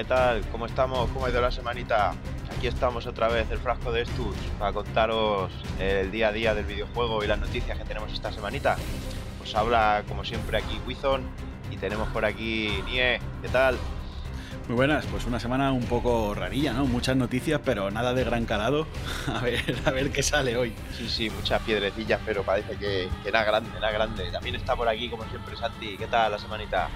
¿Qué tal? ¿Cómo estamos? ¿Cómo ha ido la semanita? Aquí estamos otra vez, el frasco de Estus, para contaros el día a día del videojuego y las noticias que tenemos esta semanita. Os habla, como siempre, aquí Wizon y tenemos por aquí Nie. ¿Qué tal? Muy buenas, pues una semana un poco rarilla, ¿no? Muchas noticias, pero nada de gran calado. A ver, a ver qué sale hoy. Sí, sí, muchas piedrecillas, pero parece que, que nada grande, nada grande. También está por aquí, como siempre, Santi. ¿Qué tal la semanita?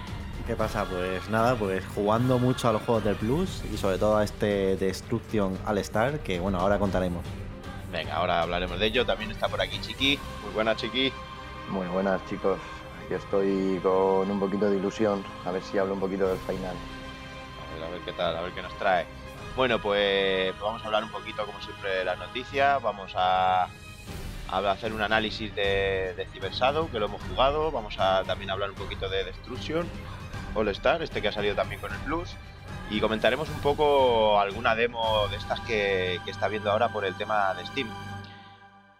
¿Qué pasa? Pues nada, pues jugando mucho a los juegos del Plus y sobre todo a este Destruction All Star, que bueno, ahora contaremos. Venga, ahora hablaremos de ello. También está por aquí Chiqui. Muy buena, Chiqui. Muy buenas, chicos. Aquí estoy con un poquito de ilusión. A ver si hablo un poquito del final. A ver, a ver qué tal, a ver qué nos trae. Bueno, pues, pues vamos a hablar un poquito, como siempre, de las noticias. Vamos a, a hacer un análisis de, de Cyber Shadow, que lo hemos jugado. Vamos a también hablar un poquito de Destruction All Star, este que ha salido también con el Plus. Y comentaremos un poco alguna demo de estas que, que está viendo ahora por el tema de Steam.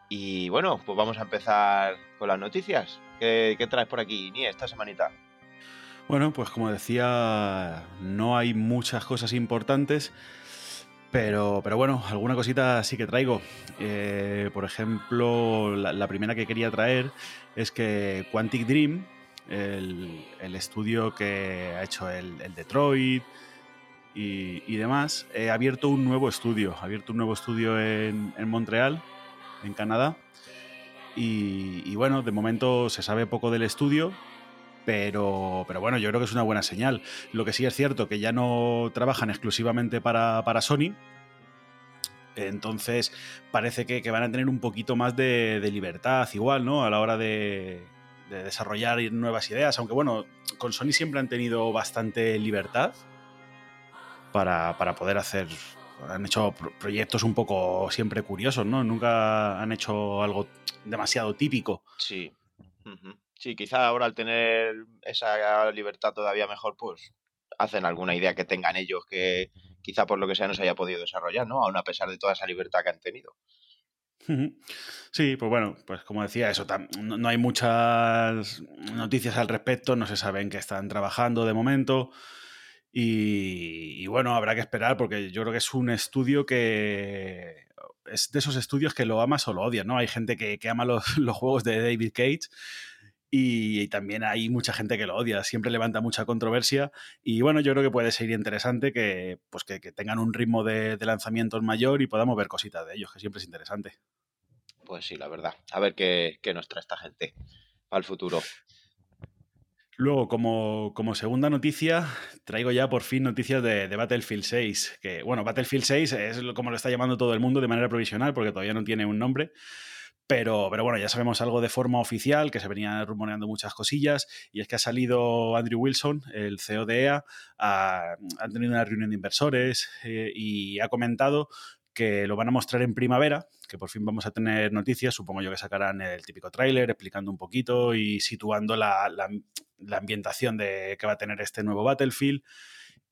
Y bueno, pues vamos a empezar con las noticias. ¿Qué, traes por aquí, Ni esta semanita? Bueno, pues como decía, no hay muchas cosas importantes, pero, pero bueno, alguna cosita sí que traigo. Eh, por ejemplo, la, la, primera que quería traer es que Quantic Dream, el, estudio que ha hecho el, Detroit y, demás, ha abierto un nuevo estudio. Ha abierto un nuevo estudio en, Montreal, en Canadá. Y, bueno, de momento se sabe poco del estudio, pero, pero, bueno, yo creo que es una buena señal. Lo que sí es cierto que ya no trabajan exclusivamente para, Sony. Entonces parece que, van a tener un poquito más de, libertad igual, ¿no? A la hora de, de desarrollar nuevas ideas. Aunque bueno, con Sony siempre han tenido bastante libertad para, para poder hacer han hecho proyectos un poco siempre curiosos, ¿no? Nunca han hecho algo demasiado típico. Sí. Sí, quizá ahora al tener esa libertad todavía mejor, pues hacen alguna idea que tengan ellos que quizá por lo que sea no se haya podido desarrollar, ¿no? Aún a pesar de toda esa libertad que han tenido. Sí, pues bueno, pues como decía, eso no hay muchas noticias al respecto, no se sabe en qué están trabajando de momento. Y, y, bueno, habrá que esperar porque yo creo que es un estudio que es de esos estudios que lo amas o lo odias, ¿no? Hay gente que, que ama los, los, juegos de David Cage y, y, también hay mucha gente que lo odia, siempre levanta mucha controversia y bueno, yo creo que puede ser interesante que, pues que, que tengan un ritmo de, de lanzamientos mayor y podamos ver cositas de ellos, que siempre es interesante. Pues sí, la verdad. A ver qué, qué nos trae esta gente para el futuro. Luego, como, como, segunda noticia, traigo ya por fin noticias de, de, Battlefield 6. Que, bueno, Battlefield 6 es como lo está llamando todo el mundo de manera provisional, porque todavía no tiene un nombre. Pero, pero bueno, ya sabemos algo de forma oficial, que se venían rumoreando muchas cosillas, y es que ha salido Andrew Wilson, el CEO de EA, ha, tenido una reunión de inversores eh, y ha comentado que lo van a mostrar en primavera, que por fin vamos a tener noticias, supongo yo que sacarán el típico tráiler explicando un poquito y situando la, la, la, ambientación de que va a tener este nuevo Battlefield.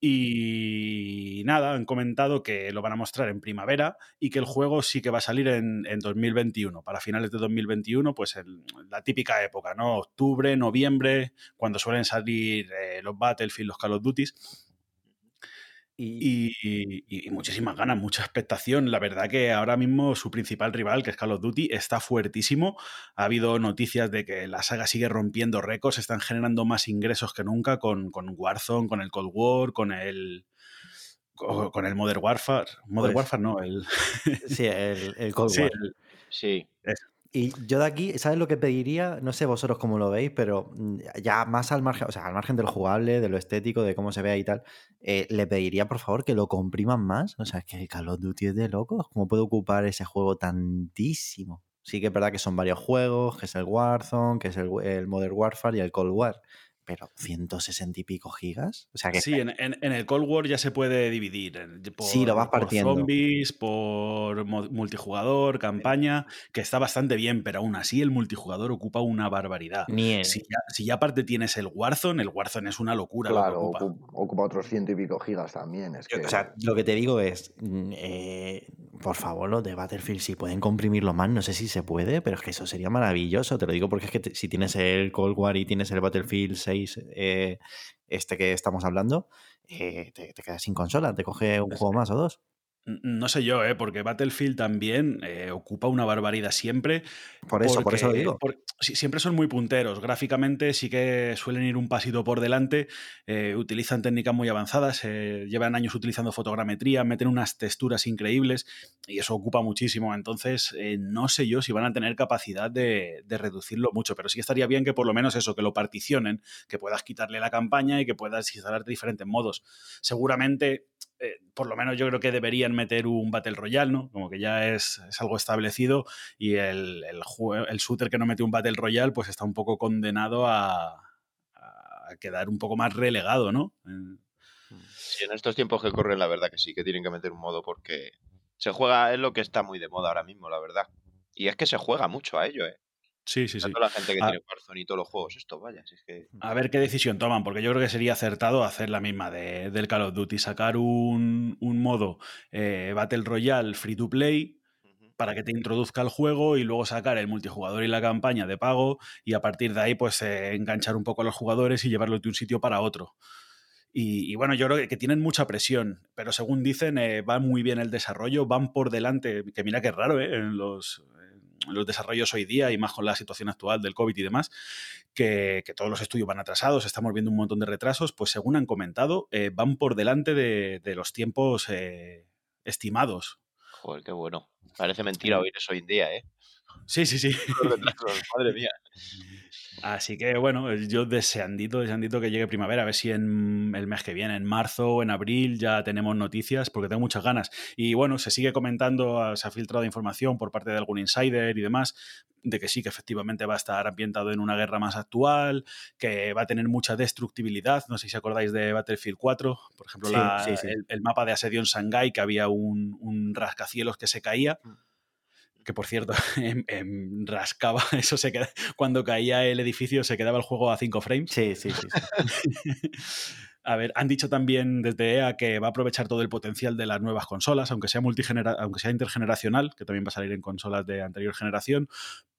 Y nada, han comentado que lo van a mostrar en primavera y que el juego sí que va a salir en, en 2021. Para finales de 2021, pues el, la típica época, ¿no? Octubre, noviembre, cuando suelen salir eh, los Battlefield, los Call of Duty. Y, y, y, muchísimas ganas, mucha expectación. La verdad que ahora mismo su principal rival, que es Call of Duty, está fuertísimo. Ha habido noticias de que la saga sigue rompiendo récords, están generando más ingresos que nunca con, con Warzone, con el Cold War, con el con el Modern Warfare. Modern pues, Warfare, no, el... Sí, el, el Cold War. Sí. sí. Y yo de aquí, ¿sabes lo que pediría? No sé vosotros cómo lo veis, pero mm, ya más al margen, o sea, al margen del jugable, de lo estético, de cómo se vea y tal, eh, le pediría por favor que lo compriman más. O sea, es que el Call of Duty es de locos. ¿Cómo puede ocupar ese juego tantísimo? Sí que es verdad que son varios juegos, que es el Warzone, que es el, el Modern Warfare y el Cold War pero 160 y pico gigas. O sea que sí, en, en, en, el Cold War ya se puede dividir. Por, sí, lo vas partiendo. Por zombies, por multijugador, campaña, que está bastante bien, pero aún así el multijugador ocupa una barbaridad. Ni. Si ya, si ya aparte tienes el Warzone, el Warzone es una locura. Claro, lo ocupa. ocupa. otros ciento y pico gigas también. Es que... O sea, lo que te digo es, eh, por favor, los de Battlefield, si pueden comprimirlo más, no sé si se puede, pero es que eso sería maravilloso. Te lo digo porque es que te, si tienes el Cold War y tienes el Battlefield 6 eh, este que estamos hablando, eh, te, te quedas sin consola, te coge un juego más o dos. No sé yo, ¿eh? porque Battlefield también eh, ocupa una barbaridad siempre. Por eso, por eso lo digo. siempre son muy punteros. Gráficamente sí que suelen ir un pasito por delante. Eh, utilizan técnicas muy avanzadas. Llevan años utilizando fotogrametría, meten unas texturas increíbles y eso ocupa muchísimo. Entonces, no sé yo si van a tener capacidad de, de, reducirlo mucho, pero sí estaría bien que por lo menos eso, que lo particionen, que puedas quitarle la campaña y que puedas instalarte diferentes modos. Seguramente eh, por lo menos yo creo que deberían meter un Battle Royale, ¿no? Como que ya es, algo establecido y el, el, shooter que no mete un Battle Royale pues está un poco condenado a, a quedar un poco más relegado, ¿no? Sí, en estos tiempos que corren la verdad que sí, que tienen que meter un modo porque se juega, es lo que está muy de moda ahora mismo, la verdad. Y es que se juega mucho a ello, ¿eh? Sí, sí, sí. Toda la gente que tiene Warzone y todos los juegos, esto, vaya. Si es que... A ver qué decisión toman, porque yo creo que sería acertado hacer la misma de, del Call of Duty, sacar un, un modo eh, Battle Royale free to play para que te introduzca el juego y luego sacar el multijugador y la campaña de pago y a partir de ahí pues eh, enganchar un poco a los jugadores y llevarlos de un sitio para otro. Y, y, bueno, yo creo que tienen mucha presión, pero según dicen, eh, va muy bien el desarrollo, van por delante, que mira que raro, ¿eh? En los, los desarrollos hoy día y más con la situación actual del COVID y demás, que, que todos los estudios van atrasados, estamos viendo un montón de retrasos, pues según han comentado, eh, van por delante de, de los tiempos eh, estimados. Joder, qué bueno. Parece mentira oír eso hoy en día, ¿eh? Sí, sí, sí. Madre mía. Así que bueno, yo deseandito, deseandito que llegue primavera, a ver si en el mes que viene, en marzo o en abril, ya tenemos noticias, porque tengo muchas ganas. Y bueno, se sigue comentando, se ha filtrado información por parte de algún insider y demás, de que sí, que efectivamente va a estar ambientado en una guerra más actual, que va a tener mucha destructibilidad. No sé si acordáis de Battlefield 4, por ejemplo, Sí, la- sí, sí. El, el mapa de asedio en Shanghái, que había un, un rascacielos que se caía. Mm. Que por cierto, em- em, rascaba, eso se queda, cuando caía el edificio se quedaba el juego a 5 frames. Sí, sí, sí. sí. A ver, han dicho también desde EA que va a aprovechar todo el potencial de las nuevas consolas, aunque sea multigenera aunque sea intergeneracional, que también va a salir en consolas de anterior generación,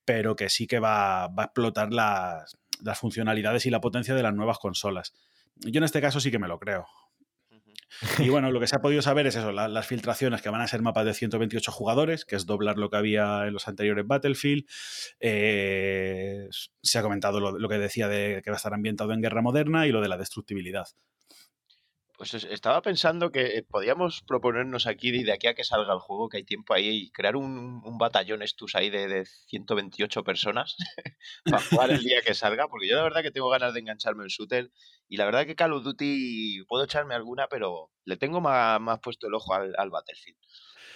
pero que sí que va, va a explotar las, las funcionalidades y la potencia de las nuevas consolas. Yo en este caso sí que me lo creo. Y bueno, lo que se ha podido saber es eso, la- las filtraciones que van a ser mapas de 128 jugadores, que es doblar lo que había en los anteriores Battlefield. Eh, se ha comentado lo, lo que decía de que va a estar ambientado en guerra moderna y lo de la destructibilidad. Pues es- estaba pensando que eh, podíamos proponernos aquí, de de aquí a que salga el juego, que hay tiempo ahí, y crear un, un batallón estus ahí de, de 128 personas para jugar el día que salga, porque yo la verdad que tengo ganas de engancharme en shooter, y la verdad que Call of Duty puedo echarme alguna, pero le tengo más, más puesto el ojo al, al Battlefield.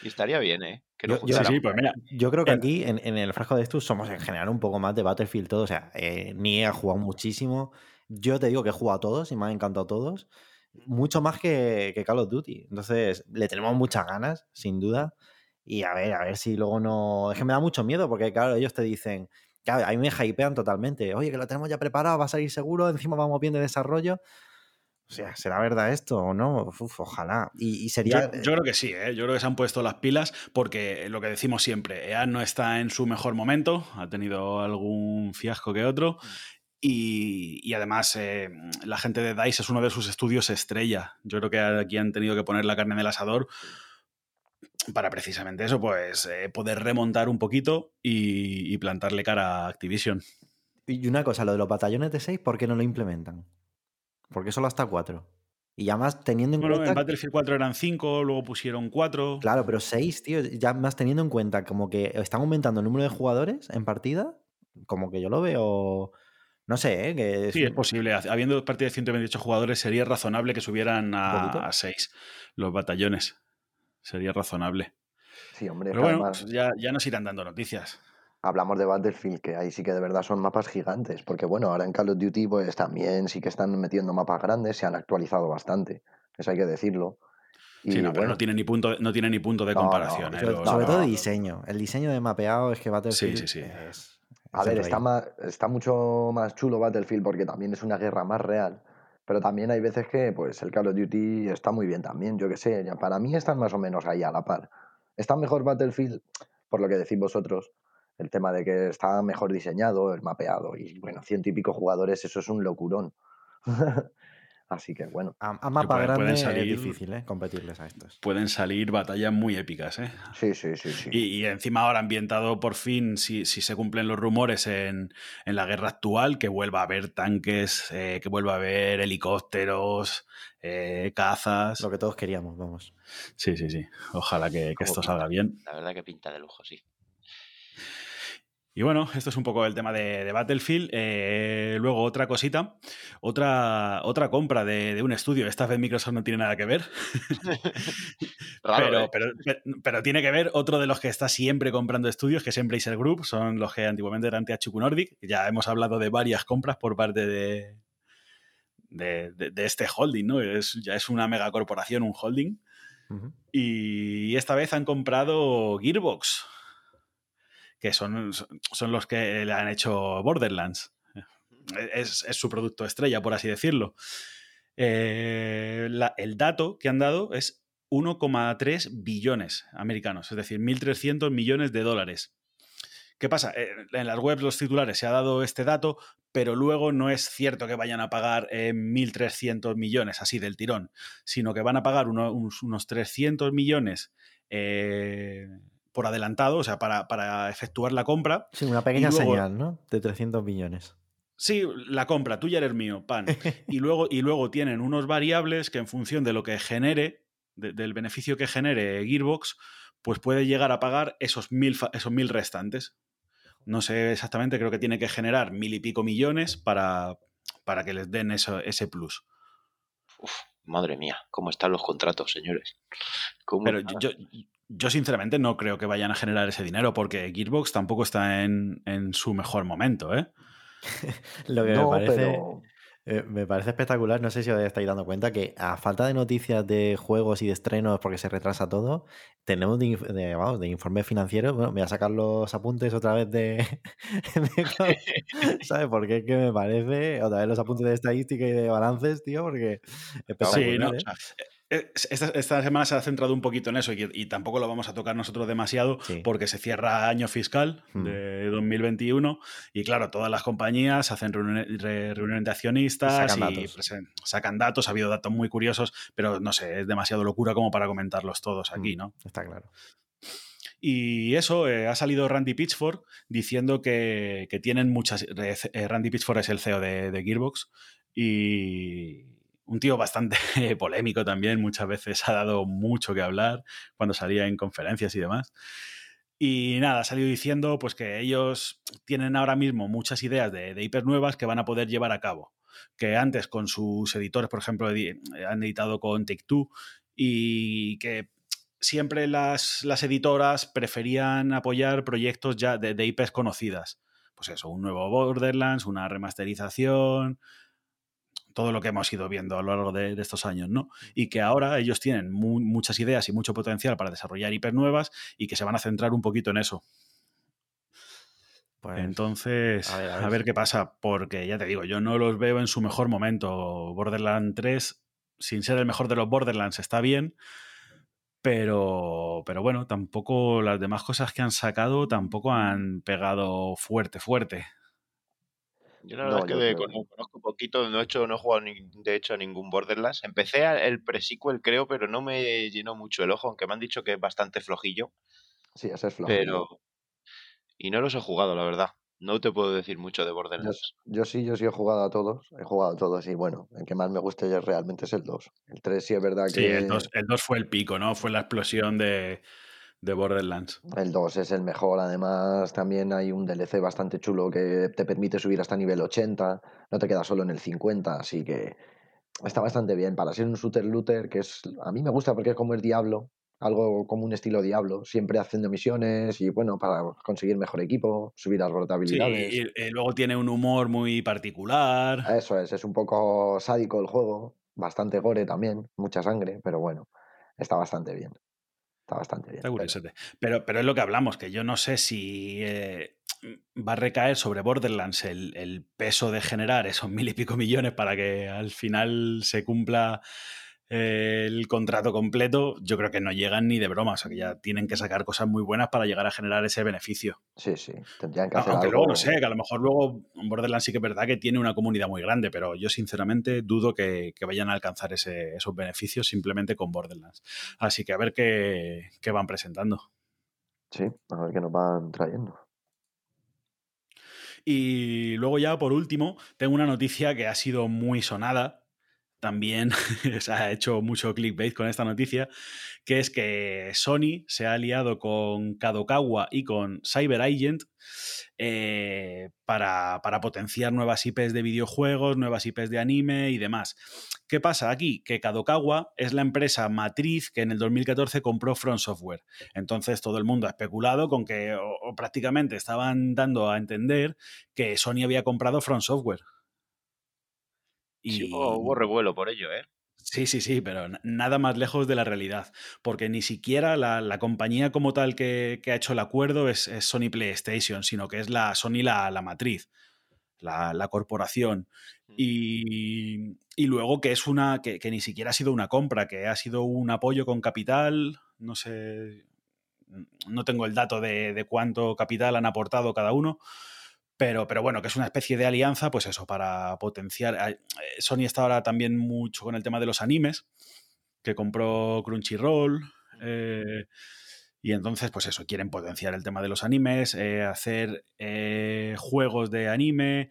Y estaría bien, ¿eh? Que Yo- Sí, pues mira, Yo creo que aquí, en, en el frasco de estos, somos en general un poco más de Battlefield todo. O sea, eh, ni ha jugado muchísimo. Yo te digo que he jugado a todos y me han encantado todos. Mucho más que, que Call of Duty. Entonces, le tenemos muchas ganas, sin duda. Y a ver, a ver si luego no. Es que me da mucho miedo, porque claro, ellos te dicen. Claro, a mí me hypean totalmente. Oye, que lo tenemos ya preparado, va a salir seguro, encima vamos bien de desarrollo. O sea, ¿será verdad esto o no? Uf, ojalá. Y, y sería. Yo, yo creo que sí, ¿eh? yo creo que se han puesto las pilas porque lo que decimos siempre, EA no está en su mejor momento, ha tenido algún fiasco que otro y, y además eh, la gente de DICE es uno de sus estudios estrella. Yo creo que aquí han tenido que poner la carne en el asador para precisamente eso, pues eh, poder remontar un poquito y, y plantarle cara a Activision. Y una cosa, lo de los batallones de 6, ¿por qué no lo implementan? Porque solo hasta 4. Y ya más teniendo en Bueno, cuenta. en Battlefield 4 eran 5, luego pusieron 4. Claro, pero 6, tío, ya más teniendo en cuenta como que están aumentando el número de jugadores en partida, como que yo lo veo. No sé, ¿eh? Que es Sí, es posible. Habiendo partidas de 128 jugadores, sería razonable que subieran a, a 6 los batallones. Sería razonable. Sí, hombre, Pero bueno, además ya, ya nos irán dando noticias. hablamos de Battlefield, que ahí sí que de verdad son mapas gigantes, porque bueno, ahora en Call of Duty pues también sí que están metiendo mapas grandes, se han actualizado bastante, eso hay que decirlo. Y Sí, no, pero no tiene ni punto, no tiene ni punto de No, comparación. no, ¿eh? sobre, Los- sobre no, todo diseño. El diseño de mapeado es que Battlefield sí, sí. es. A ver, está, más, está mucho más chulo Battlefield porque también es una guerra más real, pero también hay veces que pues el Call of Duty está muy bien también, yo que sé, ya para mí están más o menos ahí a la par. Está mejor Battlefield, por lo que decís vosotros, el tema de que está mejor diseñado, el mapeado, y bueno, ciento y pico jugadores, eso es un locurón. Así que bueno. A, a mapa grande es difícil, ¿eh? Competirles a estos. Pueden salir batallas muy épicas, ¿eh? Sí, sí, sí. sí. Y, encima ahora ambientado por fin, si, si se cumplen los rumores en, en, la guerra actual, que vuelva a haber tanques, eh, que vuelva a haber helicópteros, eh, cazas. Lo que todos queríamos, vamos. Sí, sí, sí. Ojalá que, que esto salga bien. La verdad que pinta de lujo, sí. Y bueno, esto es un poco el tema de, Battlefield. Eh, luego, otra cosita, otra, otra compra de, un estudio. Esta vez Microsoft no tiene nada que ver. Raro, pero, ¿eh? pero, tiene que ver otro de los que está siempre comprando estudios, que es Embracer Group. Son los que antiguamente eran THQ Nordic. Ya hemos hablado de varias compras por parte de, de, este holding, ¿no? Es, ya es una megacorporación, un holding. Y esta vez han comprado Gearbox que son, son los que le han hecho Borderlands. Es, su producto estrella, por así decirlo. Eh, el dato que han dado es 1,3 billones americanos, es decir, 1.300 millones de dólares. ¿Qué pasa? Eh, en las webs, los titulares, se ha dado este dato, pero luego no es cierto que vayan a pagar 1.300 millones así del tirón, sino que van a pagar unos, unos 300 millones eh, por adelantado, o sea, para, efectuar la compra. Sí, una pequeña señal, ¿no? De 300 millones. Sí, la compra, tú ya eres mío, pan. y, luego, y luego tienen unos variables que en función de lo que genere, del beneficio que genere Gearbox, pues puede llegar a pagar esos mil, esos mil restantes. No sé exactamente, creo que tiene que generar mil y pico millones para, para que les den eso, ese plus. Uf, madre mía, ¿cómo están los contratos, señores? Pero yo, yo sinceramente no creo que vayan a generar ese dinero porque Gearbox tampoco está en, su mejor momento, ¿eh? Lo que me, parece, eh, me parece espectacular, no sé si os estáis dando cuenta que a falta de noticias de juegos y de estrenos porque se retrasa todo, tenemos de, de, de informes financieros, bueno, voy a sacar los apuntes otra vez de... ¿Sabes? Porque es que me parece, otra vez los apuntes de estadística y de balances, tío, porque... Sí, no, ¿eh? Esta, semana se ha centrado un poquito en eso y, tampoco lo vamos a tocar nosotros demasiado porque se cierra año fiscal hmm. de 2021 y claro, todas las compañías hacen reuniones, de accionistas y, sacan, datos. Ha habido datos muy curiosos, pero no sé, es demasiado locura como para comentarlos todos aquí, hmm. ¿no? Está claro. Y eso, eh, ha salido Randy Pitchford diciendo que, tienen muchas... Eh, Randy Pitchford es el CEO de Gearbox y, un tío bastante polémico también, muchas veces ha dado mucho que hablar cuando salía en conferencias y demás. Y nada, ha salido diciendo pues que ellos tienen ahora mismo muchas ideas de, de nuevas que van a poder llevar a cabo. Que antes con sus editores, por ejemplo, han editado con Take-Two y que siempre las, las, editoras preferían apoyar proyectos ya de, de conocidas. Pues eso, un nuevo Borderlands, una remasterización, todo lo que hemos ido viendo a lo largo de, estos años, ¿no? Y que ahora ellos tienen muchas ideas y mucho potencial para desarrollar hiper nuevas y que se van a centrar un poquito en eso. Pues, Entonces, a ver, qué pasa, porque ya te digo, yo no los veo en su mejor momento. Borderlands 3, sin ser el mejor de los Borderlands, está bien, pero, pero bueno, tampoco las demás cosas que han sacado tampoco han pegado fuerte, fuerte. Yo la verdad es que conozco poquito, no he hecho, no he jugado de hecho a ningún Borderlands. Empecé el pre-sequel, creo, pero no me llenó mucho el ojo, aunque me han dicho que es bastante flojillo. Sí, ese es flojillo. Pero. Y no los he jugado, la verdad. No te puedo decir mucho de Borderlands. Yo, sí, yo sí he jugado a todos. He jugado a todos y bueno, el que más me gusta realmente es el 2. El 3 sí es verdad que. Sí, el 2, el 2 fue el pico, ¿no? Fue la explosión de de Borderlands. El 2 es el mejor, además también hay un DLC bastante chulo que te permite subir hasta nivel 80, no te quedas solo en el 50, así que está bastante bien para ser un shooter looter que es a mí me gusta porque es como el Diablo, algo como un estilo Diablo, siempre haciendo misiones y bueno, para conseguir mejor equipo, subir las rotabilidades. Sí, y, luego tiene un humor muy particular. Eso es, es un poco sádico el juego, bastante gore también, mucha sangre, pero bueno, está bastante bien. Está bastante bien. pero... pero... es lo que hablamos, que yo no sé si eh, va a recaer sobre Borderlands el, peso de generar esos mil y pico millones para que al final se cumpla el contrato completo, yo creo que no llegan ni de broma. O sea, que ya tienen que sacar cosas muy buenas para llegar a generar ese beneficio. Sí, sí, tendrían que hacer Aunque algo. luego, no sé, que a lo mejor luego Borderlands sí que es verdad que tiene una comunidad muy grande, pero yo sinceramente dudo que, que vayan a alcanzar ese- esos beneficios simplemente con Borderlands. Así que a ver qué, qué van presentando. Sí, a ver qué nos van trayendo. Y luego ya, por último, tengo una noticia que ha sido muy sonada. También se ha hecho mucho clickbait con esta noticia, que es que Sony se ha aliado con Kadokawa y con Cyber Agent eh, para, para potenciar nuevas IPs de videojuegos, nuevas IPs de anime y demás. ¿Qué pasa aquí? Que Kadokawa es la empresa matriz que en el 2014 compró Front Software. Entonces todo el mundo ha especulado con que o, prácticamente estaban dando a entender que Sony había comprado Front Software. Sí, hubo, hubo revuelo por ello, ¿eh? Sí, sí, sí, pero nada más lejos de la realidad, porque ni siquiera la, la compañía como tal que, que ha hecho el acuerdo es, es Sony PlayStation, sino que es la Sony la, la matriz, la, la corporación. Y, y luego que es una, que, que ni siquiera ha sido una compra, que ha sido un apoyo con capital, no sé, no tengo el dato de, de cuánto capital han aportado cada uno, pero, pero bueno, que es una especie de alianza, pues eso, para potenciar. eh, Sony está ahora también mucho con el tema de los animes, que compró Crunchyroll. eh, y entonces, pues eso, quieren potenciar el tema de los animes, eh, hacer juegos de anime,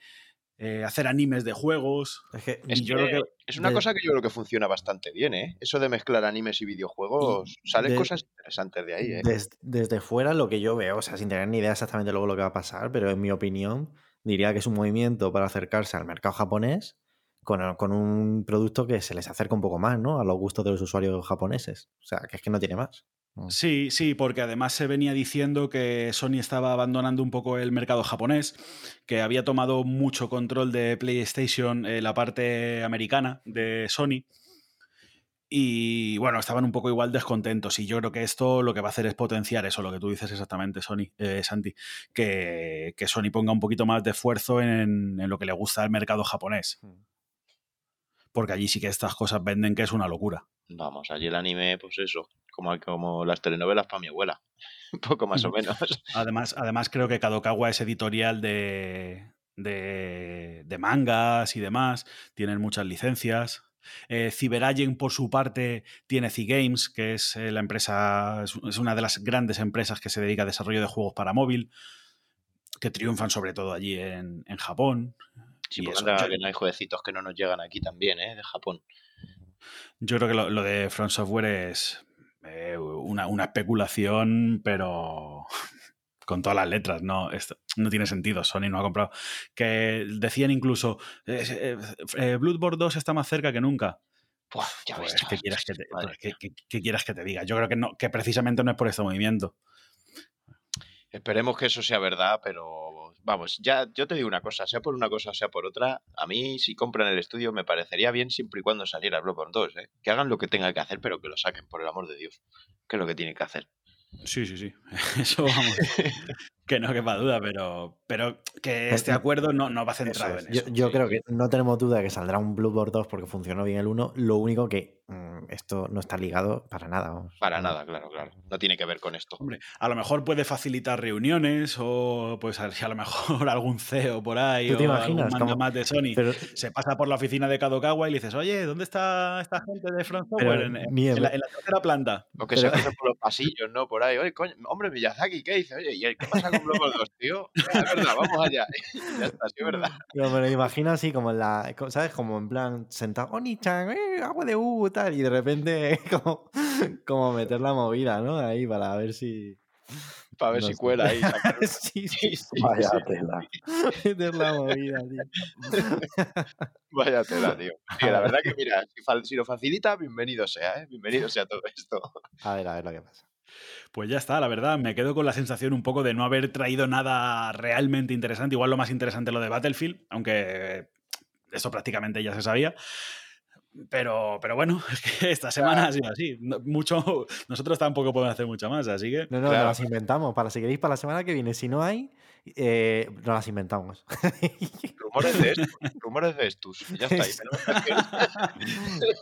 eh, hacer animes de juegos. Es que Es, Y yo que creo que es una de- cosa que yo creo que funciona bastante bien, ¿eh? Eso de mezclar animes y videojuegos, salen de- cosas interesantes de ahí, ¿eh? Des- desde fuera lo que yo veo, o sea, sin tener ni idea exactamente luego lo que va a pasar, pero en mi opinión diría que es un movimiento para acercarse al mercado japonés con, con un producto que se les acerca un poco más, ¿no? A los gustos de los usuarios japoneses. O sea, que es que no tiene más. Sí, sí, porque además se venía diciendo que Sony estaba abandonando un poco el mercado japonés, que había tomado mucho control de PlayStation, eh, la parte americana de Sony. Y bueno, estaban un poco igual descontentos. Y yo creo que esto lo que va a hacer es potenciar eso, lo que tú dices exactamente, Sony, eh, Santi, que, que Sony ponga un poquito más de esfuerzo en, en lo que le gusta al mercado japonés. Porque allí sí que estas cosas venden, que es una locura. Vamos, allí el anime, pues eso, como, como las telenovelas para mi abuela. Un poco más o menos. Además, además creo que Kadokawa es editorial de, de, de mangas y demás, tienen muchas licencias. Eh, Cyberagent, por su parte, tiene C-Games, que es eh, la empresa, es una de las grandes empresas que se dedica a desarrollo de juegos para móvil, que triunfan sobre todo allí en, en Japón. Sí, Y porque eso, yo- que no hay jueguecitos que no nos llegan aquí también, ¿eh? De Japón. Yo creo que lo, lo de Front Software es eh, una, una especulación, pero con todas las letras. No, esto no tiene sentido. Sony no ha comprado. Que decían incluso, eh, eh, eh, Bloodborne 2 está más cerca que nunca. Ya Pues, ves, ¿qué, que te, madre pues, ¿qué, mía. qué- qué quieres que te diga? Yo creo que, no, que precisamente no es por este movimiento. Esperemos que eso sea verdad, pero vamos, ya yo te digo una cosa, sea por una cosa o sea por otra, a mí si compran el estudio me parecería bien siempre y cuando saliera Bloodborne 2, ¿eh? Que hagan lo que tengan que hacer, pero que lo saquen, por el amor de Dios. Que es lo que tienen que hacer. Sí, sí, sí. Eso vamos. que no quepa duda, pero, pero que este no- acuerdo no, no va Eso centrado es. en eso. yo sí. creo que no tenemos duda de que saldrá un Bloodborne 2 porque funcionó bien el 1. Lo único que mm, esto no está ligado para nada. vamos. Para nada, claro, claro. No tiene que ver con esto. Hombre, a lo mejor puede facilitar reuniones o pues a, a lo mejor algún CEO por ahí ¿Tú te o algún imaginas? manda Como- más de Sony. Pero, Se pasa por la oficina de Kadokawa y le dices, oye, ¿dónde está esta gente de Front Software? En, en ni en- la, en la tercera planta. O que Pero- se cruce por los pasillos, ¿no? Por ahí. Oye, coño, hombre, Miyazaki, ¿qué dice? Oye, ¿y qué pasa con 2, tío? Ya, es verdad, vamos allá. ya está, sí, es verdad. Pero me lo imagino así, como en la. ¿Sabes? Como en plan, sentado, Oni-chan, eh, agua de U, tal. Y de repente, como, como meter la movida, ¿no? Ahí para ver si. Para ver No si sé. cuela ahí. sí, sí, sí. Vaya tela. Meter la movida, tío. Vaya tela, tío. Sí, la verdad que, mira, si lo facilita, bienvenido sea, ¿eh? Bienvenido sea todo esto. A ver, a ver lo que pasa. Pues ya está, la verdad, me quedo con la sensación un poco de no haber traído nada realmente interesante. Igual lo más interesante lo de Battlefield, aunque esto prácticamente ya se sabía. Pero, pero bueno, es que esta semana ha sido así. No- Mucho, nosotros tampoco podemos hacer mucho más, así que No, no, Claro. nos las inventamos. Para si queréis, para la semana que viene. Si no hay, Eh, no las inventamos. Rumores de estos, rumores de estos. Ya está, ahí.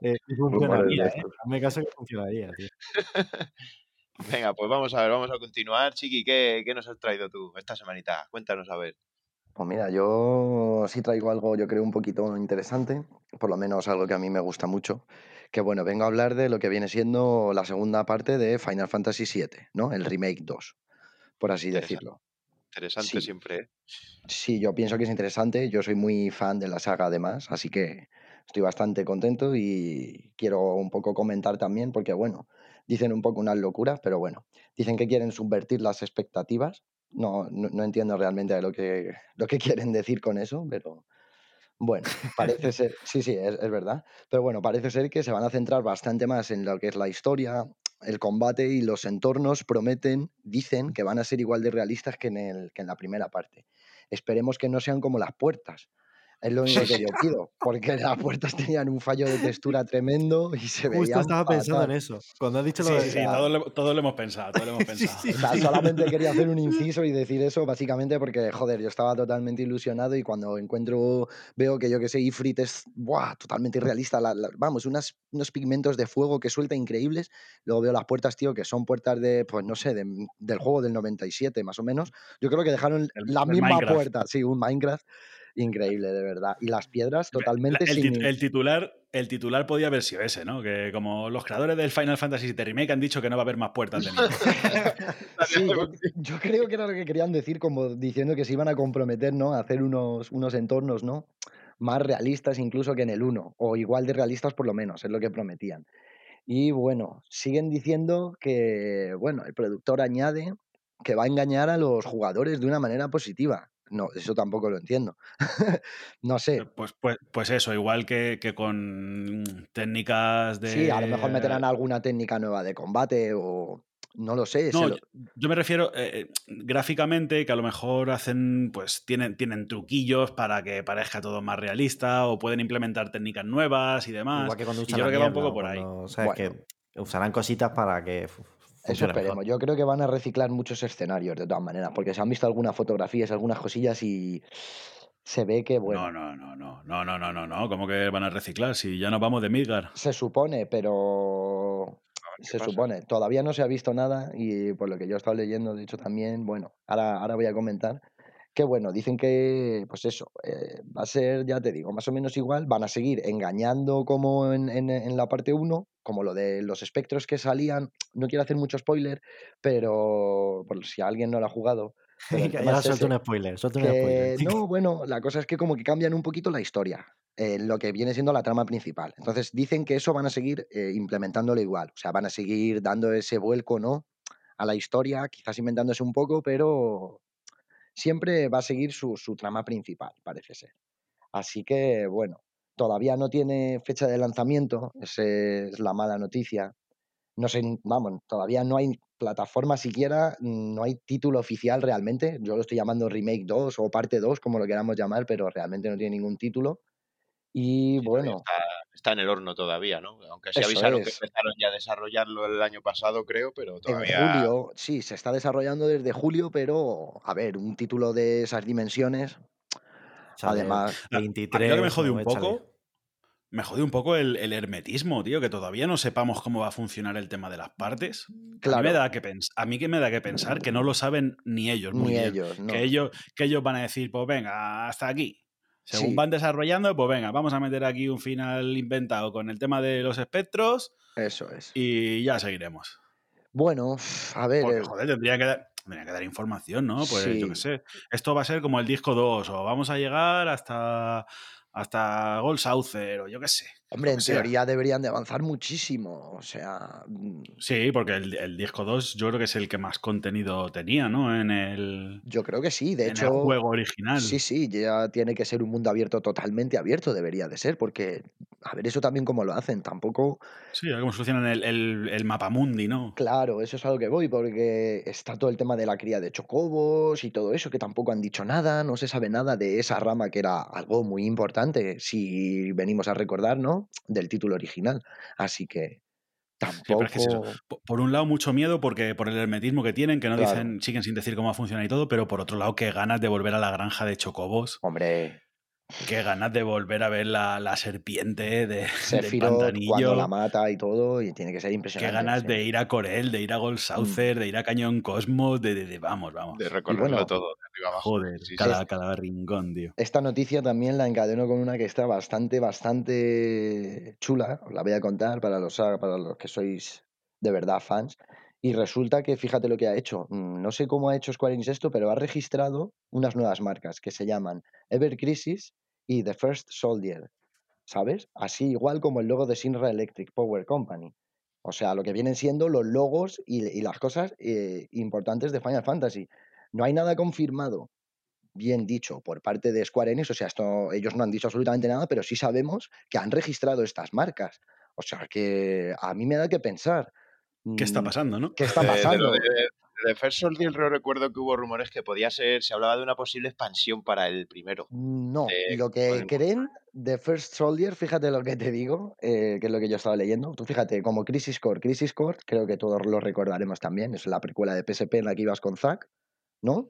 Eh, funcionaría, ¿eh? Hazme caso que funcionaría, tío. Venga, pues vamos a ver, vamos a continuar. Chiqui, ¿qué, qué nos has traído tú esta semanita? Cuéntanos a ver. Pues mira, yo sí traigo algo, yo creo, un poquito interesante, por lo menos algo que a mí me gusta mucho, que bueno, vengo a hablar de lo que viene siendo la segunda parte de Final Fantasy VII, ¿no? El remake 2, por así Interesante. decirlo. Interesante Sí. siempre, ¿eh? Sí, yo pienso que es interesante, yo soy muy fan de la saga además, así que estoy bastante contento y quiero un poco comentar también, porque bueno, dicen un poco unas locuras, pero bueno, dicen que quieren subvertir las expectativas, no, no, no entiendo realmente lo que, lo que quieren decir con eso, pero bueno, parece ser, sí, sí, es, es verdad, pero bueno, parece ser que se van a centrar bastante más en lo que es la historia, el combate y los entornos prometen, dicen que van a ser igual de realistas que en, el, que en la primera parte. Esperemos que no sean como las puertas. Es lo único que yo pido, porque las puertas tenían un fallo de textura tremendo y se veían Justo estaba pensando en eso. Cuando has dicho lo Sí, de sí, sí, todos lo, todos lo hemos pensado, todos lo hemos pensado. sí, O sea, solamente quería hacer un inciso y decir eso básicamente porque, joder, yo estaba totalmente ilusionado y cuando encuentro, veo que yo que sé, Ifrit es buah, totalmente irrealista, la- la- vamos, unas, unos pigmentos de fuego que suelta increíbles, luego veo las puertas, tío, que son puertas de, pues no sé, de- del juego del 97 más o menos, yo creo que dejaron El- la el misma Minecraft. puerta, sí, un Minecraft increíble, de verdad, y las piedras totalmente el, sin... el titular, el titular podía haber sido ese, ¿no? Que como los creadores del Final Fantasy VII Remake han dicho que no va a haber más puertas de. Sí, yo, yo creo que era lo que querían decir, como diciendo que se iban a comprometer, ¿no? A hacer unos, unos entornos, ¿no? Más realistas incluso que en el 1, o igual de realistas por lo menos, es lo que prometían. Y bueno, siguen diciendo que, bueno, el productor añade que va a engañar a los jugadores de una manera positiva. No, eso tampoco lo entiendo. no sé. Pues, pues, pues eso, igual que, que con técnicas de. Sí, a lo mejor meterán alguna técnica nueva de combate o no lo sé. No, lo- yo, me refiero eh, eh, gráficamente, que a lo mejor hacen, pues tienen, tienen truquillos para que parezca todo más realista o pueden implementar técnicas nuevas y demás. Igual que cuando y usan yo creo que va un poco por ahí. cuando- ¿sabes? Bueno. Que usarán cositas para que Eso funcione mejor. esperemos. Yo creo que van a reciclar muchos escenarios de todas maneras, porque se han visto algunas fotografías, algunas cosillas y se ve que, bueno, No, no, no, no, no, no, no, no, no. ¿Cómo que van a reciclar? Si ya nos vamos de Midgar. se supone, pero ¿qué se pasa? supone. Todavía no se ha visto nada y por lo que yo he estado leyendo, de hecho también, bueno, ahora, ahora voy a comentar. Que bueno, dicen que, pues eso, eh, va a ser, ya te digo, más o menos igual. Van a seguir engañando como en, en- en la parte 1, como lo de los espectros que salían. No quiero hacer mucho spoiler, pero por si alguien no lo ha jugado. suelto ese, un spoiler, un spoiler. no, bueno, la cosa es que como que cambian un poquito la historia, eh, lo que viene siendo la trama principal. Entonces dicen que eso van a seguir eh, implementándolo igual, o sea, van a seguir dando ese vuelco, ¿no? A la historia, quizás inventándose un poco, pero siempre va a seguir su, su trama principal, parece ser. Así que, bueno, todavía no tiene fecha de lanzamiento, esa es la mala noticia. No sé, vamos, todavía no hay plataforma siquiera, no hay título oficial realmente. Yo lo estoy llamando Remake 2 o Parte 2, como lo queramos llamar, pero realmente no tiene ningún título. Y Sí, bueno, Está, está en el horno todavía, ¿no? Aunque se avisaron que es. empezaron ya a desarrollarlo el año pasado, creo, pero en todavía. julio, sí, se está desarrollando desde julio, pero a ver, un título de esas dimensiones, Además, A- a mí 23. lo que me jode no, un poco. Me jode un poco el, el hermetismo, tío, que todavía no sepamos cómo va a funcionar el tema de las partes. A mí, me claro, da que pens- a mí que me da que pensar que no lo saben ni ellos muy ni bien. ellos, no. Que, ellos, que ellos van a decir, pues venga, hasta aquí. Según Sí. van desarrollando, pues venga, vamos a meter aquí un final inventado con el tema de los espectros Eso es. y ya seguiremos. Bueno, a ver, Porque, eh, joder, tendría que dar, tendría que dar información, ¿no? Pues yo qué Sí. sé. Esto va a ser como el disco 2, o vamos a llegar hasta, hasta Gold Saucer, o yo qué sé. Hombre, en sea. teoría deberían de avanzar muchísimo. O sea, mm, Sí, porque el, el disco 2 yo creo que es el que más contenido tenía, ¿no? En el, yo creo que sí. De en el hecho, juego original. sí, sí, ya tiene que ser un mundo abierto, totalmente abierto, debería de ser, porque, a ver, eso también como lo hacen, tampoco, Sí, a ver cómo solucionan el, el, el mapamundi, ¿no? claro, eso es a lo que voy, porque está todo el tema de la cría de chocobos y todo eso, que tampoco han dicho nada, no se sabe nada de esa rama que era algo muy importante, si venimos a recordar, ¿no? Del título original. Así que, pero es que es eso. tampoco. Po- Por un lado, mucho miedo porque por el hermetismo que tienen, que no Claro. dicen, siguen sin decir cómo funciona y todo, pero por otro lado, qué ganas de volver a la granja de chocobos, Hombre, qué ganas de volver a ver la, la serpiente de, del Sephiroth cuando pantanillo. la mata y todo, y tiene que ser Qué impresionante. ganas sí. de ir a Corel, de ir a Gold Saucer, de ir a Cañón Cosmos, de, de- de- vamos, vamos. De recorrerlo bueno, todo, de arriba abajo. Joder, Sí, sí. cada, cada rincón, tío. Esta noticia también la encadeno con una que está bastante, bastante chula. Os la voy a contar para los, para los que sois de verdad fans. Y resulta que, fíjate lo que ha hecho. mm, No sé cómo ha hecho Square Enix esto, pero ha registrado unas nuevas marcas que se llaman Ever Crisis y The First Soldier. ¿Sabes? Así igual como el logo de Sinra Electric Power Company. O sea, lo que vienen siendo los logos y, las cosas eh, importantes de Final Fantasy. No hay nada confirmado bien dicho por parte de Square Enix, o sea, esto ellos no han dicho absolutamente nada, pero sí sabemos que han registrado estas marcas. O sea, que a mí me da que pensar. ¿Qué está mm, pasando, no? ¿Qué está De- de lo pasando? de, de First Soldier recuerdo que hubo rumores que podía ser, se hablaba de una posible expansión para el primero. No, eh, lo que podemos- creen de First Soldier, fíjate lo que te digo, eh, que es lo que yo estaba leyendo. Tú fíjate, como Crisis Core, Crisis Core, creo que todos lo recordaremos también, es la precuela de PSP en la que ibas con Zack, ¿no?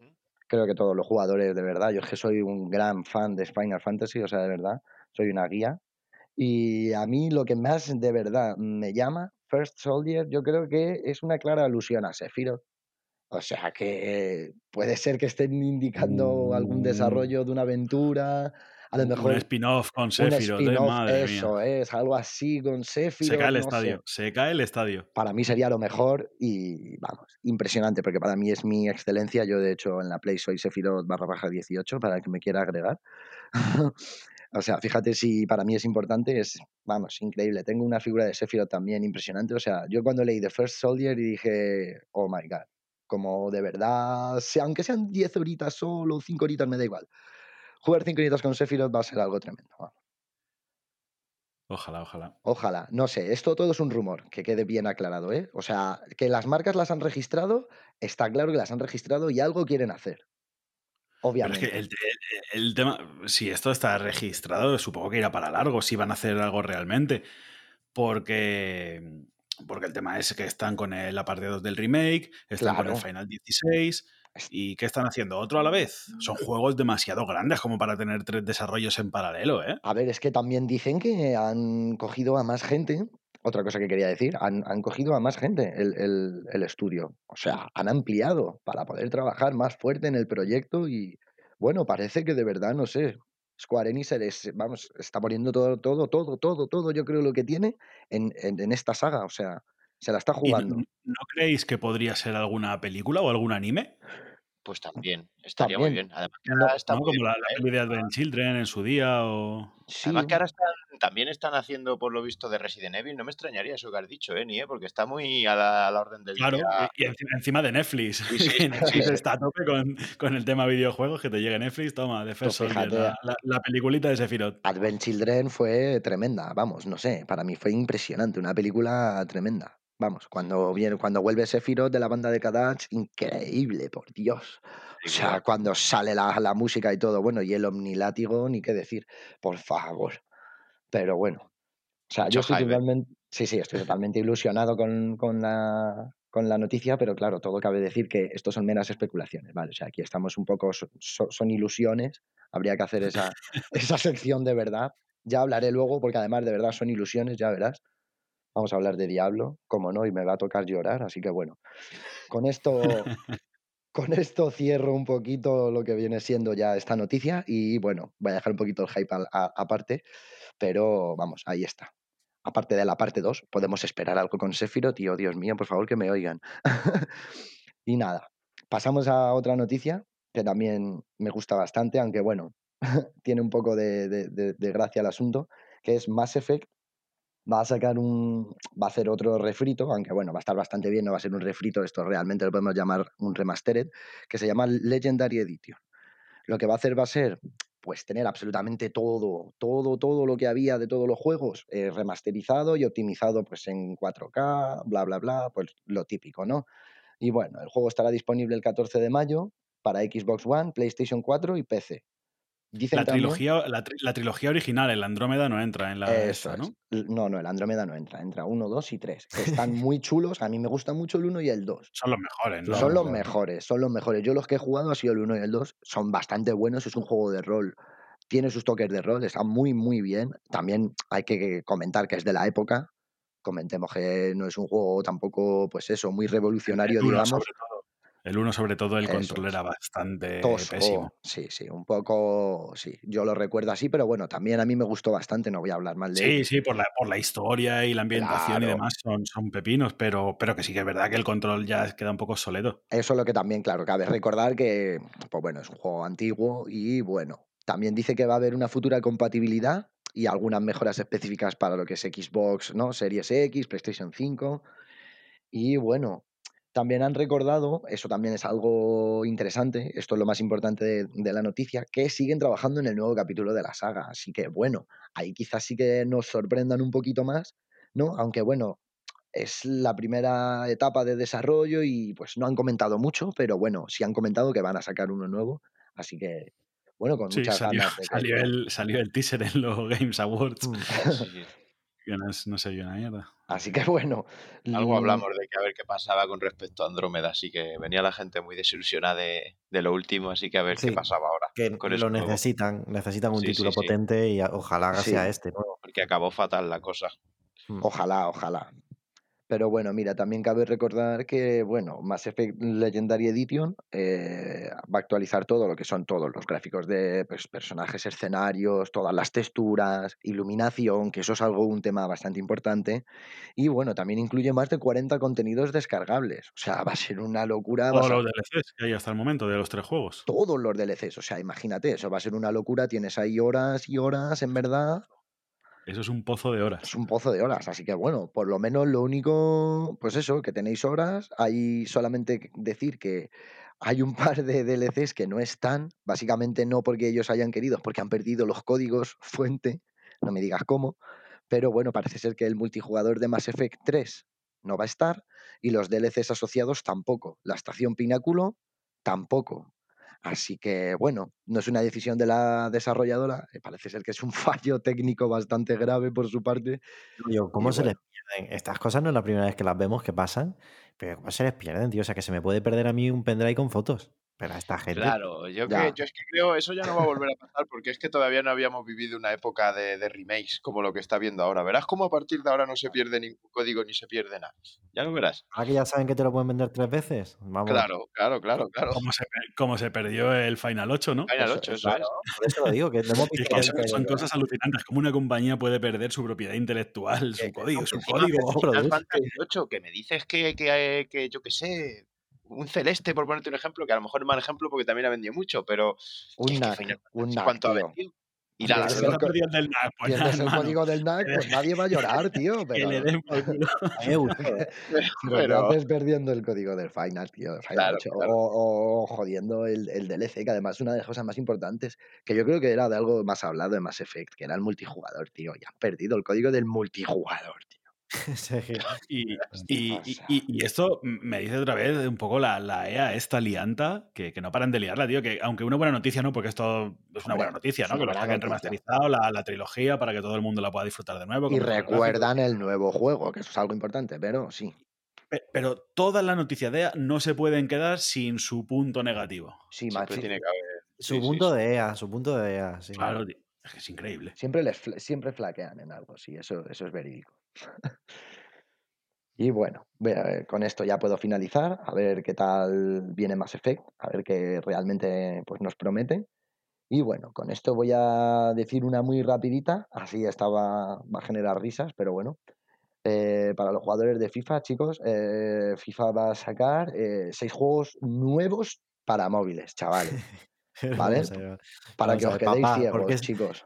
Creo que todos los jugadores, de verdad, yo es que soy un gran fan de Final Fantasy, o sea, de verdad, soy una guía. Y a mí lo que más de verdad me llama First Soldier, yo creo que es una clara alusión a Sephiroth. O sea que puede ser que estén indicando algún Mm. desarrollo de una aventura, a lo Un mejor spin-off con un Sephiroth, eh, madre eso mía. es, algo así con Sephiroth, Se cae el no estadio, sé. se cae el estadio. Para mí sería lo mejor y vamos, impresionante, porque para mí es mi excelencia. Yo, de hecho, en la Play soy Sephiroth barra baja 18, para el que me quiera agregar. o sea, fíjate si para mí es importante, es, vamos, increíble. Tengo una figura de Sephiroth también impresionante. O sea, yo cuando leí The First Soldier y dije, oh my god, como de verdad, aunque sean 10 horitas solo, 5 horitas, me da igual. Jugar 5 horitas con Sephiroth va a ser algo tremendo. Ojalá, ojalá. Ojalá, no sé, esto todo es un rumor, que quede bien aclarado, ¿eh? O sea, que las marcas las han registrado, está claro que las han registrado y algo quieren hacer. Pero es Obviamente. que el, el- el tema, si esto está registrado, supongo que irá para largo, si van a hacer algo realmente. Porque, porque el tema es que están con el- la parte 2 del remake, están con el. Final 16. ¿Y qué están haciendo? ¿Otro a la vez? Son juegos demasiado grandes como para tener tres desarrollos en paralelo, ¿eh? A ver, es que también dicen que han cogido a más gente. Otra cosa que quería decir, han, han cogido a más gente el, el- el estudio. O sea, han ampliado para poder trabajar más fuerte en el proyecto y, bueno, parece que de verdad, no sé, Square Enix es- vamos, está poniendo todo, todo, todo, todo, todo, yo creo lo que tiene en, en- en esta saga. O sea, se la está ¿Y no, jugando. no creéis que podría ser alguna película o algún anime? Pues también, estaría muy bien. Además No, está ¿No? muy Como la, la ¿eh? peli de Advent Children en su día o... Sí, Además que ahora están, también están haciendo, por lo visto, de Resident Evil. No me extrañaría eso que has dicho, ¿eh? Ni, ¿eh? Porque está muy a la, a la orden del Claro, día. y y encima, de Netflix. Sí, sí, Netflix está a tope con, con el tema videojuegos, que te llegue Netflix, toma, de First Pues Soldier, la, la, la peliculita de Sephiroth. Advent Children fue tremenda, vamos, no sé, para mí fue impresionante, una película tremenda. Vamos, cuando viene, cuando vuelve Sephiroth de la banda de Kadach, increíble, por Dios. O sea, cuando sale la, la música y todo, bueno, y el omnilátigo, ni qué decir, por favor. Pero bueno, o sea, yo estoy ¿eh? totalmente, sí, sí, estoy totalmente ilusionado con, con la, con la noticia, pero claro, todo cabe decir que esto son meras especulaciones, ¿vale? O sea, aquí estamos un poco, so- so- son ilusiones, habría que hacer esa, esa sección de verdad. Ya hablaré luego, porque además de verdad son ilusiones, ya verás. Vamos a hablar de Diablo, como no, y me va a tocar llorar, así que bueno, con esto, con esto cierro un poquito lo que viene siendo ya esta noticia y bueno, voy a dejar un poquito el hype aparte, pero vamos, ahí está. Aparte de la parte 2, podemos esperar algo con Sephiroth y, oh Dios mío, por favor que me oigan. y nada, pasamos a otra noticia que también me gusta bastante, aunque bueno, tiene un poco de, de- de- de gracia el asunto, que es Mass Effect va a sacar un. va a hacer otro refrito, aunque bueno, va a estar bastante bien, no va a ser un refrito, esto realmente lo podemos llamar un remastered, que se llama Legendary Edition. Lo que va a hacer va a ser, pues, tener absolutamente todo, todo, todo lo que había de todos los juegos eh, remasterizado y optimizado, pues, en 4K, bla, bla, bla, pues lo típico, ¿no? Y bueno, el juego estará disponible el 14 de mayo para Xbox One, PlayStation 4 y PC. Dicen La también- trilogía, la, tri- la trilogía original, el Andrómeda, no entra en la Eso esta, ¿no? es. No, no, el Andrómeda no entra. Entra uno, dos y tres. que están muy chulos. A mí me gusta mucho el uno y el dos. Son los mejores, ¿no? Son los mejores, son los mejores. Yo los que he jugado ha sido el 1 y el 2. Son bastante buenos. Es un juego de rol. Tiene sus toques de rol. Está muy, muy bien. También hay que comentar que es de la época. Comentemos que no es un juego tampoco, pues eso, muy revolucionario, digamos. sobre todo. El uno, sobre todo, el Eso control es. era bastante Tosco. pésimo. Sí, sí, un poco. Sí, yo lo recuerdo así, pero bueno, también a mí me gustó bastante. No voy a hablar mal de él. Sí, sí, por la, por la historia y la ambientación y demás son, son pepinos, pero, pero que sí que es verdad que el control ya queda un poco soledo. Eso es lo que también, claro, cabe recordar que, pues bueno, es un juego antiguo y bueno, también dice que va a haber una futura compatibilidad y algunas mejoras específicas para lo que es Xbox, ¿no? Series X, PlayStation 5 y bueno, también han recordado, eso también es algo interesante, esto es lo más importante de, de la noticia, que siguen trabajando en el nuevo capítulo de la saga, así que bueno, ahí quizás sí que nos sorprendan un poquito más, ¿no? Aunque bueno, es la primera etapa de desarrollo y pues no han comentado mucho, pero bueno, sí han comentado que van a sacar uno nuevo, así que bueno, con Sí, muchas salió, ganas de que salió el, salió el teaser en los Games Awards, Mm. Sí, sí. Que no, es- no se vio una mierda. Así que bueno, Algo hablamos de que a ver qué pasaba con respecto a Andrómeda, así que venía la gente muy desilusionada de, de lo último, así que a ver Sí. qué pasaba ahora. Que con lo necesitan, necesitan un Sí, título sí, sí. potente y ojalá Sí. sea este, porque acabó fatal la cosa. Mm. Ojalá, ojalá. Pero bueno, mira, también cabe recordar que, bueno, Mass Effect Legendary Edition eh, va a actualizar todo lo que son todos los gráficos de pues, personajes, escenarios, todas las texturas, iluminación, que eso es algo, un tema bastante importante. Y bueno, también incluye más de 40 contenidos descargables. O sea, va a ser una locura. Todos los DLCs que hay hasta el momento de los tres juegos. todos los DLCs. O sea, imagínate, eso va a ser una locura. Tienes ahí horas y horas, en verdad. Eso es un pozo de horas. Es un pozo de horas, así que bueno, por lo menos lo único, pues eso, que tenéis horas, hay solamente decir que hay un par de DLCs que no están, básicamente no porque ellos hayan querido, porque han perdido los códigos fuente, no me digas cómo, pero bueno, parece ser que el multijugador de Mass Effect 3 no va a estar y los DLCs asociados tampoco, la estación Pináculo tampoco. Así que bueno, no es una decisión de la desarrolladora, eh, parece ser que es un fallo técnico bastante grave por su parte. Yo, ¿cómo Y se bueno. les pierden? Estas cosas no es la primera vez que las vemos que pasan, pero ¿cómo se les pierden, tío? O sea, que se me puede perder a mí un pendrive con fotos. Pero a esta gente. Claro, yo, que, yo es que creo eso ya no va a volver a pasar porque es que todavía no habíamos vivido una época de, de remakes como lo que está viendo ahora. Verás cómo a partir de ahora no se pierde ningún código ni se pierde nada. Ya lo verás. Ahora que ya saben que te lo pueden vender tres veces. Vamos. Claro, claro, claro, claro. Como se, como se perdió el Final 8, ¿no? Final Eso- 8, eso Claro, es. por eso lo digo, que no hemos es visto que son, cosas alucinantes. Como una compañía puede perder su propiedad intelectual, su código, su código. que- Final produce. Fantasy 8, que me dices que, que, que yo qué sé, un celeste, por ponerte un ejemplo, que a lo mejor es mal ejemplo porque también ha vendido mucho, pero Un es que NAC, un NAC, ¿cuánto ha tío. vendido? Y nada, es Se el ha el del NAC, pues nada, Tienes el código del NAC, pues nadie va a llorar, tío. que Pero le den por culo. Pero ¿qué pero- haces perdiendo el código del Final, tío? Final Claro, 8? claro. O, o jodiendo el, el DLC, que además es una de las cosas más importantes, que yo creo que era de algo más hablado de Mass Effect, que era el multijugador, tío. Y han perdido el código del multijugador, tío. Y, esto me dice otra vez un poco la, la EA, esta lianta, que, que no paran de liarla, tío. Que aunque una buena noticia, ¿no? Porque esto es una buena noticia, ¿no? Que lo noticia. remasterizado, la, la trilogía, para que todo el mundo la pueda disfrutar de nuevo. Y recuerdan el nuevo juego, que eso es algo importante, pero sí. Pe- Pero todas las noticias de EA no se pueden quedar sin su punto negativo. Sí, macho. tiene que haber. Su sí, punto sí. de EA, su punto de EA. sí. Claro, tío, es que es increíble. Siempre, les, siempre flaquean en algo, sí, eso, eso es verídico. Y bueno, con esto ya puedo finalizar, a ver qué tal viene Mass Effect, a ver qué realmente pues, nos promete. Y bueno, con esto voy a decir una muy rapidita, así esta va, va a generar risas, pero bueno. Eh, para los jugadores de FIFA, chicos, eh, FIFA va a sacar eh, seis juegos nuevos para móviles, chavales. Vale. Para Vamos que os quedéis papá, ciegos, ¿por qué es- chicos.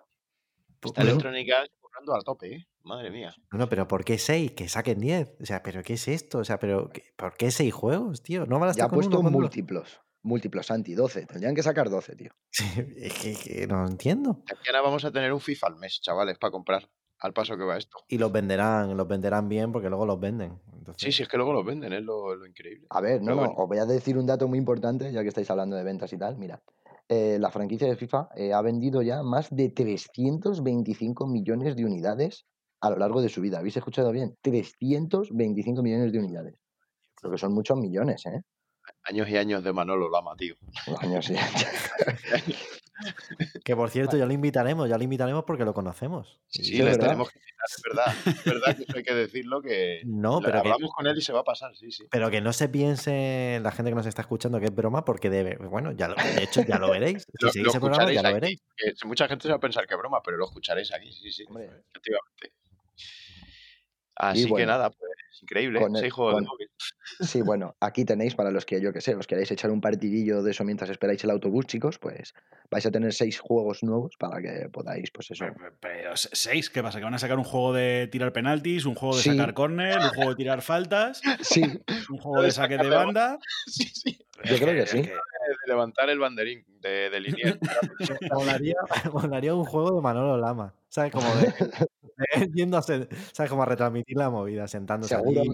Esta Pero- electrónica currando al tope, ¿eh? Madre mía. No, no, pero ¿por qué 6? Que saquen 10. O sea, ¿pero qué es esto? O sea, pero ¿qué- ¿por qué 6 juegos, tío? No van a Ya estar ha con puesto uno, múltiplos. Múltiplos, anti 12. Tendrían que sacar 12, tío. es que, que no entiendo. Mañana vamos a tener un FIFA al mes, chavales, para comprar. Al paso que va esto. Y los venderán, los venderán bien porque luego los venden. Entonces, Sí, sí, es que luego los venden, es lo, lo increíble. A ver, no, bueno. os voy a decir un dato muy importante, ya que estáis hablando de ventas y tal. Mira, eh, la franquicia de FIFA eh, ha vendido ya más de 325 millones de unidades a lo largo de su vida. ¿Habéis escuchado bien? 325 millones de unidades. Creo que son muchos millones, ¿eh? Años y años de Manolo Lama, tío. Años y Que por cierto, ya lo invitaremos, ya lo invitaremos porque lo conocemos. Sí, Sí, sí, es les verdad. tenemos que citar, es verdad. Es verdad que eso hay que decirlo que No, pero que, hablamos con él y se va a pasar, sí, sí. pero que no se piense la gente que nos está escuchando que es broma porque debe. Bueno, ya lo, de hecho, ya lo veréis. Si Lo, seguís lo el programa, ya escucharéis lo veréis. que mucha gente se va a pensar que es broma, pero lo escucharéis aquí, sí, sí, Hombre. efectivamente. Así que nada, pues increíble, con el- seis juegos de con- móvil. Sí, bueno, aquí tenéis para los que yo que sé, os queréis echar un partidillo de eso mientras esperáis el autobús, chicos, pues vais a tener seis juegos nuevos para que podáis, pues eso. Pero, pero, se- seis, ¿qué pasa? ¿Que van a sacar un juego de tirar penaltis, un juego de Sí. sacar córner, un juego de tirar faltas, Sí, un juego de saque de banda? Sí, sí. Yo Es creo que es sí. De levantar el banderín de, de. Molaría, molaría un juego de Manolo Lama. ¿Sabes? Como de, yendo a, se- ¿sabes? Como a retransmitir la movida, sentándose seguro, allí.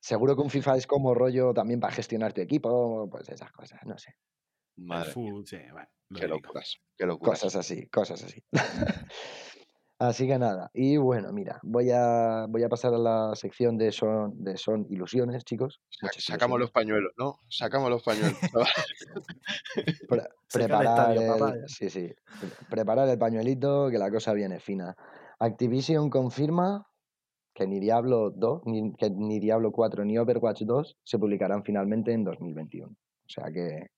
seguro que un FIFA es como rollo también para gestionar tu equipo, pues esas cosas, no sé. Madre fútbol, sí, bueno, lo qué locuras, qué locuras. Cosas así, cosas así. Así que nada, y bueno, mira, voy a, voy a pasar a la sección de son, de son ilusiones, chicos. Muchas Sacamos los pañuelos, ¿no? Sacamos los pañuelos. Pre- preparar estadio, el, sí, sí, preparar el pañuelito, que la cosa viene fina. Activision confirma que ni Diablo 2, ni, que ni Diablo 4 ni Overwatch 2 se publicarán finalmente en 2021. O sea que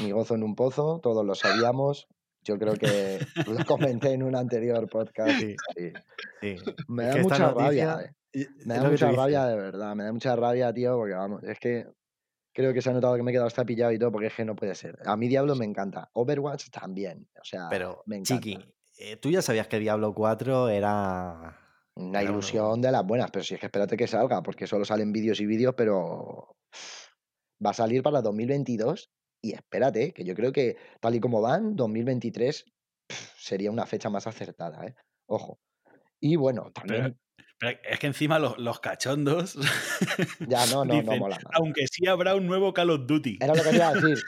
mi gozo en un pozo, todos lo sabíamos. Yo creo que lo comenté en un anterior podcast. Sí, sí. sí. Me da mucha rabia, eh. Me da mucha rabia de verdad, me da mucha rabia, tío, porque vamos, es que creo que se ha notado que me he quedado hasta pillado y todo, porque es que no puede ser. A mí Diablo me encanta, Overwatch también, o sea, Pero, me encanta. Chiqui, eh, tú ya sabías que Diablo 4 era. Una Era uno- ilusión de las buenas, pero si es que espérate que salga, porque solo salen vídeos y vídeos, pero va a salir para 2022 y espérate, que yo creo que tal y como van, 2023 pf, sería una fecha más acertada, ¿eh? Ojo. Y bueno, también, Pero es que encima los, los cachondos ya no, no, no dicen, mola aunque sí habrá un nuevo Call of Duty. Era lo que te iba a decir,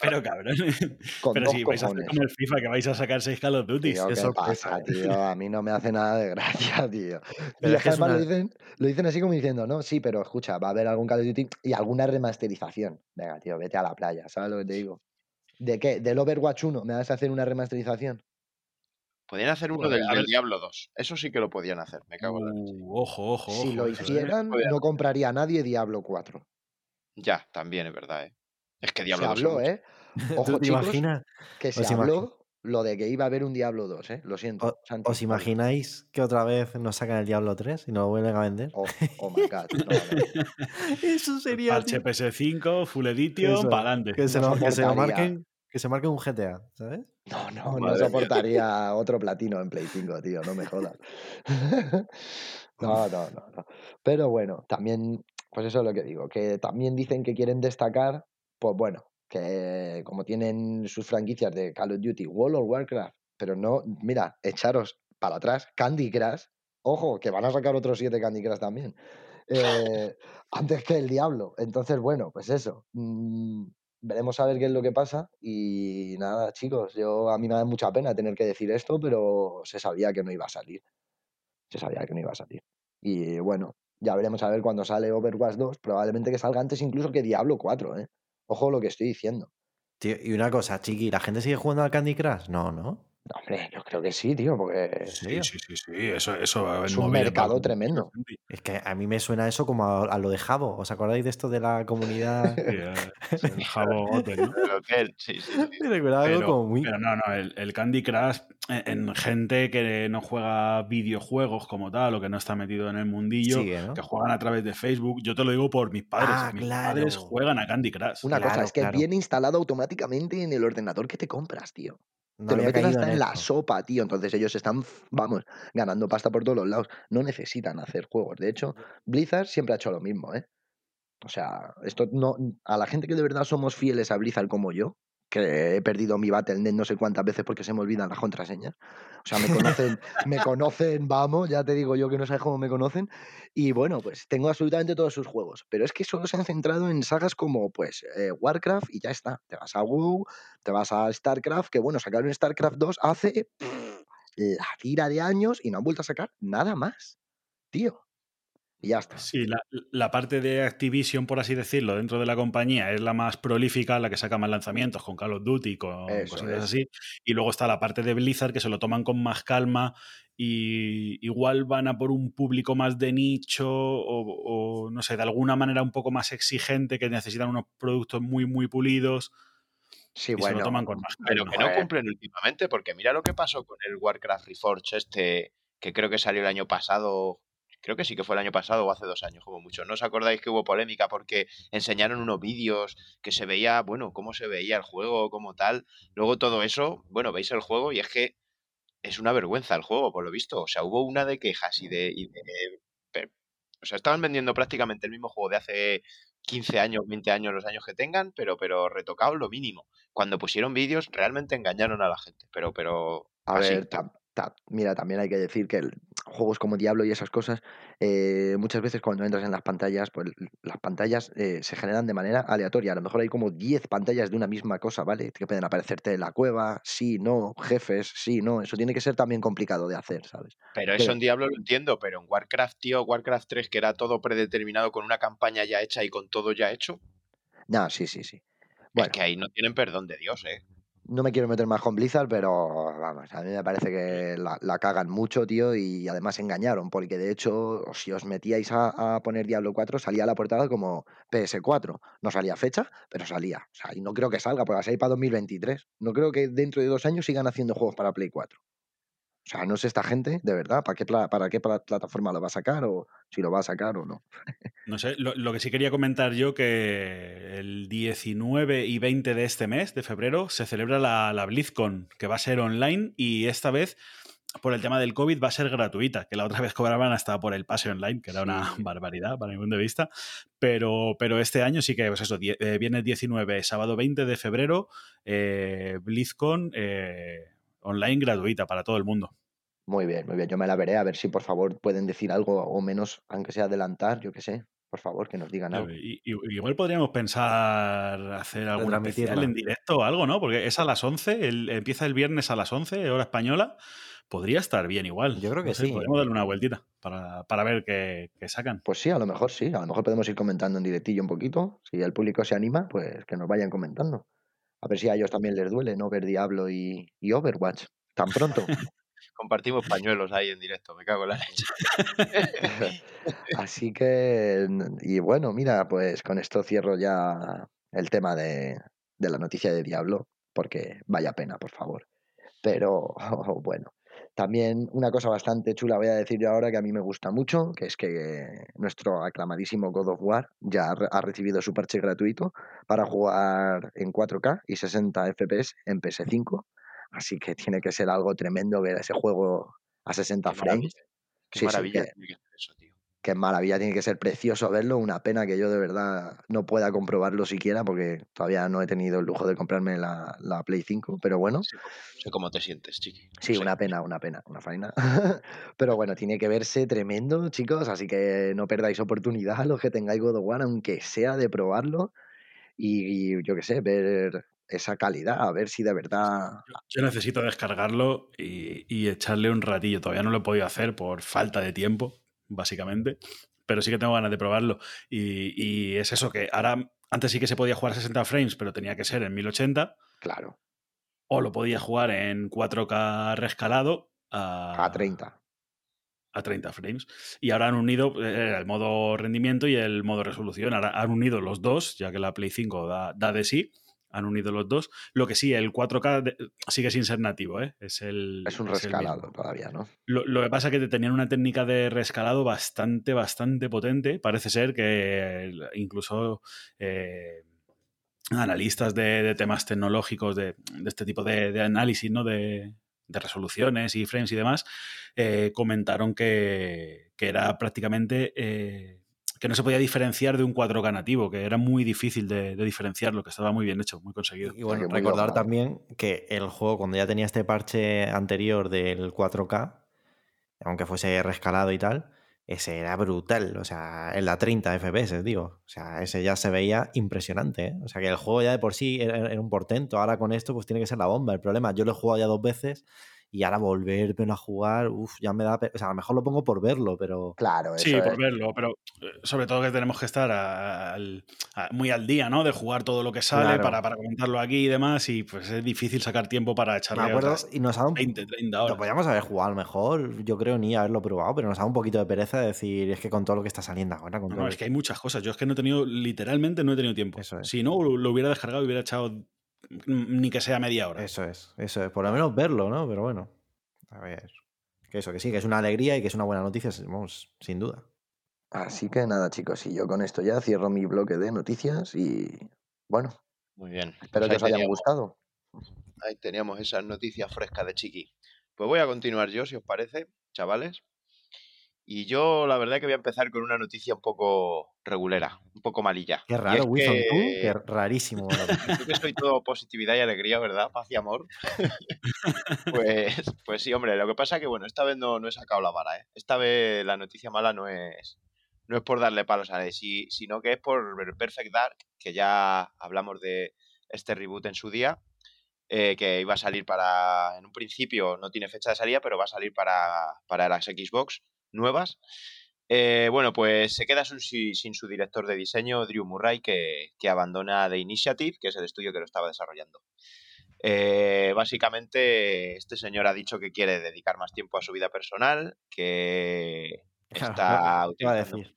Pero cabrón, con pero dos si vais a hacer como el FIFA, que vais a sacar seis Call of Duty. Tío, qué ¿qué sorpresa, pasa, tío? A mí no me hace nada de gracia, tío. Pero y es que es además lo, dicen, lo dicen así como diciendo, no, sí, pero escucha, va a haber algún Call of Duty y alguna remasterización. Venga, tío, vete a la playa, ¿sabes lo que te digo? ¿De qué? ¿Del Overwatch 1? ¿Me vas a hacer una remasterización? Podían hacer uno del. Diablo 2. Eso sí que lo podían hacer, me cago en la leche. Uh, ojo, ojo, si ojo, lo hicieran, no compraría a nadie Diablo 4. Ya, también es verdad, ¿eh? Es que Se Diablo 2 es habló. ¿eh? ¿Tú Ojo, te chicos, imaginas? que se habló lo de que iba a haber un Diablo 2, ¿eh? Lo siento. o- Santi, ¿Os imagináis que otra vez nos sacan el Diablo 3 y nos lo vuelven a vender? Oh, oh my God. No. Eso sería. Parche tío, PS5, Full Edition, para adelante. Que se, No que se lo soportaría. marquen. Que se marque un GTA, ¿sabes? No, no, no mía. soportaría otro platino en Play 5, tío, no me jodas. No, no, no, no. Pero bueno, también, pues eso es lo que digo, que también dicen que quieren destacar, pues bueno, que como tienen sus franquicias de Call of Duty, World of Warcraft, pero no, mira, echaros para atrás, Candy Crush, ojo, que van a sacar otros siete Candy Crush también, eh, antes que el Diablo. Entonces, bueno, pues eso. mm, veremos a ver qué es lo que pasa. Y nada, chicos, yo a mí me da mucha pena tener que decir esto, pero se sabía que no iba a salir. Se sabía que no iba a salir. Y bueno, ya veremos a ver cuando sale Overwatch 2. Probablemente que salga antes incluso que Diablo 4, ¿eh? Ojo lo que estoy diciendo. Tío, y una cosa, Chiqui, ¿la gente sigue jugando al Candy Crush? No, ¿no? No, hombre, yo creo que sí, tío, porque Sí, sí, sí, sí. Eso, eso es un mercado tremendo. Es que a mí me suena eso como a, a lo de Jabo. ¿Os acordáis de esto de la comunidad? Sí, eh, el Jabo Hotel, ¿no? Pero sí, sí, sí. Me recuerda algo Pero, como muy. pero no, no, el, el Candy Crush en, en gente que no juega videojuegos como tal o que no está metido en el mundillo, Sigue, ¿no? que juegan a través de Facebook. Yo te lo digo por mis padres. Ah, mis claro. padres juegan a Candy Crush. Una cosa, es que claro. viene instalado automáticamente en el ordenador que te compras, tío. No te lo caído hasta en en la sopa, tío. Entonces ellos están, vamos, ganando pasta por todos los lados. No necesitan hacer juegos. De hecho, Blizzard siempre ha hecho lo mismo, ¿eh? O sea, esto no. A la gente que de verdad somos fieles a Blizzard como yo, que he perdido mi Battle.net no sé cuántas veces porque se me olvidan las contraseñas. O sea, me conocen, me conocen, vamos, ya te digo yo que no sabes cómo me conocen. Y bueno, pues tengo absolutamente todos sus juegos. Pero es que solo se han centrado en sagas como, pues, eh, Warcraft y ya está. Te vas a WoW, te vas a StarCraft, que bueno, sacaron StarCraft 2 hace la tira de años y no han vuelto a sacar nada más. Tío. Y ya está. Sí, la, la, parte de Activision, por así decirlo, dentro de la compañía es la más prolífica, la que saca más lanzamientos, con Call of Duty, con Eso cosas es. así. Y luego está la parte de Blizzard, que se lo toman con más calma y igual van a por un público más de nicho o, o no sé, de alguna manera un poco más exigente, que necesitan unos productos muy, muy pulidos. Sí, y bueno. se lo toman con más Pero calma. que no cumplen últimamente, porque mira lo que pasó con el Warcraft Reforged este, que creo que salió el año pasado. Creo que sí que fue el año pasado o hace dos años, como mucho. ¿No os acordáis que hubo polémica porque enseñaron unos vídeos que se veía, bueno, cómo se veía el juego, como tal? Luego todo eso, bueno, veis el juego y es que es una vergüenza el juego, por lo visto. O sea, hubo una de quejas y de. y de- pe- o sea, estaban vendiendo prácticamente el mismo juego de hace 15 años, 20 años, los años que tengan, pero, pero retocado lo mínimo. Cuando pusieron vídeos, realmente engañaron a la gente. Pero, pero. A así. ver, tam- ta- mira, también hay que decir que el- juegos como Diablo y esas cosas, eh, muchas veces cuando entras en las pantallas, pues las pantallas eh, se generan de manera aleatoria. A lo mejor hay como 10 pantallas de una misma cosa, ¿vale? Que pueden aparecerte la cueva, sí, no, jefes, sí, no. Eso tiene que ser también complicado de hacer, ¿sabes? Pero eso Pero- en Diablo lo entiendo, pero en Warcraft, tío, Warcraft 3, que era todo predeterminado con una campaña ya hecha y con todo ya hecho, No, sí, sí, sí. es que ahí no tienen perdón de Dios, ¿eh? No me quiero meter más con Blizzard, pero vamos, a mí me parece que la, cagan mucho, tío, y además engañaron, porque de hecho, si os metíais a, poner Diablo 4, salía la portada como PS4. No salía fecha, pero salía. O sea, y no creo que salga, porque va a para 2023. No creo que dentro de dos años sigan haciendo juegos para Play 4. O sea, no sé esta gente, de verdad, ¿para qué, para qué pla- plataforma lo va a sacar o si lo va a sacar o no. No sé, lo, lo que sí quería comentar yo que el 19 y 20 de este mes, de febrero, se celebra la, la BlizzCon, que va a ser online y esta vez, por el tema del COVID, va a ser gratuita, que la otra vez cobraban hasta por el pase online, que era una Sí. barbaridad para mi punto de vista, pero, pero este año sí que, pues eso, die- eh, viene el 19, sábado 20 de febrero, eh, BlizzCon eh, online gratuita para todo el mundo. Muy bien, muy bien. Yo me la veré a ver si por favor pueden decir algo o menos, aunque sea adelantar, yo qué sé. Por favor, que nos digan algo. Y- y- igual podríamos pensar hacer alguna especial en directo o algo, ¿no? Porque es a las 11, el- empieza el viernes a las 11, hora española. Podría estar bien igual. Yo creo que No sé, sí. Podríamos darle una vueltita para, para ver qué, qué sacan. Pues sí, a lo mejor sí, a lo mejor podemos ir comentando en directillo un poquito. Si el público se anima, pues que nos vayan comentando. A ver si a ellos también les duele no ver Diablo y, y Overwatch tan pronto. Compartimos pañuelos ahí en directo, me cago en la leche. Así que, y bueno, mira, pues con esto cierro ya el tema de, de la noticia de Diablo, porque vaya pena, por favor. Pero bueno, también una cosa bastante chula voy a decir yo ahora que a mí me gusta mucho, que es que nuestro aclamadísimo God of War ya ha re- ha recibido su parche gratuito para jugar en 4K y 60 FPS en PS5. Así que tiene que ser algo tremendo ver ese juego a 60 Qué frames. maravilla, Qué Sí, sí, maravilla que- tiene que. Qué maravilla, tiene que ser precioso verlo. Una pena que yo de verdad no pueda comprobarlo siquiera porque todavía no he tenido el lujo de comprarme la, la Play 5. Pero bueno, Sé, cómo- sé cómo te sientes, chiqui. sí, una pena, una pena, una faena. Pero bueno, tiene que verse tremendo, chicos. Así que no perdáis oportunidad los que tengáis God of War, aunque sea de probarlo. Y, y yo qué sé, ver esa calidad, a ver si de verdad. Yo, yo necesito descargarlo y, y echarle un ratillo. Todavía no lo he podido hacer por falta de tiempo, básicamente. Pero sí que tengo ganas de probarlo. Y, y es eso que ahora, antes sí que se podía jugar a 60 frames, pero tenía que ser en 1080. Claro, O lo podía jugar en 4K rescalado a, a 30. a 30 frames. Y ahora han unido eh, el modo rendimiento y el modo resolución. Ahora han unido los dos, ya que la Play 5 da, da de sí. Han unido los dos. Lo que sí, el 4K de- sigue sin ser nativo, ¿eh? Es el. Es un es rescalado todavía, ¿no? Lo, lo que pasa es que tenían una técnica de rescalado bastante, bastante potente. Parece ser que incluso eh, analistas de, de temas tecnológicos, de, de este tipo de, de análisis, ¿no? De, de resoluciones y frames y demás, eh, comentaron que, que era prácticamente. eh, que no se podía diferenciar de un 4K nativo, que era muy difícil de, diferenciarlo, que estaba muy bien hecho, muy conseguido. Y bueno, recordar también que el juego, cuando ya tenía este parche anterior del 4K, aunque fuese rescalado y tal, ese era brutal. O sea, en la 30 FPS, digo. O sea, ese ya se veía impresionante. ¿eh? O sea, que el juego ya de por sí era, era, un portento. Ahora con esto, pues tiene que ser la bomba. El problema, yo lo he jugado ya dos veces y ahora volverme a jugar, uff, ya me da. O sea, a lo mejor lo pongo por verlo, pero. Claro, Sí, por verlo, pero eh, sobre todo que tenemos que estar muy al día, ¿no? De jugar todo lo que sale para, para, comentarlo aquí y demás, y pues es difícil sacar tiempo para echarle. Me acuerdo, y nos ha un, 20, 30 horas. Lo podríamos haber jugado mejor, yo creo, ni haberlo probado, pero nos ha dado un poquito de pereza de decir, es que con todo lo que está saliendo ahora. Con no, es que hay muchas cosas. Yo es que no he tenido, literalmente no he tenido tiempo. Eso es. Si no, lo hubiera descargado y hubiera echado ni que sea media hora. Eso es, eso es. Por lo menos verlo, ¿no? Pero bueno. A ver. Que eso, que sí, que es una alegría y que es una buena noticia, vamos, sin duda. Así que nada, chicos, y yo con esto ya cierro mi bloque de noticias y bueno. Muy bien. Espero pues que os hayan gustado. Ahí teníamos esas noticias frescas de Chiqui. Pues voy a continuar yo, si os parece, chavales. Y yo la verdad que voy a empezar con una noticia un poco regulera, un poco malilla. Qué raro, Wilson, tú, qué rarísimo. Tú que soy todo positividad y alegría, ¿verdad? Paz y amor. pues, pues sí, hombre, lo que pasa es que, bueno, esta vez no, no he sacado la vara, ¿eh? Esta vez la noticia mala no es, no es por darle palos a nadie, sino que es por Perfect Dark, que ya hablamos de este reboot en su día, eh, que iba a salir para, en un principio no tiene fecha de salida, pero va a salir para, para las Xbox nuevas. Eh, bueno, pues se queda sin, su director de diseño, Drew Murray, que, abandona The Initiative, que es el estudio que lo estaba desarrollando. Eh, básicamente, este señor ha dicho que quiere dedicar más tiempo a su vida personal, que está utilizando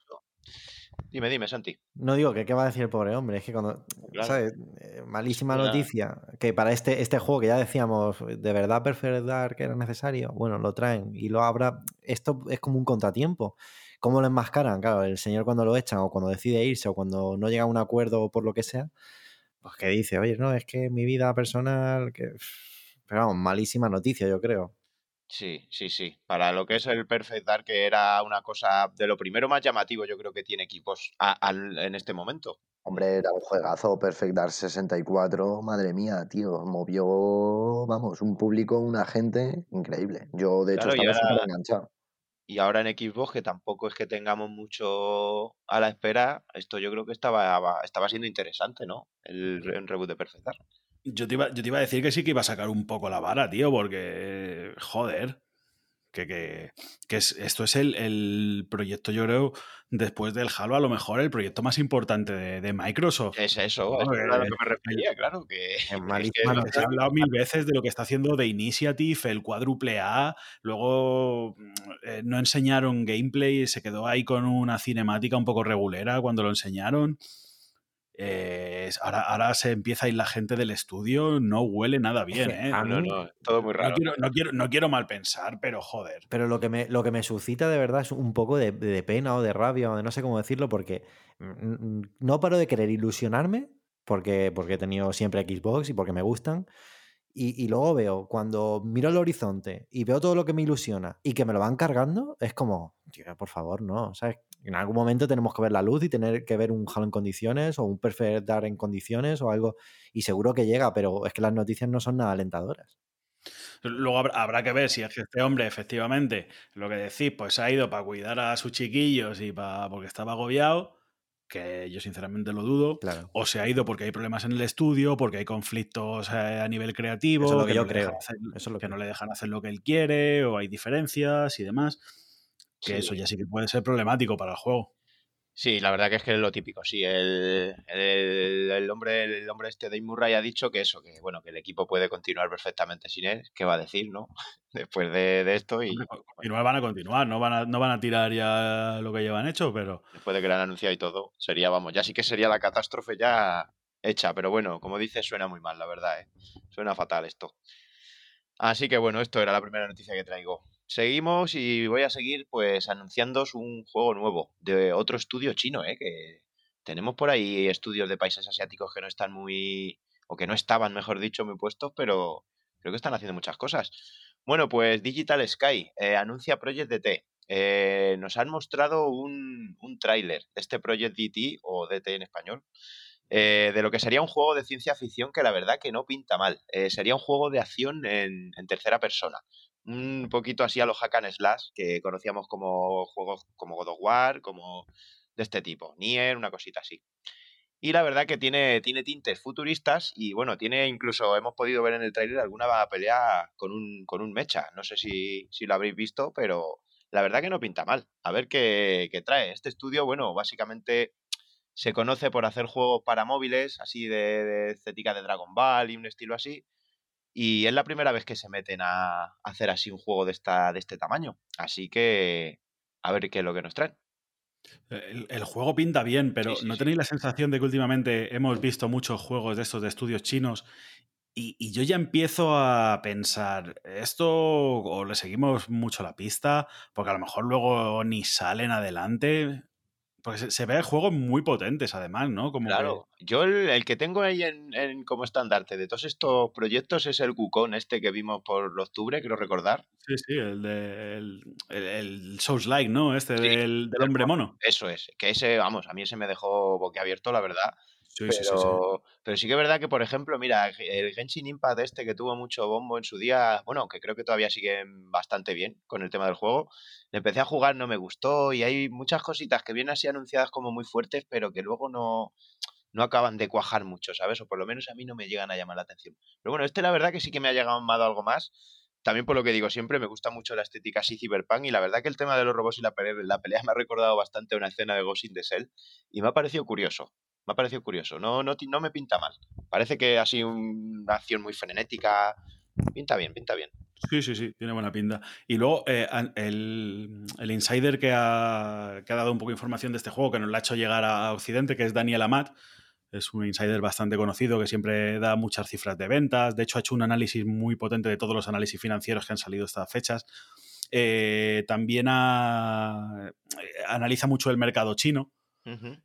Dime, dime, Santi. No digo que qué va a decir el pobre hombre, es que cuando. ¿sabes? Eh, malísima noticia. Que para este, este juego que ya decíamos, de verdad Perfect que era necesario, bueno, lo traen y lo habrá. Esto es como un contratiempo. ¿Cómo lo enmascaran? Claro, el señor cuando lo echan o cuando decide irse o cuando no llega a un acuerdo por lo que sea, pues que dice, oye, no, es que mi vida personal. que Pero vamos, malísima noticia, yo creo. Sí, sí, sí. Para lo que es el Perfect Dark, que era una cosa de lo primero más llamativo, yo creo que tiene equipos en este momento. Hombre, era un juegazo, Perfect Dark 64, madre mía, tío, movió, vamos, un público, una gente increíble. Yo, de hecho, estaba súper enganchado. Y ahora en Xbox, que tampoco es que tengamos mucho a la espera, esto yo creo que estaba, estaba siendo interesante, ¿no? El, el reboot de Perfect Dark. Yo te, iba, yo te iba a decir que sí que iba a sacar un poco la vara, tío, porque, joder, que, que, que es, esto es el, el, proyecto, yo creo, después del Halo, a lo mejor el proyecto más importante de, de Microsoft. Es eso, es a lo que me refería, claro. Que, es que se ha hablado mil veces de lo que está haciendo de Initiative, el cuádruple A, luego eh, no enseñaron gameplay, se quedó ahí con una cinemática un poco regulera cuando lo enseñaron. Eh, ahora, ahora se empieza a ir la gente del estudio, no huele nada bien, ¿eh? no, no, todo muy raro. No quiero, no quiero, mal pensar, pero joder. Pero lo que me, lo que me suscita de verdad es un poco de, pena o de rabia, o de no sé cómo decirlo, porque no paro de querer ilusionarme, porque, porque he tenido siempre Xbox y porque me gustan. Y, y, luego veo, cuando miro el horizonte y veo todo lo que me ilusiona y que me lo van cargando, es como, tío, por favor, no. ¿Sabes? En algún momento tenemos que ver la luz y tener que ver un Halo en condiciones o un Perfect Dark en condiciones o algo. Y seguro que llega, pero es que las noticias no son nada alentadoras. Luego habrá, que ver si es que este hombre, efectivamente, lo que decís, pues ha ido para cuidar a sus chiquillos y para porque estaba agobiado, que yo sinceramente lo dudo, o se ha ido porque hay problemas en el estudio, porque hay conflictos eh, a nivel creativo, Eso es lo que, yo no creo. Eso lo que, no le dejan hacer lo que él quiere, o hay diferencias y demás. Que eso ya sí que puede ser problemático para el juego. Sí, la verdad que es que es lo típico, sí. El, el, hombre, el hombre este de Murray ha dicho que eso, que bueno, que el equipo puede continuar perfectamente sin él. ¿Qué va a decir, no? Después de, esto y. no van a continuar, no van a, no van a tirar ya lo que llevan hecho, pero. Después de que lo han anunciado y todo, sería, vamos, ya sí que sería la catástrofe ya hecha. Pero bueno, como dices, suena muy mal, la verdad, ¿eh? Suena fatal esto. Así que bueno, esto era la primera noticia que traigo. Seguimos y voy a seguir pues anunciando un juego nuevo de otro estudio chino, ¿eh? que tenemos por ahí estudios de países asiáticos que no están muy, o que no estaban, mejor dicho, muy puestos, pero creo que están haciendo muchas cosas. Bueno, pues Digital Sky eh, anuncia Project DT, eh, nos han mostrado un, un tráiler de este Project DT o DT en español, eh, de lo que sería un juego de ciencia ficción que la verdad que no pinta mal. Eh, sería un juego de acción en, en, tercera persona. Un poquito así a los hack and slash que conocíamos como juegos como God of War, como de este tipo. Nier, una cosita así. Y la verdad que tiene, tiene tintes futuristas y bueno, tiene incluso, hemos podido ver en el tráiler alguna pelea con un, con un mecha. No sé si, si, lo habréis visto, pero la verdad que no pinta mal. A ver qué, qué trae. Este estudio, bueno, básicamente se conoce por hacer juegos para móviles, así de, de, estética de Dragon Ball y un estilo así. Y es la primera vez que se meten a, a hacer así un juego de, esta, de este tamaño. Así que a ver qué es lo que nos traen. El, el, juego pinta bien, pero Sí, sí, ¿no sí. tenéis la sensación de que últimamente hemos visto muchos juegos de estos de estudios chinos y, y, yo ya empiezo a pensar, ¿esto o le seguimos mucho la pista? Porque a lo mejor luego ni salen adelante. Porque se, se ve juegos muy potentes, además, ¿no? Como claro, que... yo el, el, que tengo ahí en, en, como estandarte de todos estos proyectos es el Wukong este que vimos por octubre, creo recordar. Sí, sí, el de el, el, el Souls-like, ¿no? Este sí, del, del, hombre mono. Eso es, que ese, vamos, a mí ese me dejó boquiabierto, la verdad. Sí, pero, sí, sí, pero sí que es verdad que, por ejemplo, mira, el Genshin Impact este que tuvo mucho bombo en su día, bueno, que creo que todavía sigue bastante bien con el tema del juego, le empecé a jugar, no me gustó y hay muchas cositas que vienen así anunciadas como muy fuertes, pero que luego no, no acaban de cuajar mucho, ¿sabes? O por lo menos a mí no me llegan a llamar la atención. Pero bueno, este la verdad que sí que me ha llamado algo más. También por lo que digo siempre, me gusta mucho la estética así cyberpunk y la verdad que el tema de los robots y la pelea, la pelea me ha recordado bastante a una escena de Ghost in the Shell y me ha parecido curioso. Me ha parecido curioso. No, no, no me pinta mal. Parece que ha sido una acción muy frenética. Pinta bien, pinta bien. Sí, sí, sí, tiene buena pinta. Y luego eh, el, el, insider que ha, que ha, dado un poco de información de este juego, que nos lo ha hecho llegar a Occidente, que es Daniel Amat, es un insider bastante conocido que siempre da muchas cifras de ventas. De hecho, ha hecho un análisis muy potente de todos los análisis financieros que han salido estas fechas. Eh, también ha, analiza mucho el mercado chino. Uh -huh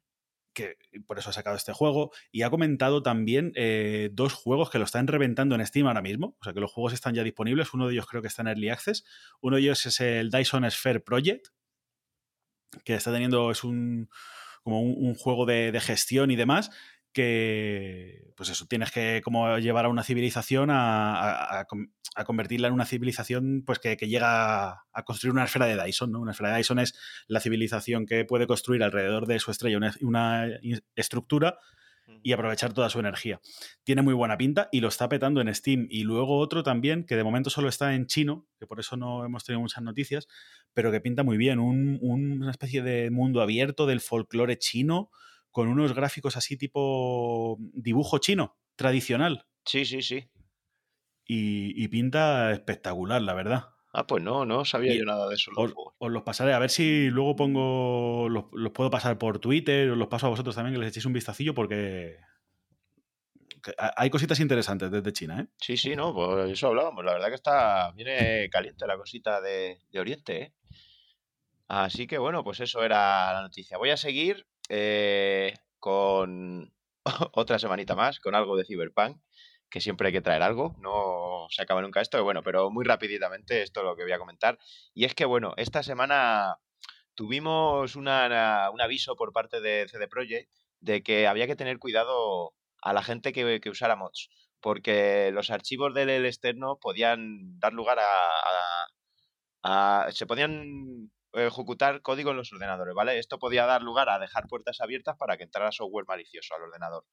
que por eso ha sacado este juego, y ha comentado también eh, dos juegos que lo están reventando en Steam ahora mismo, o sea que los juegos están ya disponibles, uno de ellos creo que está en Early Access, uno de ellos es el Dyson Sphere Project, que está teniendo, es un como un, juego de, gestión y demás, que, pues eso, tienes que como llevar a una civilización a, a, a convertirla en una civilización pues que, que, llega a construir una esfera de Dyson. ¿no? Una esfera de Dyson es la civilización que puede construir alrededor de su estrella una, una estructura y aprovechar toda su energía. Tiene muy buena pinta y lo está petando en Steam. Y luego otro también, que de momento solo está en chino, que por eso no hemos tenido muchas noticias, pero que pinta muy bien. Un, un, una especie de mundo abierto del folclore chino con unos gráficos así tipo dibujo chino, tradicional. Sí, sí, sí. Y, y pinta espectacular, la verdad. Ah, pues no, no sabía Y yo nada de eso. Os, os, los pasaré, a ver si luego pongo, los, los, puedo pasar por Twitter, os los paso a vosotros también, que les echéis un vistacillo porque hay cositas interesantes desde China, ¿eh? Sí, sí, no, pues eso hablábamos. La verdad que está, viene caliente la cosita de, de Oriente, ¿eh? Así que bueno, pues eso era la noticia. Voy a seguir eh, con otra semanita más, con algo de Cyberpunk, que siempre hay que traer algo, no se acaba nunca esto, bueno, pero muy rapiditamente esto es lo que voy a comentar. Y es que bueno, esta semana tuvimos un aviso por parte de CD Projekt de que había que tener cuidado a la gente que, que usara mods, porque los archivos del externo podían dar lugar a se podían ejecutar código en los ordenadores, ¿vale? Esto podía dar lugar a dejar puertas abiertas para que entrara software malicioso al ordenador.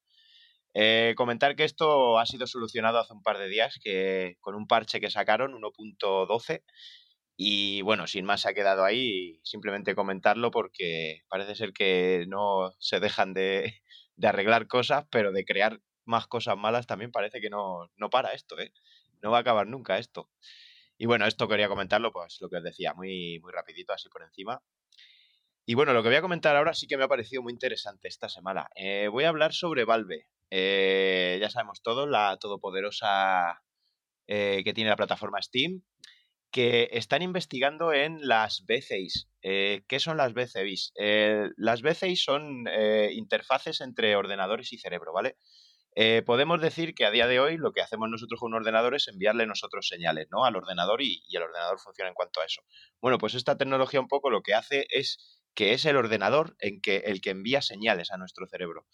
Eh, comentar que esto ha sido solucionado hace un par de días que con un parche que sacaron 1.12 y bueno, sin más se ha quedado ahí simplemente comentarlo porque parece ser que no se dejan de, de arreglar cosas, pero de crear más cosas malas también parece que no, no para esto, ¿eh? No va a acabar nunca esto. Y bueno, esto quería comentarlo, pues lo que os decía, muy, muy rapidito, así por encima. Y bueno, lo que voy a comentar ahora sí que me ha parecido muy interesante esta semana. Eh, voy a hablar sobre Valve. Eh, ya sabemos todos, la todopoderosa eh, que tiene la plataforma Steam, que están investigando en las BCIs. Eh, ¿Qué son las BCIs? las BCIs son interfaces entre ordenadores y cerebro, ¿vale? Eh, podemos decir que a día de hoy lo que hacemos nosotros con un ordenador es enviarle nosotros señales ¿no? al ordenador y, el ordenador funciona en cuanto a eso. Bueno, pues esta tecnología un poco lo que hace es que es el ordenador el que envía señales a nuestro cerebro.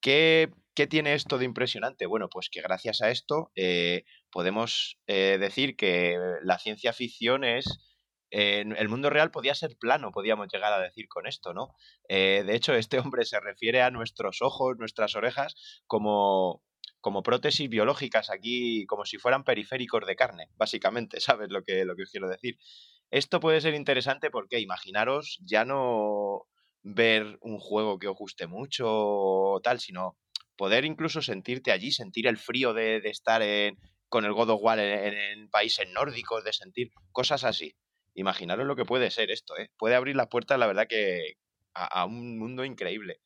¿Qué, qué tiene esto de impresionante? Bueno, pues que gracias a esto eh, podemos eh, decir que la ciencia ficción es el mundo real podía ser plano, podíamos llegar a decir con esto, ¿no? Eh, de hecho, este hombre se refiere a nuestros ojos, nuestras orejas, como, como prótesis biológicas aquí, como si fueran periféricos de carne, básicamente, ¿sabes lo que, lo que os quiero decir? Esto puede ser interesante porque imaginaros ya no ver un juego que os guste mucho o tal, sino poder incluso sentirte allí, sentir el frío de, de estar en, con el God of War en, en países nórdicos, de sentir cosas así. Imaginaros lo que puede ser esto, ¿eh? Puede abrir las puertas, la verdad, que a, un mundo increíble.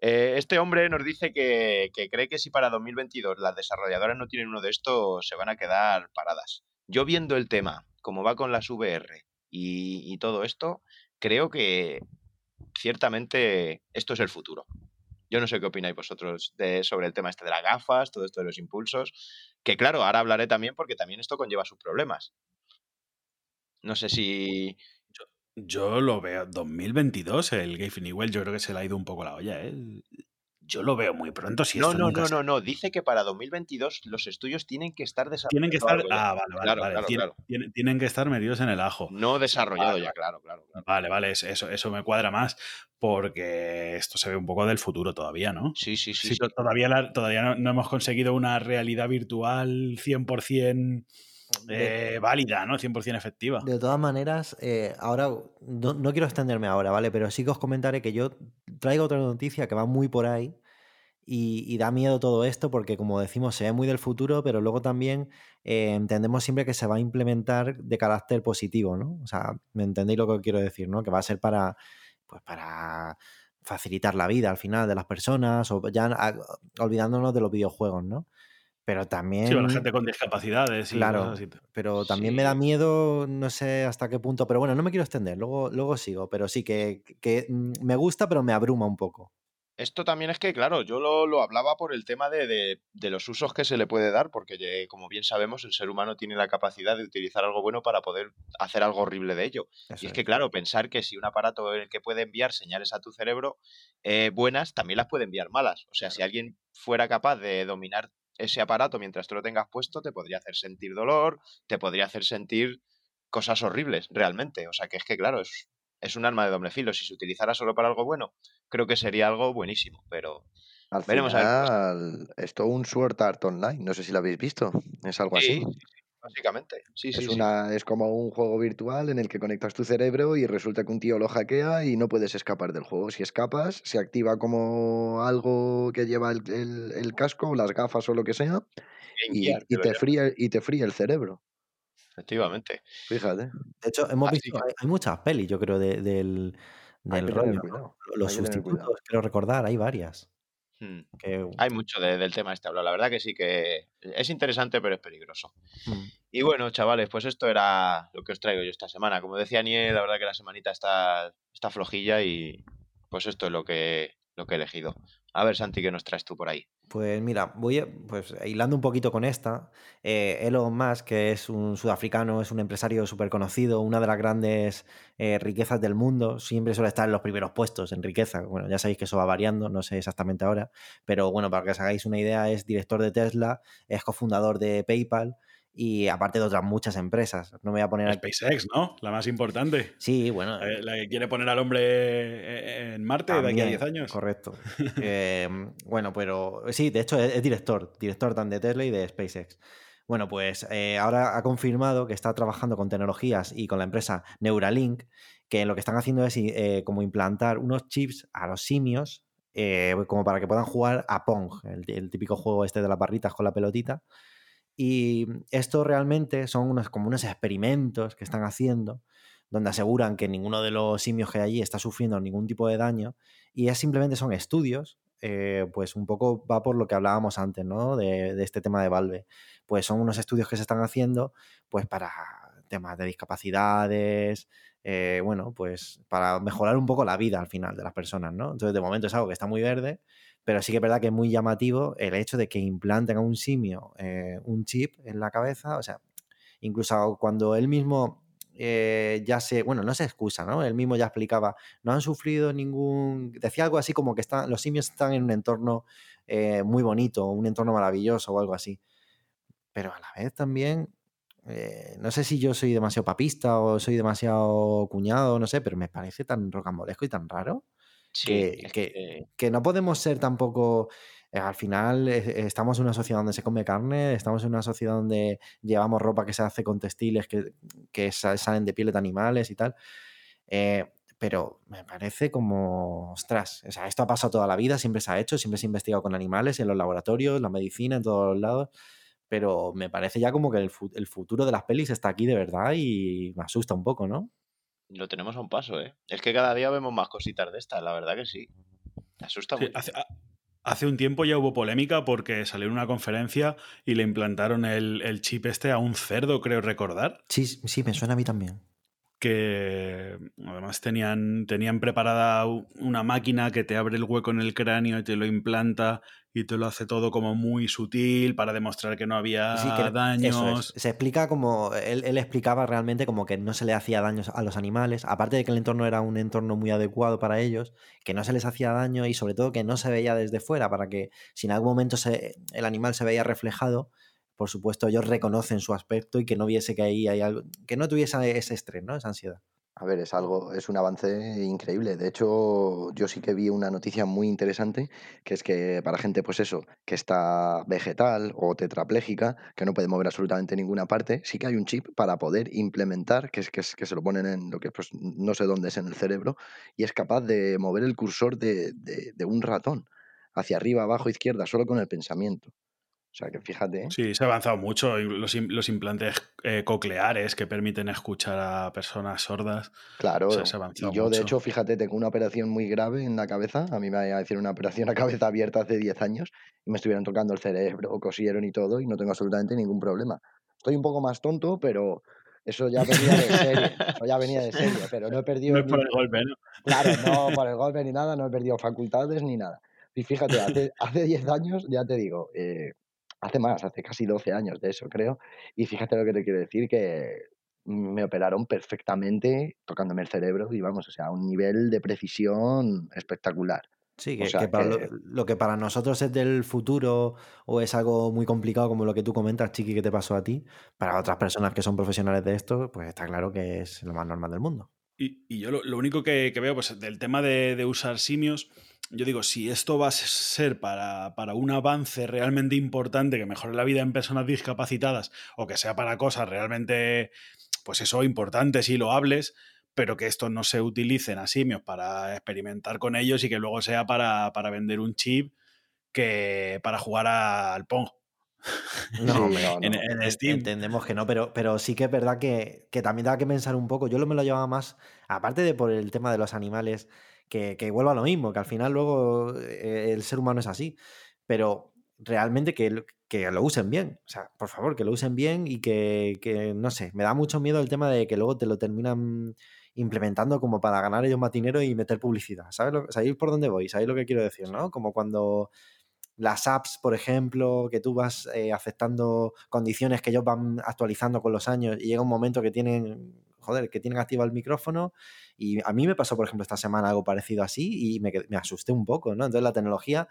Eh, este hombre nos dice que, cree que si para 2022 las desarrolladoras no tienen uno de estos, se van a quedar paradas. Yo viendo el tema, como va con las VR y, todo esto, creo que ciertamente esto es el futuro. Yo no sé qué opináis vosotros sobre el tema este de las gafas, todo esto de los impulsos, que claro, ahora hablaré también porque también esto conlleva sus problemas. No sé si. Yo, yo lo veo. 2022, el Gabe Newell, yo creo que se le ha ido un poco la olla, ¿eh? Yo lo veo muy pronto. Si no, no, no, no, no. Dice que para 2022 los estudios tienen que estar desarrollados. Tienen que estar. Ah, vale, vale. Claro, vale. claro, tienen, claro. Tienen, que estar metidos en el ajo. No desarrollado vale. ya, claro, claro, claro. Vale, vale. Eso, eso me cuadra más porque esto se ve un poco del futuro todavía, ¿no? Sí, sí, sí. sí, sí. Todavía, la, todavía no, no, hemos conseguido una realidad virtual 100% eh, válida, ¿no? 100% efectiva. De todas maneras, eh, ahora no, no, quiero extenderme ahora, ¿vale? Pero sí que os comentaré que yo traigo otra noticia que va muy por ahí y, y da miedo todo esto porque, como decimos, se ve muy del futuro, pero luego también eh, entendemos siempre que se va a implementar de carácter positivo, ¿no? O sea, ¿me entendéis lo que quiero decir, ¿no? Que va a ser para, pues para facilitar la vida al final de las personas o ya a, olvidándonos de los videojuegos, ¿no? Pero también... Sí, la gente con discapacidades. Y claro, así. pero también sí. me da miedo, no sé hasta qué punto, pero bueno, no me quiero extender, luego, luego sigo, pero sí que, que me gusta, pero me abruma un poco. Esto también es que, claro, yo lo, lo hablaba por el tema de, de, de, los usos que se le puede dar, porque como bien sabemos, el ser humano tiene la capacidad de utilizar algo bueno para poder hacer algo horrible de ello. Eso y es, es que, claro, pensar que si un aparato en el que puede enviar señales a tu cerebro eh, buenas, también las puede enviar malas. O sea, claro. si alguien fuera capaz de dominar ese aparato mientras tú lo tengas puesto te podría hacer sentir dolor, te podría hacer sentir cosas horribles realmente. O sea que es que, claro, es, es un arma de doble filo. Si se utilizara solo para algo bueno, creo que sería algo buenísimo, pero... Al veremos final, a ver es todo un Sword Art Online, no sé si lo habéis visto, es algo sí, así. Sí, básicamente. Sí, es, sí, una, sí. es como un juego virtual en el que conectas tu cerebro y resulta que un tío lo hackea y no puedes escapar del juego. Si escapas, se activa como algo que lleva el, el, el casco, las gafas o lo que sea, y, y, te fría, y te fría el cerebro. Efectivamente. Fíjate. De hecho, hemos Así visto, que... hay, hay, muchas pelis, yo creo, de, del, del rollo. ¿no? Los sustitutos, quiero recordar, hay varias. Hmm. Que... Hay mucho de, del tema este hablado. La verdad que sí que es interesante, pero es peligroso. Hmm. Y bueno, chavales, pues esto era lo que os traigo yo esta semana. Como decía Niel, la verdad que la semanita está, está flojilla y pues esto es lo que, lo que he elegido. A ver, Santi, ¿qué nos traes tú por ahí? Pues mira, voy a, pues hilando un poquito con esta, eh, Elon Musk, que es un sudafricano, es un empresario súper conocido, una de las grandes eh, riquezas del mundo, siempre suele estar en los primeros puestos en riqueza. Bueno, ya sabéis que eso va variando, no sé exactamente ahora, pero bueno, para que os hagáis una idea, es director de Tesla, es cofundador de PayPal, y aparte de otras muchas empresas. No me voy a poner SpaceX, ¿no? La más importante. Sí, bueno. La, la que quiere poner al hombre en Marte también, de aquí a 10 años. Correcto. eh, bueno, pero sí, de hecho es, es, director, director tan de Tesla y de SpaceX. Bueno, pues eh, ahora ha confirmado que está trabajando con tecnologías y con la empresa Neuralink, que lo que están haciendo es eh, como implantar unos chips a los simios, eh, como para que puedan jugar a Pong, el, el típico juego este de las barritas con la pelotita. Y esto realmente son unos, como unos experimentos que están haciendo, donde aseguran que ninguno de los simios que hay allí está sufriendo ningún tipo de daño, y es simplemente son estudios, eh, pues un poco va por lo que hablábamos antes, ¿no? De, este tema de Valve. Pues son unos estudios que se están haciendo, pues para temas de discapacidades, eh, bueno, pues para mejorar un poco la vida al final de las personas, ¿no? Entonces, de momento es algo que está muy verde, pero sí que es verdad que es muy llamativo el hecho de que implanten a un simio eh, un chip en la cabeza, o sea, incluso cuando él mismo eh, ya se, bueno, no se excusa, ¿no? Él mismo ya explicaba, no han sufrido ningún, decía algo así como que están, los simios están en un entorno eh, muy bonito, un entorno maravilloso o algo así. Pero a la vez también, eh, no sé si yo soy demasiado papista o soy demasiado cuñado, no sé, pero me parece tan rocambolesco y tan raro que, que, no podemos ser tampoco eh, al final estamos en una sociedad donde se come carne, estamos en una sociedad donde llevamos ropa que se hace con textiles que, que salen de pieles de animales y tal. Eh, pero me parece como, ostras, o sea, esto ha pasado toda la vida, siempre se ha hecho, siempre se ha investigado con animales en los laboratorios, la medicina, en todos los lados, pero me parece ya como que el, el futuro de las pelis está aquí de verdad y me asusta un poco, ¿no? Lo tenemos a un paso, ¿eh? Es que cada día vemos más cositas de estas, la verdad que sí. Me asusta mucho. Hace un tiempo ya hubo polémica porque salió en una conferencia y le implantaron el, chip este a un cerdo, creo recordar. Sí, sí, me suena a mí también que además tenían, tenían preparada una máquina que te abre el hueco en el cráneo y te lo implanta y te lo hace todo como muy sutil para demostrar que no había daños. Se explica como, él, él, explicaba realmente como que no se le hacía daños a los animales, aparte de que el entorno era un entorno muy adecuado para ellos, que no se les hacía daño y sobre todo que no se veía desde fuera, para que si en algún momento se, el animal se veía reflejado, por supuesto, ellos reconocen su aspecto y que no viese que ahí hay algo, que no tuviese ese estrés, ¿no? Esa ansiedad. A ver, es algo, es un avance increíble. De hecho, yo sí que vi una noticia muy interesante, que es que para gente, pues eso, que está vegetal o tetrapléjica, que no puede mover absolutamente ninguna parte, sí que hay un chip para poder implementar, que es que, que se lo ponen en lo que pues no sé dónde es en el cerebro, y es capaz de mover el cursor de, de un ratón hacia arriba, abajo, izquierda, solo con el pensamiento. O sea que fíjate. Sí, se ha avanzado mucho. Los, los implantes eh, cocleares que permiten escuchar a personas sordas. Claro. y yo, de hecho, fíjate, tengo una operación muy grave en la cabeza. A mí me decir una operación a cabeza abierta hace 10 años y me estuvieron tocando el cerebro, cosieron y todo, y no tengo absolutamente ningún problema. Estoy un poco más tonto, pero eso ya venía de serie. Eso ya venía de serie, pero no he perdido. No es por el golpe, ¿no? Claro, no por el golpe ni nada, no he perdido facultades ni nada. Y fíjate, hace, hace 10 años, ya te digo, eh, hace más, hace casi 12 años de eso, creo. Y fíjate lo que te quiero decir, que me operaron perfectamente tocándome el cerebro y vamos, o sea, a un nivel de precisión espectacular. Sí, que, Lo, que para nosotros es del futuro o es algo muy complicado como lo que tú comentas, Chiqui, que te pasó a ti, para otras personas que son profesionales de esto, pues está claro que es lo más normal del mundo. Y, yo lo, único que, veo, pues del tema de, usar simios, yo digo, si esto va a ser para, un avance realmente importante que mejore la vida en personas discapacitadas o que sea para cosas realmente, pues eso, importantes y loables, pero que esto no se utilicen a simios para experimentar con ellos y que luego sea para, para vender un chip que para jugar al Pong. No, En, Entendemos que no, pero, pero sí que es verdad que, también da que pensar un poco. Yo lo me lo llevaba más, aparte de por el tema de los animales, que, que vuelva a lo mismo, que al final luego eh, el ser humano es así. Pero realmente que, que lo usen bien. O sea, por favor, que lo usen bien y que, que, no sé, me da mucho miedo el tema de que luego te lo terminan implementando como para ganar ellos más dinero y meter publicidad. ¿Sabes? Lo, ¿Sabéis por dónde voy? ¿Sabéis lo que quiero decir? ¿no? Como cuando las apps, por ejemplo, que tú vas eh, aceptando condiciones que ellos van actualizando con los años y llega un momento que tienen, joder, que tienen activo el micrófono y a mí me pasó, por ejemplo, esta semana algo parecido así y me, asusté un poco, ¿no? Entonces la tecnología,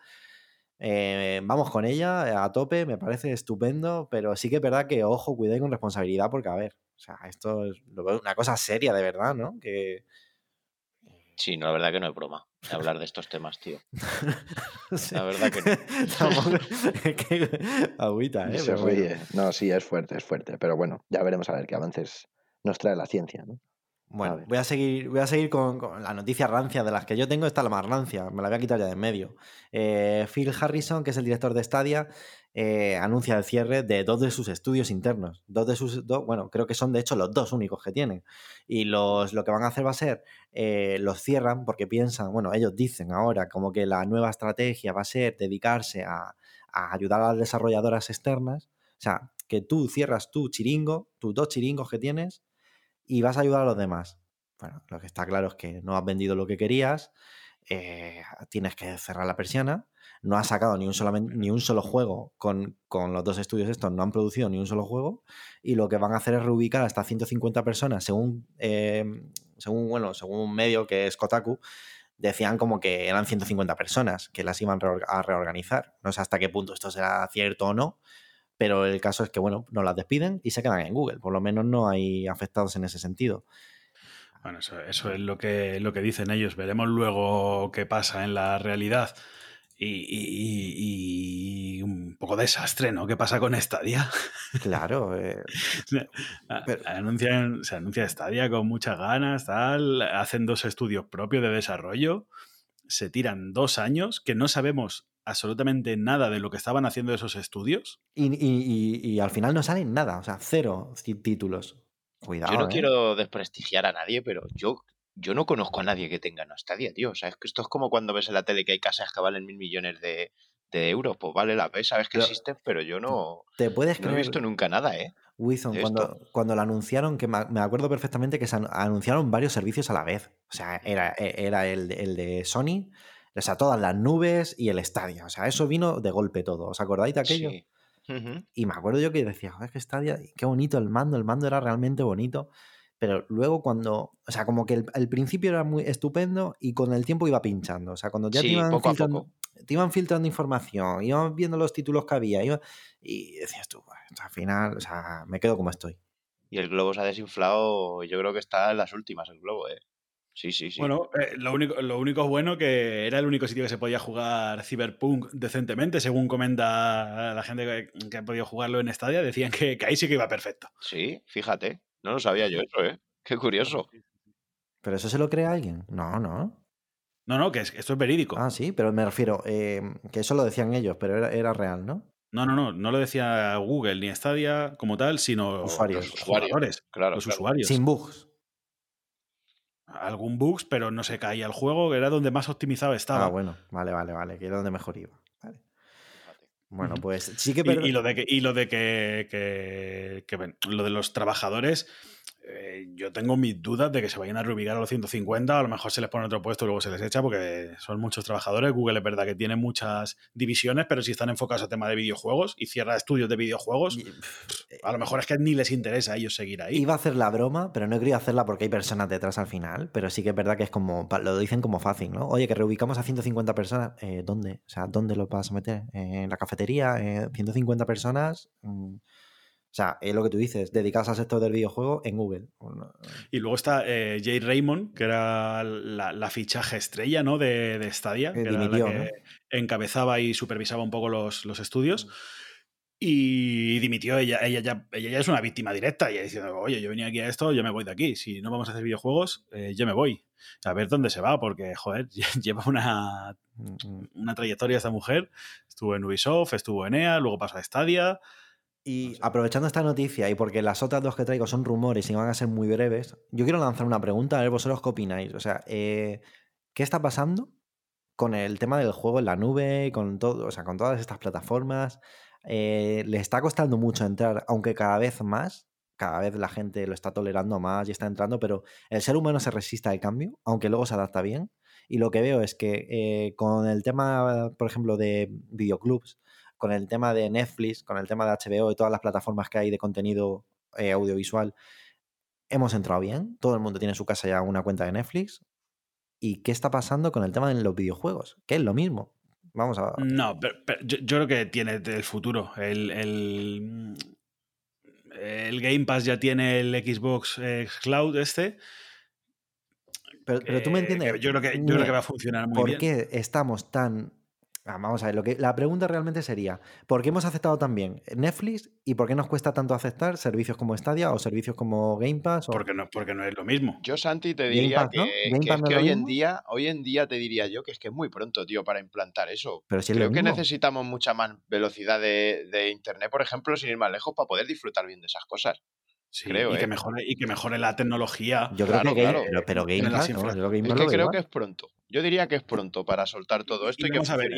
eh, vamos con ella a tope, me parece estupendo, pero sí que es verdad que, ojo, cuidé con responsabilidad porque, a ver, o sea, esto es una cosa seria de verdad, ¿no? Que Sí, no, la verdad que no es broma hablar de estos temas, tío. La verdad que no. Agüita, ¿eh? Se No, sí, es fuerte, es fuerte. Pero bueno, ya veremos a ver qué avances nos trae la ciencia, ¿no? Bueno, voy a seguir, voy a seguir con, la noticia rancia de las que yo tengo. Está la más rancia, me la voy a quitar ya de en medio. Eh, Phil Harrison, que es el director de Stadia, eh, anuncia el cierre de dos de sus estudios internos. Dos de sus, dos, bueno, creo que son de hecho los dos únicos que tienen. Y los, lo que van a hacer va a ser, eh, los cierran porque piensan, bueno, ellos dicen ahora como que la nueva estrategia va a ser dedicarse a, a ayudar a las desarrolladoras externas. O sea, que tú cierras tu chiringo, tus dos chiringos que tienes, y vas a ayudar a los demás. Bueno, lo que está claro es que no has vendido lo que querías, eh, tienes que cerrar la persiana. No ha sacado ni un, solamente, ni un solo juego con, con, los dos estudios estos, no han producido ni un solo juego. Y lo que van a hacer es reubicar hasta 150 personas, según, eh, según, bueno, según un medio que es Kotaku, decían como que eran 150 personas que las iban a reorganizar. No sé hasta qué punto esto será cierto o no, pero el caso es que, bueno, no las despiden y se quedan en Google. Por lo menos no hay afectados en ese sentido. Bueno, eso, es lo que, lo que dicen ellos. Veremos luego qué pasa en la realidad. Y, un poco desastre, ¿no? ¿Qué pasa con Stadia? Claro. Eh, anuncian, se anuncia Stadia con muchas ganas, tal. Hacen dos estudios propios de desarrollo. Se tiran dos años que no sabemos absolutamente nada de lo que estaban haciendo esos estudios. Y, y al final no salen nada, o sea, cero títulos. Cuidado, yo no ¿eh? quiero desprestigiar a nadie, pero yo, yo no conozco a nadie que tenga Stadia, tío. O sea, es que esto es como cuando ves en la tele que hay casas que valen mil millones de, euros. Pues vale la pena, sabes que existen, pero yo no, ¿te puedes no he visto nunca nada, ¿eh? Wilson, cuando, cuando lo anunciaron, que me acuerdo perfectamente que se anunciaron varios servicios a la vez. O sea, era, e, era el, el de Sony, o sea, todas las nubes y el estadio. O sea, eso vino de golpe todo. ¿Os acordáis de aquello? Sí. Y me acuerdo yo que decía, joder, que Stadia, qué bonito el mando, el mando era realmente bonito. Pero luego cuando, o sea, como que el, principio era muy estupendo y con el tiempo iba pinchando. O sea, cuando ya te, iban filtrando, te, iban filtrando, información, iban viendo los títulos que había, y decías tú, al final, o sea, me quedo como estoy. Y el globo se ha desinflado, yo creo que está en las últimas el globo, ¿eh? Sí, sí, sí. Bueno, eh, lo, único, lo único bueno que era el único sitio que se podía jugar Cyberpunk decentemente, según comenta la gente que, ha podido jugarlo en Stadia, decían que, ahí sí que iba perfecto. Sí, fíjate. No lo sabía yo eso, ¿eh? Qué curioso. ¿Pero eso se lo cree alguien? No, no. No, no, que, esto es verídico. Ah, sí, pero me refiero eh, que eso lo decían ellos, pero era, real, ¿no? No, no, no, no lo decía Google ni Stadia como tal, sino usuarios. los jugadores, claro, los usuarios. Sin bugs algún bugs, pero no se caía el juego, que era donde más optimizado estaba. Ah, bueno, vale, vale, vale, que era donde mejor iba. Vale. Bueno, pues sí que... Y, y, lo de que, y lo de que, que, que, lo de los trabajadores, eh, yo tengo mis dudas de que se vayan a reubicar a los 150, a lo mejor se les pone otro puesto y luego se les echa porque son muchos trabajadores. Google es verdad que tiene muchas divisiones, pero si están enfocados a tema de videojuegos y cierra estudios de videojuegos, a lo mejor es que ni les interesa a ellos seguir ahí. Iba a hacer la broma, pero no he querido hacerla porque hay personas detrás al final, pero sí que es verdad que es como, lo dicen como fácil, ¿no? Oye, que reubicamos a 150 personas, eh, ¿dónde? O sea, ¿dónde lo vas a meter? ¿En la cafetería? ¿150 personas? Mm, o sea, es lo que tú dices, dedicados al sector del videojuego en Google. Y luego está eh, Jay Raymond, que era la, fichaje estrella ¿no? de, de Stadia, que, era la que encabezaba y supervisaba un poco los, estudios. Mm. Y dimitió, ella, ella, ya, ella ya es una víctima directa, y diciendo, oye, yo venía aquí a esto, yo me voy de aquí, si no vamos a hacer videojuegos, eh, yo me voy. A ver dónde se va, porque, joder, lleva una, mm, mm. una trayectoria esta mujer. Estuvo en Ubisoft, estuvo en EA, luego pasó a Stadia. Y aprovechando esta noticia y porque las otras dos que traigo son rumores y van a ser muy breves, yo quiero lanzar una pregunta a ver vosotros qué opináis. O sea, eh, ¿qué está pasando con el tema del juego en la nube, con todo, o sea, con todas estas plataformas? Eh, le está costando mucho entrar, aunque cada vez más, cada vez la gente lo está tolerando más y está entrando, pero el ser humano se resiste al cambio, aunque luego se adapta bien. Y lo que veo es que eh, con el tema, por ejemplo, de videoclubs, con el tema de Netflix, con el tema de HBO y todas las plataformas que hay de contenido eh, audiovisual, hemos entrado bien. Todo el mundo tiene en su casa ya una cuenta de Netflix. ¿Y qué está pasando con el tema de los videojuegos? Que es lo mismo. Vamos a. No, pero, yo, creo que tiene el futuro. El, el, Game Pass ya tiene el Xbox Cloud este. Pero, tú me entiendes. Yo creo que, yo creo que va a funcionar muy bien. ¿Por qué estamos tan Ah, vamos a ver, lo que, la pregunta realmente sería, ¿por qué hemos aceptado también Netflix y por qué nos cuesta tanto aceptar servicios como Stadia o servicios como Game Pass? Porque, no, porque no es lo mismo. Yo, Santi, te diría que, hoy, en día, hoy en día te diría yo que es que es muy pronto, tío, para implantar eso. Pero Creo que necesitamos mucha más velocidad de, Internet, por ejemplo, sin ir más lejos, para poder disfrutar bien de esas cosas. creo, y, que ¿eh? mejore, y que mejore la tecnología. Yo creo que claro. pero, Game Pass, ¿no? es que creo que es pronto. Yo diría que es pronto para soltar todo esto y, que vamos a ver,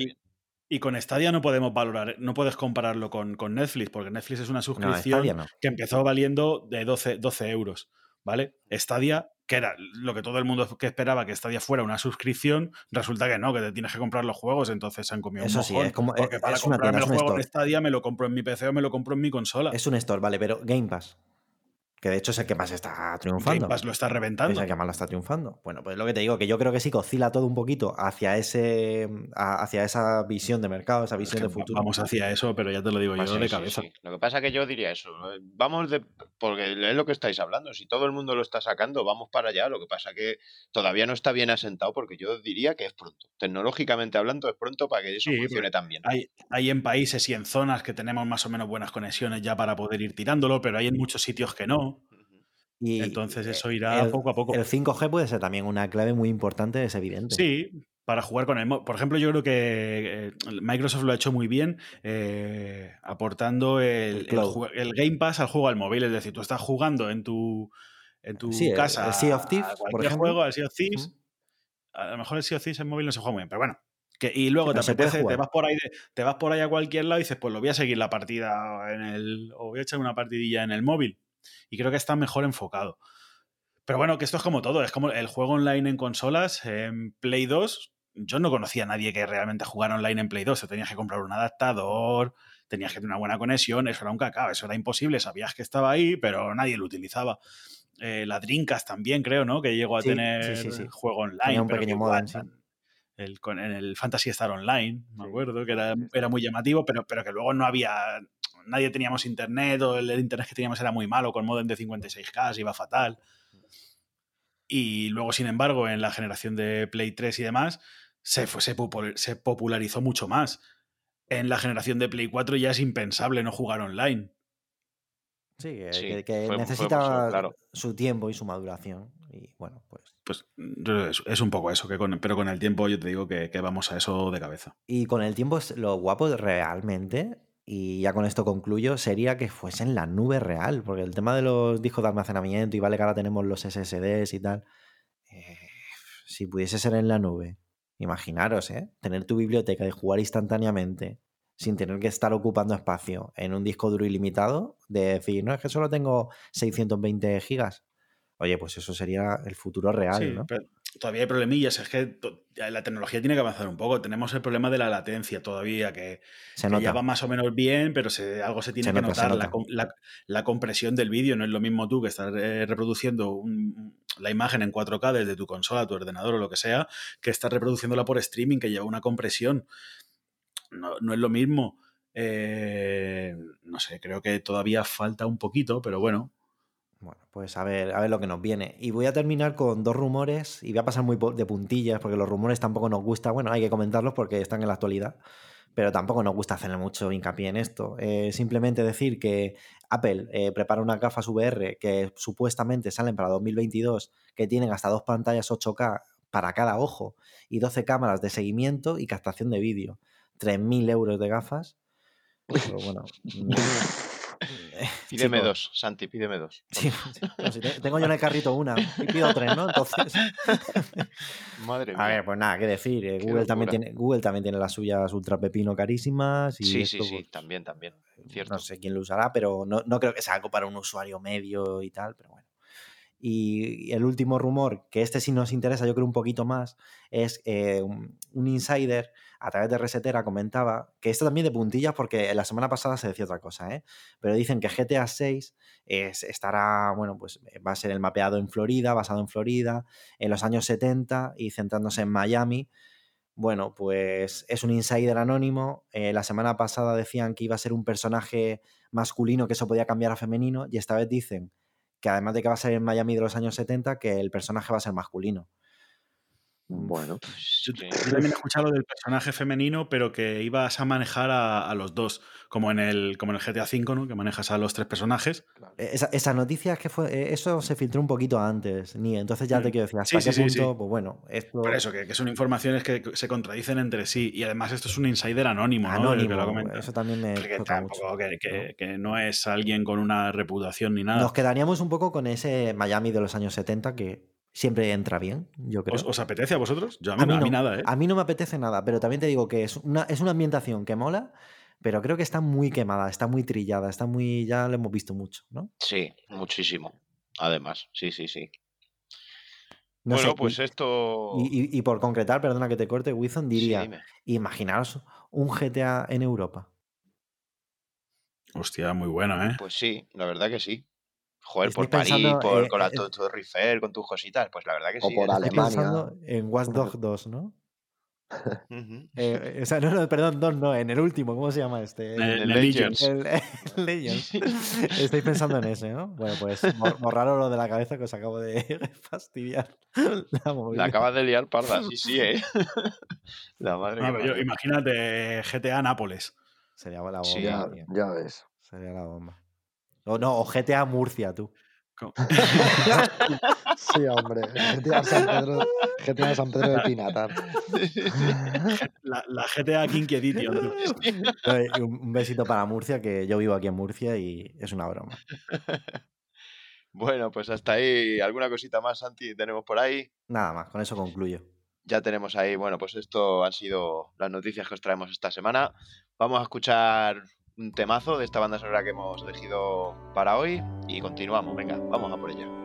y con Stadia no podemos valorar, no puedes compararlo con, con Netflix, porque Netflix es una suscripción que empezó valiendo de 12, 12 euros. ¿vale? Stadia, que era lo que todo el mundo que esperaba que Stadia fuera una suscripción, resulta que no, que te tienes que comprar los juegos, entonces se han comido Eso un sí, mojón, es como- porque es- para es una comprarme tienda, los juegos de store. Stadia me lo compro en mi PC o me lo compro en mi consola. Es un store, vale, pero Game Pass. Que de hecho es el que más está triunfando. Game Pass lo está Es reventando. el que más lo está triunfando. Bueno, pues lo que te digo, que yo creo que sí que oscila todo un poquito hacia ese a- hacia esa visión de mercado, esa Es visión que de futuro. Vamos hacia eso, pero ya te lo digo Pues yo sí, de sí, cabeza. sí. Lo que pasa es que yo diría eso. Vamos de. Porque es lo que estáis hablando. Si todo el mundo lo está sacando, vamos para allá. Lo que pasa que todavía no está bien asentado porque yo diría que es pronto. Tecnológicamente hablando, es pronto para que eso Sí, funcione tan bien. Hay, hay en países y en zonas que tenemos más o menos buenas conexiones ya para poder ir tirándolo, pero hay en muchos sitios que no. Y Entonces eh, eso irá el- poco a poco. El 5G puede ser también una clave muy importante, es evidente. Sí, para jugar con el Por ejemplo, yo creo que eh, Microsoft lo ha hecho muy bien eh, aportando el, El el el Game Pass al juego al móvil. Es decir, tú estás jugando en tu, en tu Sí, el- casa el Sea of Thieves, a por ejemplo. juego, al Sea of Thieves. A lo mejor el Sea of Thieves en móvil no se juega muy bien, pero bueno. Que, y luego te apetece, te vas, por ahí de- te vas por ahí a cualquier lado y dices, pues lo voy a seguir la partida en el. o voy a echar una partidilla en el móvil. Y creo que está mejor enfocado. Pero bueno, que esto es como todo, es como el juego online en consolas, en Play 2. Yo no conocía a nadie que realmente jugara online en Play 2. Te tenías que comprar un adaptador, tenías que tener una buena conexión, eso era un cacao, eso era imposible. Sabías que estaba ahí, pero nadie lo utilizaba. Eh, la Drinkas también, creo, ¿no? Que llegó a Sí, tener sí, sí. juego online. Tenía un pero pequeño modem, el, con, en el Fantasy Star Online, me acuerdo, que era, era muy llamativo, pero, pero que luego no había. Nadie teníamos internet, o el, el internet que teníamos era muy malo, con modem de 56K, iba fatal. Y luego, sin embargo, en la generación de Play 3 y demás, se, fue- se, se popularizó mucho más. En la generación de Play 4 ya es impensable no jugar online. Sí, que, Sí, que- que fue- fue necesita posible, claro. su tiempo y su maduración. Y bueno, pues. Pues es, es un poco eso, que con, pero con el tiempo yo te digo que, que vamos a eso de cabeza. Y con el tiempo, es- lo guapo realmente, y ya con esto concluyo, sería que fuese en la nube real, porque el tema de los discos de almacenamiento, y vale que ahora tenemos los SSDs y tal, eh, si pudiese ser en la nube, imaginaros, ¿eh? Tener tu biblioteca y jugar instantáneamente, sin tener que estar ocupando espacio en un disco duro ilimitado, de decir, no, es que solo tengo 620 gigas. Oye, pues eso sería el futuro real, Sí, ¿no? pero todavía hay problemillas. Es que la tecnología tiene que avanzar un poco. Tenemos el problema de la latencia todavía, que, Se que ya va más o menos bien, pero se- algo se tiene Se que nota, notar. Nota. la compresión del vídeo no es lo mismo tú que estar eh, reproduciendo un- la imagen en 4K desde tu consola, tu ordenador o lo que sea, que estar reproduciéndola por streaming que lleva una compresión. No, no es lo mismo. Eh, no sé, creo que todavía falta un poquito, pero bueno. Bueno, pues a ver, a ver lo que nos viene. Y voy a terminar con dos rumores y voy a pasar muy de puntillas porque los rumores tampoco nos gusta. Bueno, hay que comentarlos porque están en la actualidad, pero tampoco nos gusta hacerle mucho hincapié en esto. Eh, simplemente decir que Apple eh, prepara unas gafas VR que supuestamente salen para 2022, que tienen hasta dos pantallas 8K para cada ojo y 12 cámaras de seguimiento y captación de vídeo. 3.000 euros de gafas. Pero bueno. Pídeme dos, Santi, pídeme dos. Sí, sí. Bueno, si te- tengo yo en el carrito una y pido tres, ¿no? Entonces. Madre A mía. ver, pues nada, qué decir. eh, Qué Google, también tiene, Google también tiene las suyas ultra pepino carísimas. Y sí, esto, sí, sí, pues, también, también. Cierto. No sé quién lo usará, pero no, no creo que sea algo para un usuario medio y tal, pero bueno. Y el último rumor, que este sí nos interesa, yo creo un poquito más, es eh, un, un insider a través de Resetera comentaba que esto también de puntillas, porque la semana pasada se decía otra cosa, ¿eh? pero dicen que GTA 6 es- estará, bueno, pues va a ser el mapeado en Florida, basado en Florida, en los años 70 y centrándose en Miami. Bueno, pues es un insider anónimo. eh, la semana pasada decían que iba a ser un personaje masculino que eso podía cambiar a femenino y esta vez dicen que además de que va a ser en Miami de los años 70, que el personaje va a ser masculino. Bueno, Pues Yo, también he escuchado lo del personaje femenino, pero que ibas a manejar a, a los dos, como en el como en el GTA V, ¿no? Que manejas a los tres personajes. claro. Eh, Esa, esa noticia es que fue, eh, eso se filtró un poquito antes, ni entonces ya te Mm. quiero decir hasta Sí, qué sí, punto, sí. pues bueno, esto Por eso, que, que son informaciones que se contradicen entre sí. Y además esto es un insider anónimo, ¿no? Anónimo, que lo comenta. eso también me Que mucho. que- que no es alguien con una reputación ni nada. Nos quedaríamos un poco con ese Miami de los años 70 que siempre entra bien, yo creo. ¿Os, os apetece a vosotros? Yo a mí, no, a mí nada, ¿eh? a mí no me apetece nada, pero también te digo que es una, es una ambientación que mola, pero creo que está muy quemada, está muy trillada, está muy. Ya lo hemos visto mucho, ¿no? Sí, muchísimo. Además, sí, sí, sí. No bueno, sé, pues y- esto. Y, y- y por concretar, perdona que te corte, Wilson Sí, diría, dime. imaginaros un GTA en Europa. Hostia, muy bueno, ¿eh? Pues sí, la verdad que sí. Joder, Estoy por París, pensando, por, eh, con la eh, Torre Eiffel, con tus cositas, pues la verdad que O sí. por ¿eh? Estoy Alemania. pensando en Watch Dogs 2, ¿no? Eh, o sea, no, no, perdón, 2 no, en el último, ¿cómo se llama este? En El, el Legends. el- el Legends. Estoy pensando en ese, ¿no? Bueno, pues bor- borraros lo de la cabeza que os acabo de fastidiar la La acabas de liar parda, sí, sí, ¿eh? la madre No, yo- imagínate GTA Nápoles. Sería la bomba, Sí. Ya ves. Sería la bomba. O no, o GTA Murcia, tú. Sí, hombre. GTA San Pedro, GTA San Pedro del Pinatar. La, la GTA Kinky Edition. un besito para Murcia, que yo vivo aquí en Murcia y es una broma. Bueno, pues hasta ahí. ¿Alguna cosita más, Santi? Tenemos por ahí. Nada más, con eso concluyo. Ya tenemos ahí, bueno, pues esto han sido las noticias que os traemos esta semana. Vamos a escuchar un temazo de esta banda sonora que hemos elegido para hoy y continuamos. Venga, vamos a por ella.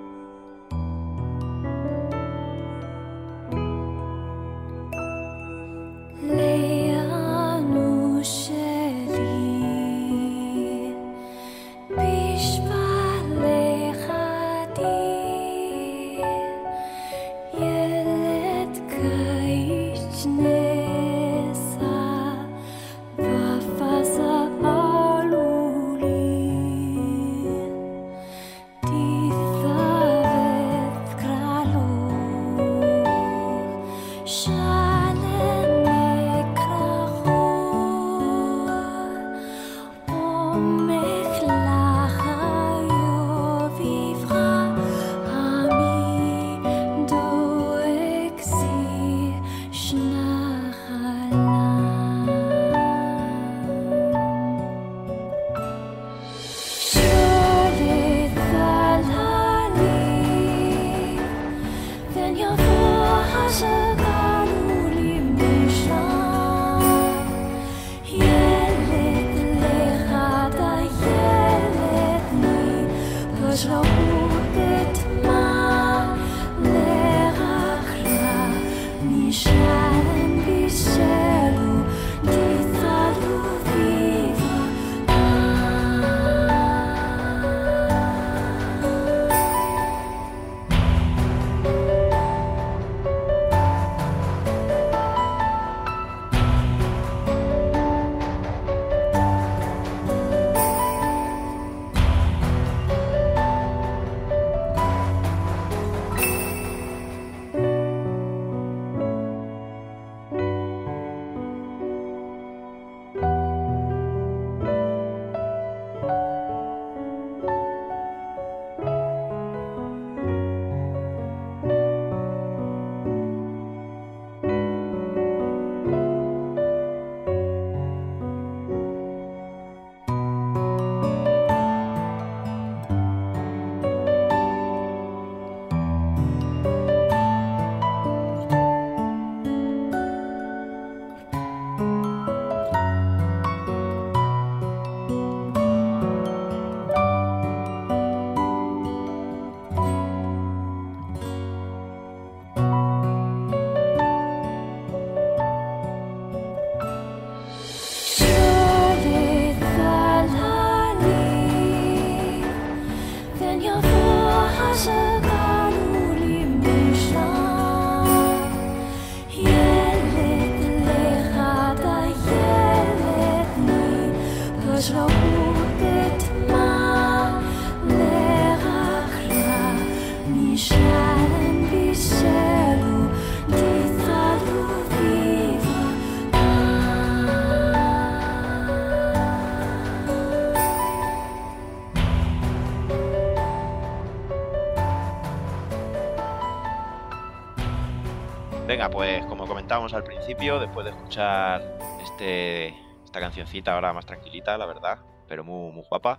Al principio, después de escuchar este, esta cancioncita ahora más tranquilita, la verdad, pero muy, muy guapa,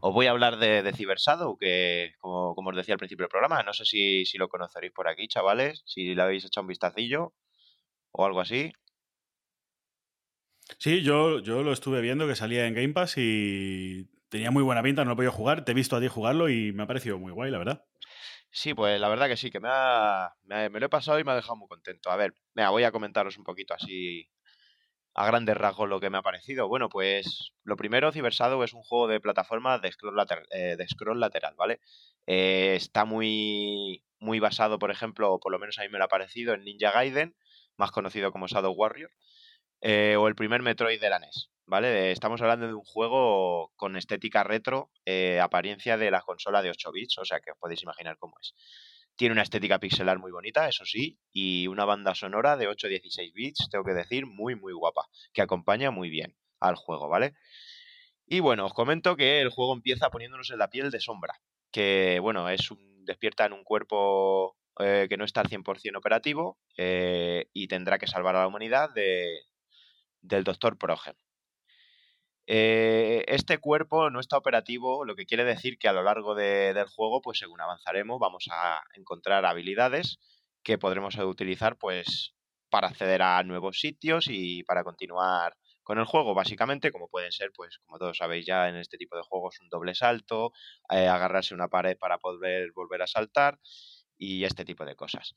os voy a hablar de, de que como, como os decía al principio del programa, no sé si, si lo conoceréis por aquí, chavales, si le habéis echado un vistacillo o algo así. Sí, yo, yo lo estuve viendo que salía en Game Pass y tenía muy buena pinta, no lo podido jugar. Te he visto a ti jugarlo y me ha parecido muy guay, la verdad. Sí, pues la verdad que sí, que me, ha, me, lo he pasado y me ha dejado muy contento. A ver, venga, voy a comentaros un poquito así a grandes rasgos lo que me ha parecido. Bueno, pues lo primero, Cybershadow es un juego de plataforma de scroll, later- eh, de scroll lateral, ¿vale? Eh, está muy, muy basado, por ejemplo, o por lo menos a mí me lo ha parecido, en Ninja Gaiden, más conocido como Shadow Warrior, eh, o el primer Metroid de la NES, ¿vale? Estamos hablando de un juego con estética retro, eh, apariencia de la consola de 8 bits, o sea que os podéis imaginar cómo es. Tiene una estética pixelar muy bonita, eso sí, y una banda sonora de 8-16 bits, tengo que decir, muy, muy guapa, que acompaña muy bien al juego, ¿vale? Y bueno, os comento que el juego empieza poniéndonos en la piel de sombra, que bueno, es un, despierta en un cuerpo eh, que no está al 100% operativo y tendrá que salvar a la humanidad de, del doctor Progen. Eh, este cuerpo no está operativo, lo que quiere decir que a lo largo de- del juego, pues según avanzaremos, vamos a encontrar habilidades que podremos utilizar pues para acceder a nuevos sitios y para continuar con el juego, básicamente, como pueden ser, pues como todos sabéis ya en este tipo de juegos, un doble salto, eh, agarrarse una pared para poder volver a saltar y este tipo de cosas.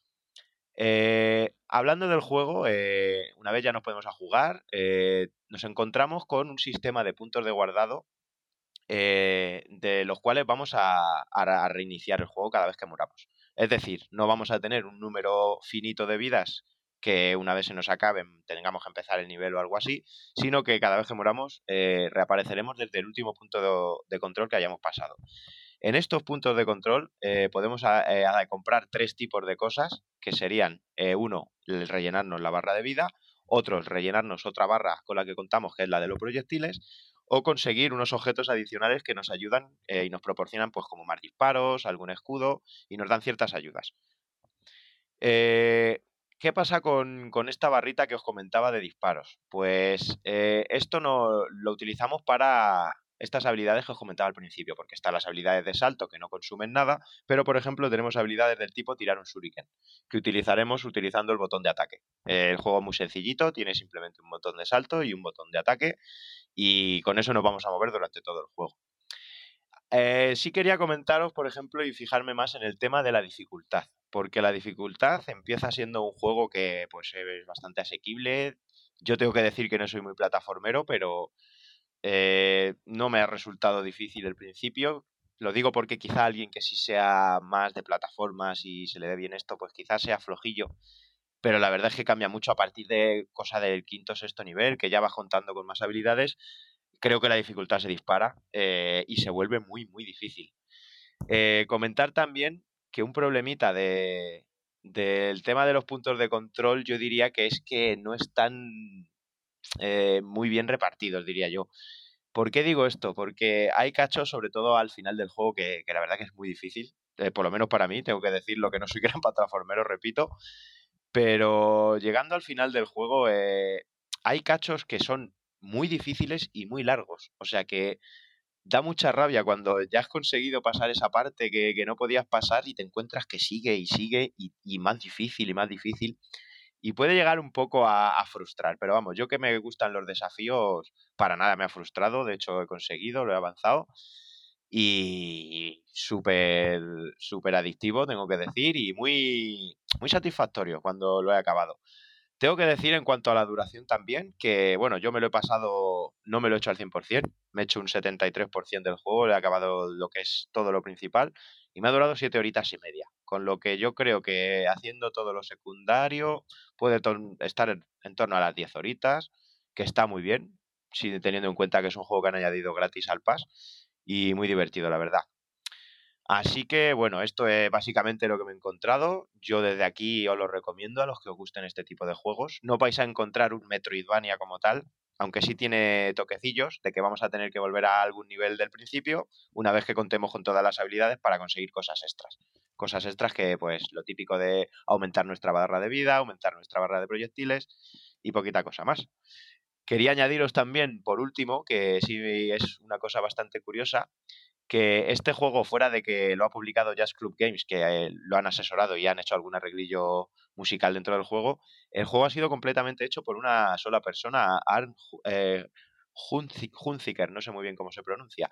Eh, hablando del juego, eh, una vez ya nos podemos a jugar, eh, nos encontramos con un sistema de puntos de guardado eh, de los cuales vamos a, reiniciar el juego cada vez que muramos. Es decir, no vamos a tener un número finito de vidas que una vez se nos acaben tengamos que empezar el nivel o algo así, sino que cada vez que muramos eh, reapareceremos desde el último punto de control que hayamos pasado. En estos puntos de control eh, podemos a- eh, comprar tres tipos de cosas, que serían, eh, uno, el rellenarnos la barra de vida, otro, el rellenarnos otra barra con la que contamos, que es la de los proyectiles, o conseguir unos objetos adicionales que nos ayudan y nos proporcionan, pues, como más disparos, algún escudo, y nos dan ciertas ayudas. ¿Qué pasa con, esta barrita que os comentaba de disparos? Pues esto no lo utilizamos para estas habilidades que os comentaba al principio, porque están las habilidades de salto que no consumen nada, pero por ejemplo tenemos habilidades del tipo tirar un shuriken, que utilizaremos utilizando el botón de ataque. El juego es muy sencillito, tiene simplemente un botón de salto y un botón de ataque, y con eso nos vamos a mover durante todo el juego. Eh, sí quería comentaros, por ejemplo, y fijarme más en el tema de la dificultad, porque la dificultad empieza siendo un juego que pues es bastante asequible. Yo tengo que decir que no soy muy plataformero, pero eh, no me ha resultado difícil el principio. Lo digo porque quizá alguien que sí sea más de plataformas y se le dé bien esto, pues quizás sea flojillo. Pero la verdad es que cambia mucho a partir de cosa del quinto o sexto nivel, que ya vas contando con más habilidades. Creo que la dificultad se dispara eh, y se vuelve muy, muy difícil. Eh, comentar también que un problemita de, del tema de los puntos de control, yo diría que es que no están eh, muy bien repartidos, diría yo. ¿Por qué digo esto? Porque hay cachos, sobre todo al final del juego, que, que la verdad que es muy difícil. eh, por lo menos para mí, tengo que decirlo que no soy gran plataformero, repito. Pero llegando al final del juego, eh, hay cachos que son muy difíciles y muy largos. O sea que da mucha rabia cuando ya has conseguido pasar esa parte que, que no podías pasar y te encuentras que sigue y sigue y, y más difícil y más difícil. Y puede llegar un poco a, a frustrar, pero vamos, yo que me gustan los desafíos, para nada me ha frustrado, de hecho he conseguido, lo he avanzado y súper, súper adictivo, tengo que decir, y muy, muy satisfactorio cuando lo he acabado. Tengo que decir en cuanto a la duración también, que bueno, yo me lo he pasado, no me lo he hecho al 100%, me he hecho un 73% del juego, he acabado lo que es todo lo principal y me ha durado 7 horitas y media, con lo que yo creo que haciendo todo lo secundario puede estar en, en torno a las 10 horitas, que está muy bien, si teniendo en cuenta que es un juego que han añadido gratis al pass y muy divertido, la verdad. Así que bueno, esto es básicamente lo que me he encontrado. Yo desde aquí os lo recomiendo a los que os gusten este tipo de juegos. No vais a encontrar un Metroidvania como tal, aunque sí tiene toquecillos de que vamos a tener que volver a algún nivel del principio una vez que contemos con todas las habilidades para conseguir cosas extras. Cosas extras que pues lo típico de aumentar nuestra barra de vida, aumentar nuestra barra de proyectiles y poquita cosa más. Quería añadiros también, por último, que sí es una cosa bastante curiosa, que este juego, fuera de que lo ha publicado Jazz Club Games, que eh, lo han asesorado y han hecho algún arreglillo musical dentro del juego, el juego ha sido completamente hecho por una sola persona, Arn eh, Hunzi- Hunziker, no sé muy bien cómo se pronuncia.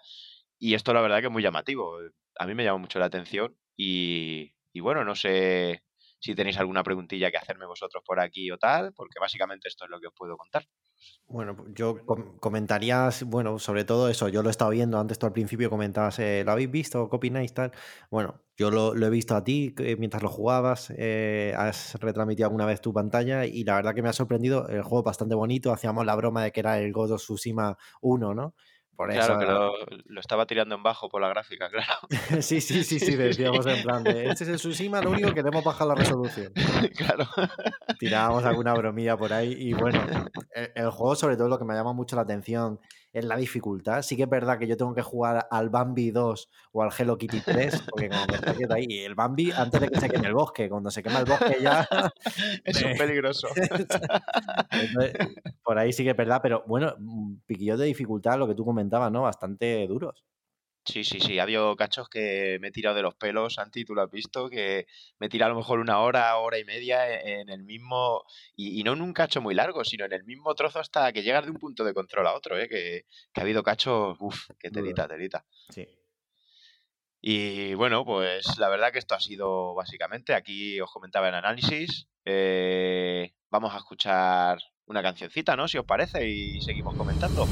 Y esto la verdad que es muy llamativo. A mí me llama mucho la atención y, y bueno, no sé si tenéis alguna preguntilla que hacerme vosotros por aquí o tal, porque básicamente esto es lo que os puedo contar. Bueno, pues yo com- comentaría, bueno, sobre todo eso, yo lo he estado viendo antes, tú al principio comentabas, eh, ¿lo habéis visto? Copy Nice, tal. Bueno, yo lo, he visto a ti que mientras lo jugabas, eh, has retransmitido alguna vez tu pantalla y la verdad que me ha sorprendido el juego bastante bonito. Hacíamos la broma de que era el God of Tsushima 1, ¿no? Por Claro eso que lo, lo estaba tirando en bajo por la gráfica, claro. sí, sí, sí, sí, decíamos en plan de, este es el Tsushima, lo único que queremos bajar la resolución. claro. tirábamos alguna bromilla por ahí y bueno, el, el juego sobre todo lo que me llama mucho la atención es la dificultad. Sí que es verdad que yo tengo que jugar al Bambi 2 o al Hello Kitty 3, porque como me estoy quieto ahí, y el Bambi antes de que se queme el bosque, cuando se quema el bosque ya... Es un peligroso. Entonces, por ahí sí que es verdad, pero bueno, mm, piquillos de dificultad, lo que tú comentabas, ¿no? Bastante duros. Sí, sí, sí. Ha habido cachos que me he tirado de los pelos, Santi, tú lo has visto, que me he tirado a lo mejor una hora, hora y media e- en el mismo, y, y no en un cacho muy largo, sino en el mismo trozo hasta que llegas de un punto de control a otro, ¿eh? Que, que ha habido cachos, uff, que telita, telita. Sí. Y bueno, pues la verdad que esto ha sido básicamente, aquí os comentaba el análisis, eh, vamos a escuchar una cancioncita, ¿no? Si os parece, y seguimos comentando.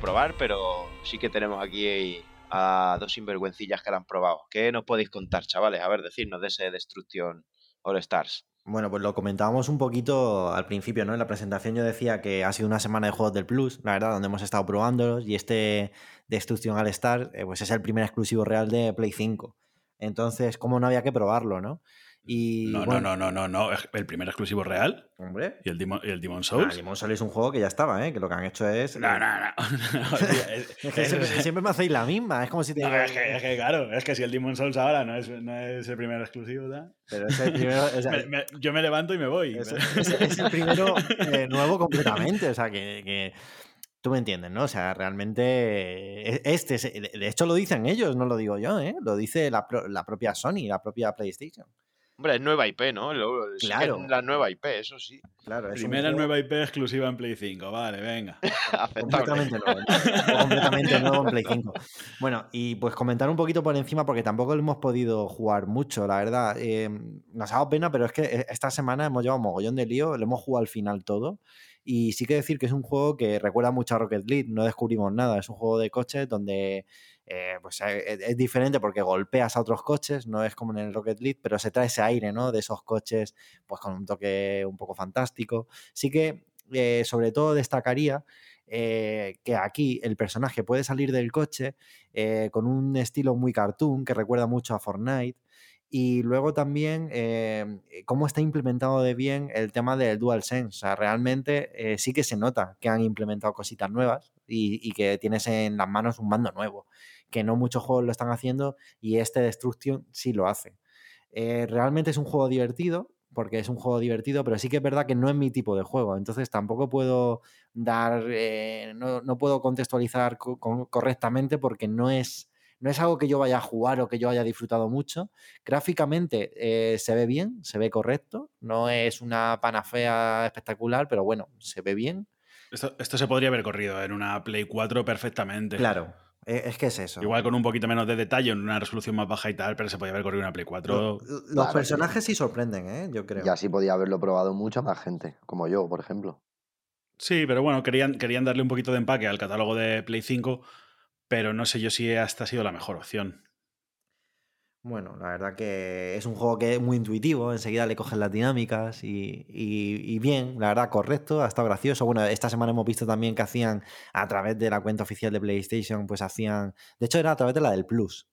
Probar, pero sí que tenemos aquí a dos sinvergüencillas que lo han probado. ¿Qué nos podéis contar, chavales? A ver, decirnos de ese Destruction All Stars. Bueno, pues lo comentábamos un poquito al principio, ¿no? En la presentación yo decía que ha sido una semana de juegos del Plus, la verdad, donde hemos estado probándolos y este Destruction All Star, eh, pues es el primer exclusivo real de Play 5. Entonces, ¿cómo no había que probarlo, no? Y, No, bueno, no, no, no, no, no. El primer exclusivo real Hombre, y el Demon, y el Demon ah, Souls. Demon's Souls es un juego que ya estaba, ¿eh? Que lo que han hecho es... No, no, no. Hostia, es- Es que siempre, siempre me hacéis la misma, es como si te No, es, que, es que, claro, es que si el Demon Souls ahora no es, no es el primer exclusivo, ¿da? Pero es el primero, o sea, Me- me- yo me levanto y me voy. es, el primero eh, nuevo completamente, o sea, que, que- Tú me entiendes, ¿no? O sea, realmente eh, este, es- de hecho lo dicen ellos, no lo digo yo, ¿eh? Lo dice la, pro- la propia Sony, la propia PlayStation. Hombre, es nueva IP, ¿no? Lo- Claro. es la nueva IP, eso sí. Claro, es Primera juego nueva IP exclusiva en Play 5, vale, venga. Aceptable. completamente nuevo, ¿no? completamente nuevo en Play 5. Bueno, y pues comentar un poquito por encima, porque tampoco lo hemos podido jugar mucho, la verdad. Eh, nos ha dado pena, pero es que eh, esta semana hemos llevado un mogollón de lío, lo hemos jugado al final todo. Y sí que decir que es un juego que recuerda mucho a Rocket League, no descubrimos nada. Es un juego de coches donde eh, pues, eh, es, es diferente porque golpeas a otros coches, no es como en el Rocket League, pero se trae ese aire, ¿no? De esos coches, pues con un toque un poco fantástico. Sí que, eh, sobre todo, destacaría eh, que aquí el personaje puede salir del coche eh, con un estilo muy cartoon que recuerda mucho a Fortnite. Y luego también eh, cómo está implementado de bien el tema del DualSense. O sea, realmente eh, sí que se nota que han implementado cositas nuevas y que tienes en las manos un mando nuevo. Que no muchos juegos lo están haciendo y este Destruction sí lo hace. Eh, realmente es un juego divertido, porque es un juego divertido, pero sí que es verdad que no es mi tipo de juego. Entonces tampoco puedo dar, eh, no, no puedo contextualizar co- con- correctamente porque no es, no es algo que yo vaya a jugar o que yo haya disfrutado mucho. Gráficamente eh, se ve bien, se ve correcto, no es una panacea espectacular, pero bueno, se ve bien. Esto, esto se podría haber corrido en una Play 4 perfectamente. Claro, es que es eso. Igual con un poquito menos de detalle, en una resolución más baja y tal, pero se podría haber corrido en una Play 4. Lo- los Claro, personajes sí sorprenden, ¿eh? yo creo. Y así podía haberlo probado mucha más gente, como yo, por ejemplo. Sí, pero bueno, querían, querían darle un poquito de empaque al catálogo de Play 5, pero no sé yo si esta ha sido la mejor opción. Bueno, la verdad que es un juego que es muy intuitivo, enseguida le cogen las dinámicas y, y- bien, la verdad, correcto, ha estado gracioso. Bueno, esta semana hemos visto también que hacían a través de la cuenta oficial de PlayStation, pues hacían, de hecho era a través de la del Plus,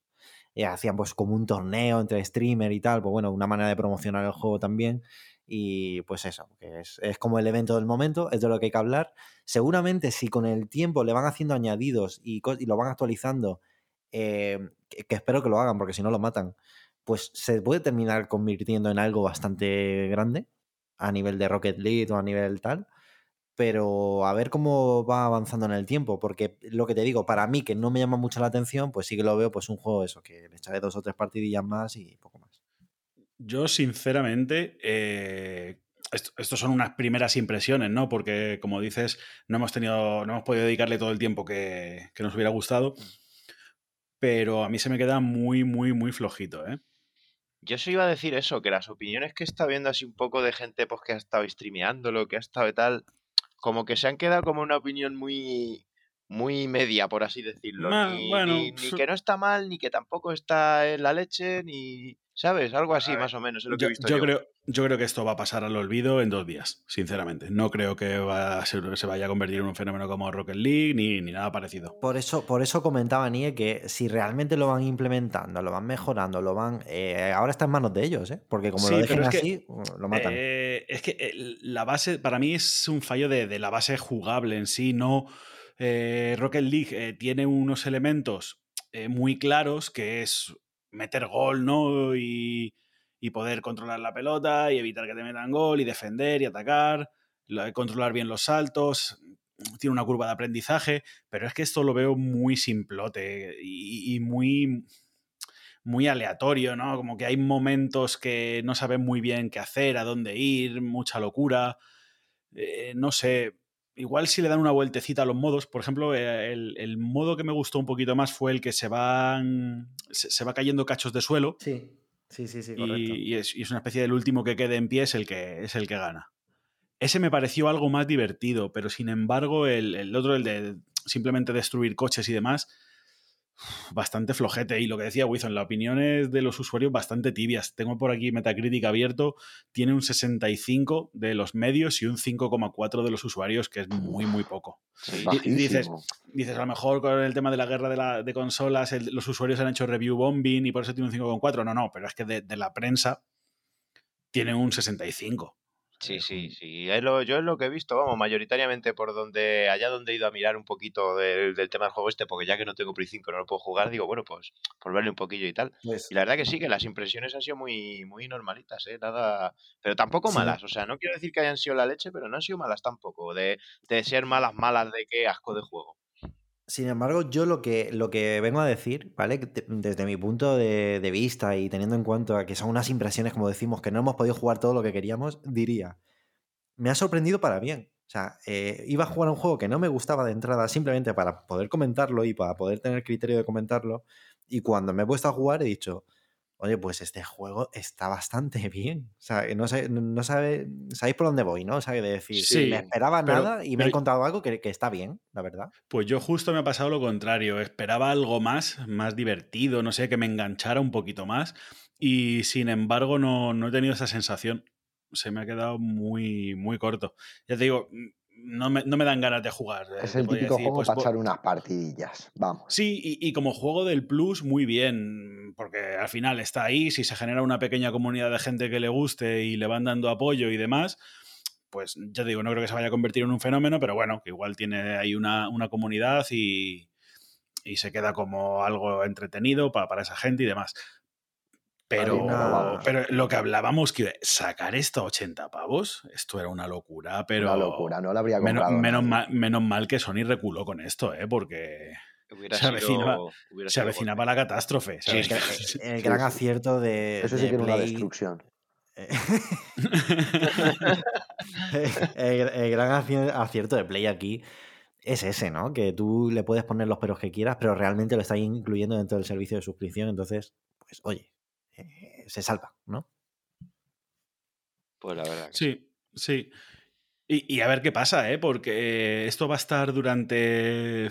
y hacían pues como un torneo entre streamer y tal, pues bueno, una manera de promocionar el juego también. Y pues eso, que es, es como el evento del momento, es de lo que hay que hablar. Seguramente si con el tiempo le van haciendo añadidos y, y lo van actualizando, eh, que, que espero que lo hagan porque si no lo matan, pues se puede terminar convirtiendo en algo bastante grande a nivel de Rocket League o a nivel tal. Pero a ver cómo va avanzando en el tiempo, porque lo que te digo, para mí que no me llama mucho la atención, pues sí que lo veo pues un juego eso, que le echaré dos o tres partidillas más y poco más. Yo, sinceramente, eh, estos son unas primeras impresiones, ¿no? Porque, como dices, no hemos tenido, no hemos podido dedicarle todo el tiempo que, que nos hubiera gustado. Pero a mí se me queda muy, muy, muy flojito, ¿eh? Yo se iba a decir eso, que las opiniones que está viendo así un poco de gente pues que ha estado streameándolo, que ha estado y tal, como que se han quedado como una opinión muy muy media, por así decirlo. Ni, bueno, ni- ni su- que no está mal, ni que tampoco está en la leche, ni... ¿Sabes? Algo así, ver, más o menos, es lo que Yo, he visto yo yo. creo, yo creo que esto va a pasar al olvido en dos días, sinceramente. No creo que va a ser, se vaya a convertir en un fenómeno como Rocket League ni, ni nada parecido. Por eso, por eso comentaba Nie que si realmente lo van implementando, lo van mejorando, lo van. eh, ahora está en manos de ellos, ¿eh? Porque como Sí, lo dejen que, así, lo matan. Eh, es que el- la base, para mí es un fallo de, de la base jugable en sí. No, eh, Rocket League eh, tiene unos elementos eh, muy claros que es meter gol, ¿no? Y, y poder controlar la pelota y evitar que te metan gol y defender y atacar, controlar bien los saltos. Tiene una curva de aprendizaje, pero es que esto lo veo muy simplote y, y muy muy aleatorio, ¿no? Como que hay momentos que no saben muy bien qué hacer, a dónde ir, mucha locura. Eh, no sé, igual si le dan una vueltecita a los modos, por ejemplo, eh, el, el modo que me gustó un poquito más fue el que se van. se va cayendo cachos de suelo. Sí, sí, sí, sí, correcto. Y, es, y es una especie del último que quede en pie es el que, es el que gana. ese me pareció algo más divertido, pero sin embargo el, el otro, el de simplemente destruir coches y demás, bastante flojete. Y lo que decía Wizon, la opinión es de los usuarios bastante tibias. Tengo por aquí Metacritic abierto, tiene un 65 de los medios y un 5,4 de los usuarios, que es muy, muy poco. Y- y dices, dices, a lo mejor con el tema de la guerra de, la- de consolas, el- los usuarios han hecho review bombing y por eso tiene un 5,4. No, no, pero es que de, de la prensa tiene un 65. Sí, sí, sí. Es lo- yo es lo que he visto, vamos, mayoritariamente por donde, allá donde he ido a mirar un poquito del, del tema del juego este, porque ya que no tengo Play 5, no lo puedo jugar, digo, bueno, pues por verle un poquillo y tal. Pues, Y la verdad que sí, que las impresiones han sido muy, muy normalitas, ¿eh? Nada, pero tampoco Sí. malas. O sea, no quiero decir que hayan sido la leche, pero no han sido malas tampoco. De, de ser malas, malas, de qué asco de juego. Sin embargo, yo lo que, lo que vengo a decir, ¿vale? Desde mi punto de, vista y teniendo en cuenta que son unas impresiones, como decimos, que no hemos podido jugar todo lo que queríamos, diría, me ha sorprendido para bien. O sea, eh, iba a jugar un juego que no me gustaba de entrada simplemente para poder comentarlo y para poder tener criterio de comentarlo. Y cuando me he puesto a jugar he dicho, oye, pues este juego está bastante bien. O sea, no, sé, no sabe, sabéis por dónde voy, ¿no? O sea, de decir, Sí, me esperaba pero- nada y me he encontrado algo que, que está bien, la verdad. Pues yo justo me ha pasado lo contrario. Esperaba algo más, más divertido, no sé, que me enganchara un poquito más. Y sin embargo, no, no he tenido esa sensación. Se me ha quedado muy, muy corto. Ya te digo, no me, no me dan ganas de jugar. eh, Es el típico decir, juego pues, para echar unas partidillas. Vamos. Sí, y, y como juego del Plus, muy bien, porque al final está ahí, si se genera una pequeña comunidad de gente que le guste y le van dando apoyo y demás, pues ya te digo, no creo que se vaya a convertir en un fenómeno, pero bueno, que igual tiene ahí una, una comunidad y, y se queda como algo entretenido pa- para esa gente y demás. Pero, una- pero lo que hablábamos, que sacar esto a 80 pavos, esto era una locura, pero... Una locura, no la habría comprado. menos mal, menos mal que Sony reculó con esto, ¿eh? porque Hubiera Se sido, avecinaba- hubiera se sido avecinaba la catástrofe. El, gran acierto de, Eso sí de que era una Play- destrucción. el, el gran aci- acierto de Play aquí es ese, ¿no? Que tú le puedes poner los peros que quieras, pero realmente lo estás incluyendo dentro del servicio de suscripción. Entonces, pues oye, eh, se salva, ¿no? Pues la verdad. que sí. Sí, sí. Y, y a ver qué pasa, ¿eh? Porque esto va a estar durante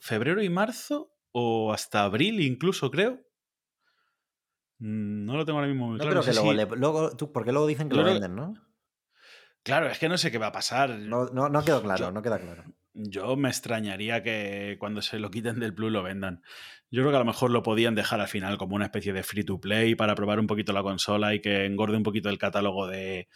febrero y marzo o hasta abril incluso, creo. Mm, No lo tengo ahora mismo muy No claro. no sé luego, si- le- luego tú, porque luego dicen que lo venden, ¿no? Claro, es que no sé qué va a pasar. No, no, no quedó claro, Yo- no queda claro. Yo me extrañaría que cuando se lo quiten del Plus lo vendan. Yo creo que a lo mejor lo podían dejar al final como una especie de free to play para probar un poquito la consola y que engorde un poquito el catálogo de,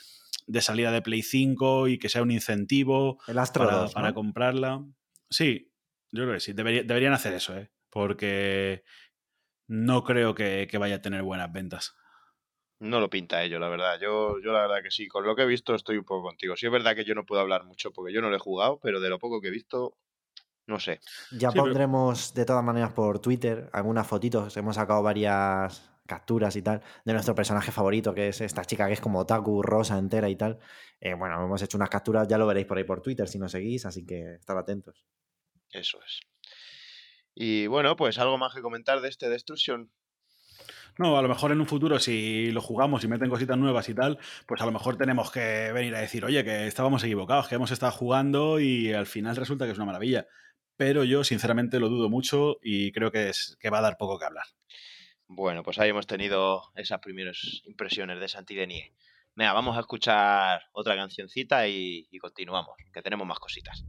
de salida de Play 5 y que sea un incentivo El Astro para, 2, ¿no? para comprarla. Sí, yo creo que sí. Debería- deberían hacer eso, ¿eh? Porque no creo que, que vaya a tener buenas ventas. No lo pinta ello, la verdad. Yo, yo la verdad que sí. Con lo que he visto estoy un poco contigo. Sí es verdad que yo no puedo hablar mucho porque yo no lo he jugado, pero de lo poco que he visto, no sé. Ya Sí, pero- pondremos de todas maneras por Twitter algunas fotitos. Hemos sacado varias capturas y tal de nuestro personaje favorito, que es esta chica que es como otaku, rosa entera y tal. Eh, bueno, hemos hecho unas capturas, ya lo veréis por ahí por Twitter si nos seguís, así que estad atentos. Eso es. Y bueno, pues algo más que comentar de este Destruction. No, a lo mejor en un futuro, si lo jugamos y meten cositas nuevas y tal, pues a lo mejor tenemos que venir a decir, oye, que estábamos equivocados, que hemos estado jugando y al final resulta que es una maravilla. Pero yo, sinceramente, lo dudo mucho y creo que, es, que va a dar poco que hablar. Bueno, pues ahí hemos tenido esas primeras impresiones de Santidenie. Venga, vamos a escuchar otra cancioncita y continuamos, que tenemos más cositas.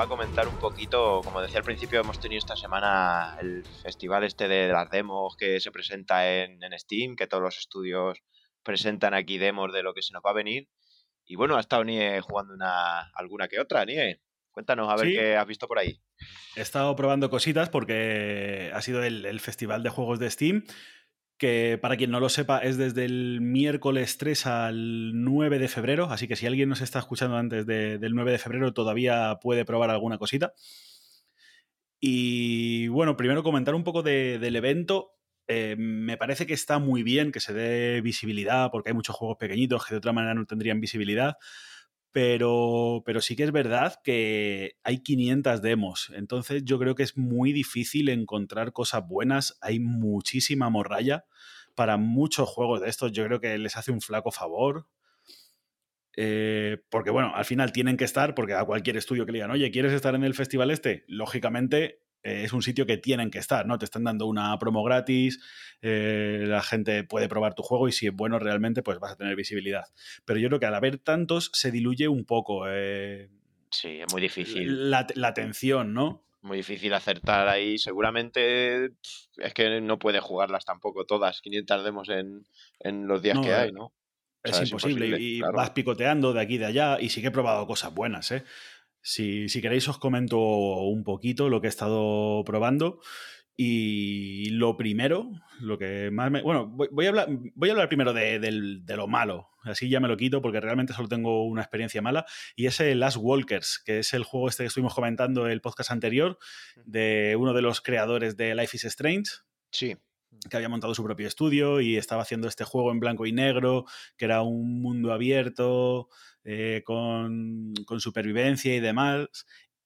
Va a comentar un poquito, como decía al principio, hemos tenido esta semana el festival este de las demos que se presenta en, en Steam, que todos los estudios presentan aquí demos de lo que se nos va a venir. Y bueno, ha estado Nie jugando una, alguna que otra, Nie. Cuéntanos a ver Sí. qué has visto por ahí. He estado probando cositas porque ha sido el, el festival de juegos de Steam, que para quien no lo sepa es desde el miércoles 3 al 9 de febrero, así que si alguien nos está escuchando antes de- del 9 de febrero todavía puede probar alguna cosita. Y bueno, primero comentar un poco de- del evento. Eh, me parece que está muy bien que se dé visibilidad, porque hay muchos juegos pequeñitos que de otra manera no tendrían visibilidad. Pero, pero sí que es verdad que hay 500 demos. Entonces yo creo que es muy difícil encontrar cosas buenas. Hay muchísima morralla. Para muchos juegos de estos yo creo que les hace un flaco favor. Eh, porque bueno, al final tienen que estar, porque a cualquier estudio que le digan, oye, ¿quieres estar en el festival este? Lógicamente eh, es un sitio que tienen que estar, ¿no? Te están dando una promo gratis, eh, la gente puede probar tu juego y si es bueno realmente, pues vas a tener visibilidad. Pero yo creo que al haber tantos se diluye un poco eh, Sí, es muy difícil. la, la atención, ¿no? Muy difícil acertar ahí. Seguramente es que no puede jugarlas tampoco todas, 500 demos en, en los días No, que hay, ¿no? O Es imposible. y claro. vas picoteando de aquí y de allá. Y sí que he probado cosas buenas, ¿eh? Si, si queréis, os comento un poquito lo que he estado probando. Y lo primero, lo que más me. Bueno, voy, voy a, hablar, voy a hablar primero de, de lo malo. Así ya me lo quito porque realmente solo tengo una experiencia mala. Y es el Last Walkers, que es el juego este que estuvimos comentando en el podcast anterior, de uno de los creadores de Life is Strange Sí, que había montado su propio estudio y estaba haciendo este juego en blanco y negro, que era un mundo abierto, eh, con, con supervivencia y demás.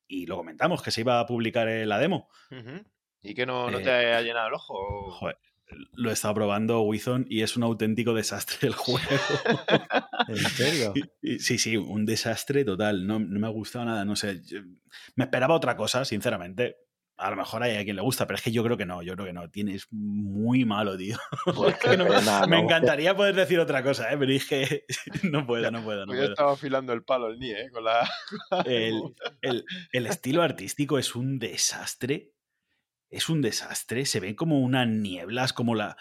Y lo comentamos, que se iba a publicar la demo. ¿Y que no, no Eh, te ha llenado el ojo? Joder, lo he estado probando Wizon y es un auténtico desastre el juego. ¿En serio? Sí, sí, un desastre total. No, no me ha gustado nada. No sé. yo- me esperaba otra cosa, sinceramente. A lo mejor hay a quien le gusta, pero es que yo creo que no. Yo creo que no. Tienes muy malo, tío. Pues Es que no me- pena, me ¿no? encantaría poder decir otra cosa, ¿eh? pero que no puedo, no puedo, no Pues yo puedo. estaba afilando el palo el NIE, ¿eh? Con la... El, el- el estilo artístico es un desastre. Es un desastre. Se ven como unas nieblas, como la.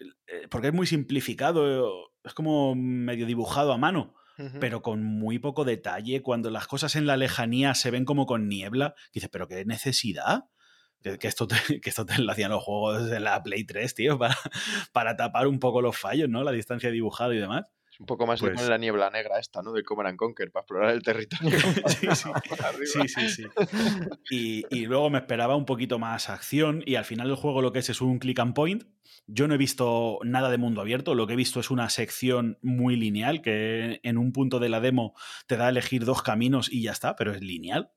eh, Porque es muy simplificado, es como medio dibujado a mano, Pero con muy poco detalle. Cuando las cosas en la lejanía se ven como con niebla, dices, ¿pero qué necesidad? Que, esto te, que esto te lo hacían los juegos de la Play 3, tío, para, para tapar un poco los fallos, ¿no? La distancia de dibujado y demás. Un poco más le Pues- la niebla negra esta, ¿no? Del Command and Conquer, para explorar el territorio. Sí, sí. Sí, sí, sí. Y, y luego me esperaba un poquito más acción y al final el juego lo que es es un click and point. Yo no he visto nada de mundo abierto, lo que he visto es una sección muy lineal que en un punto de la demo te da a elegir dos caminos y ya está, pero es lineal.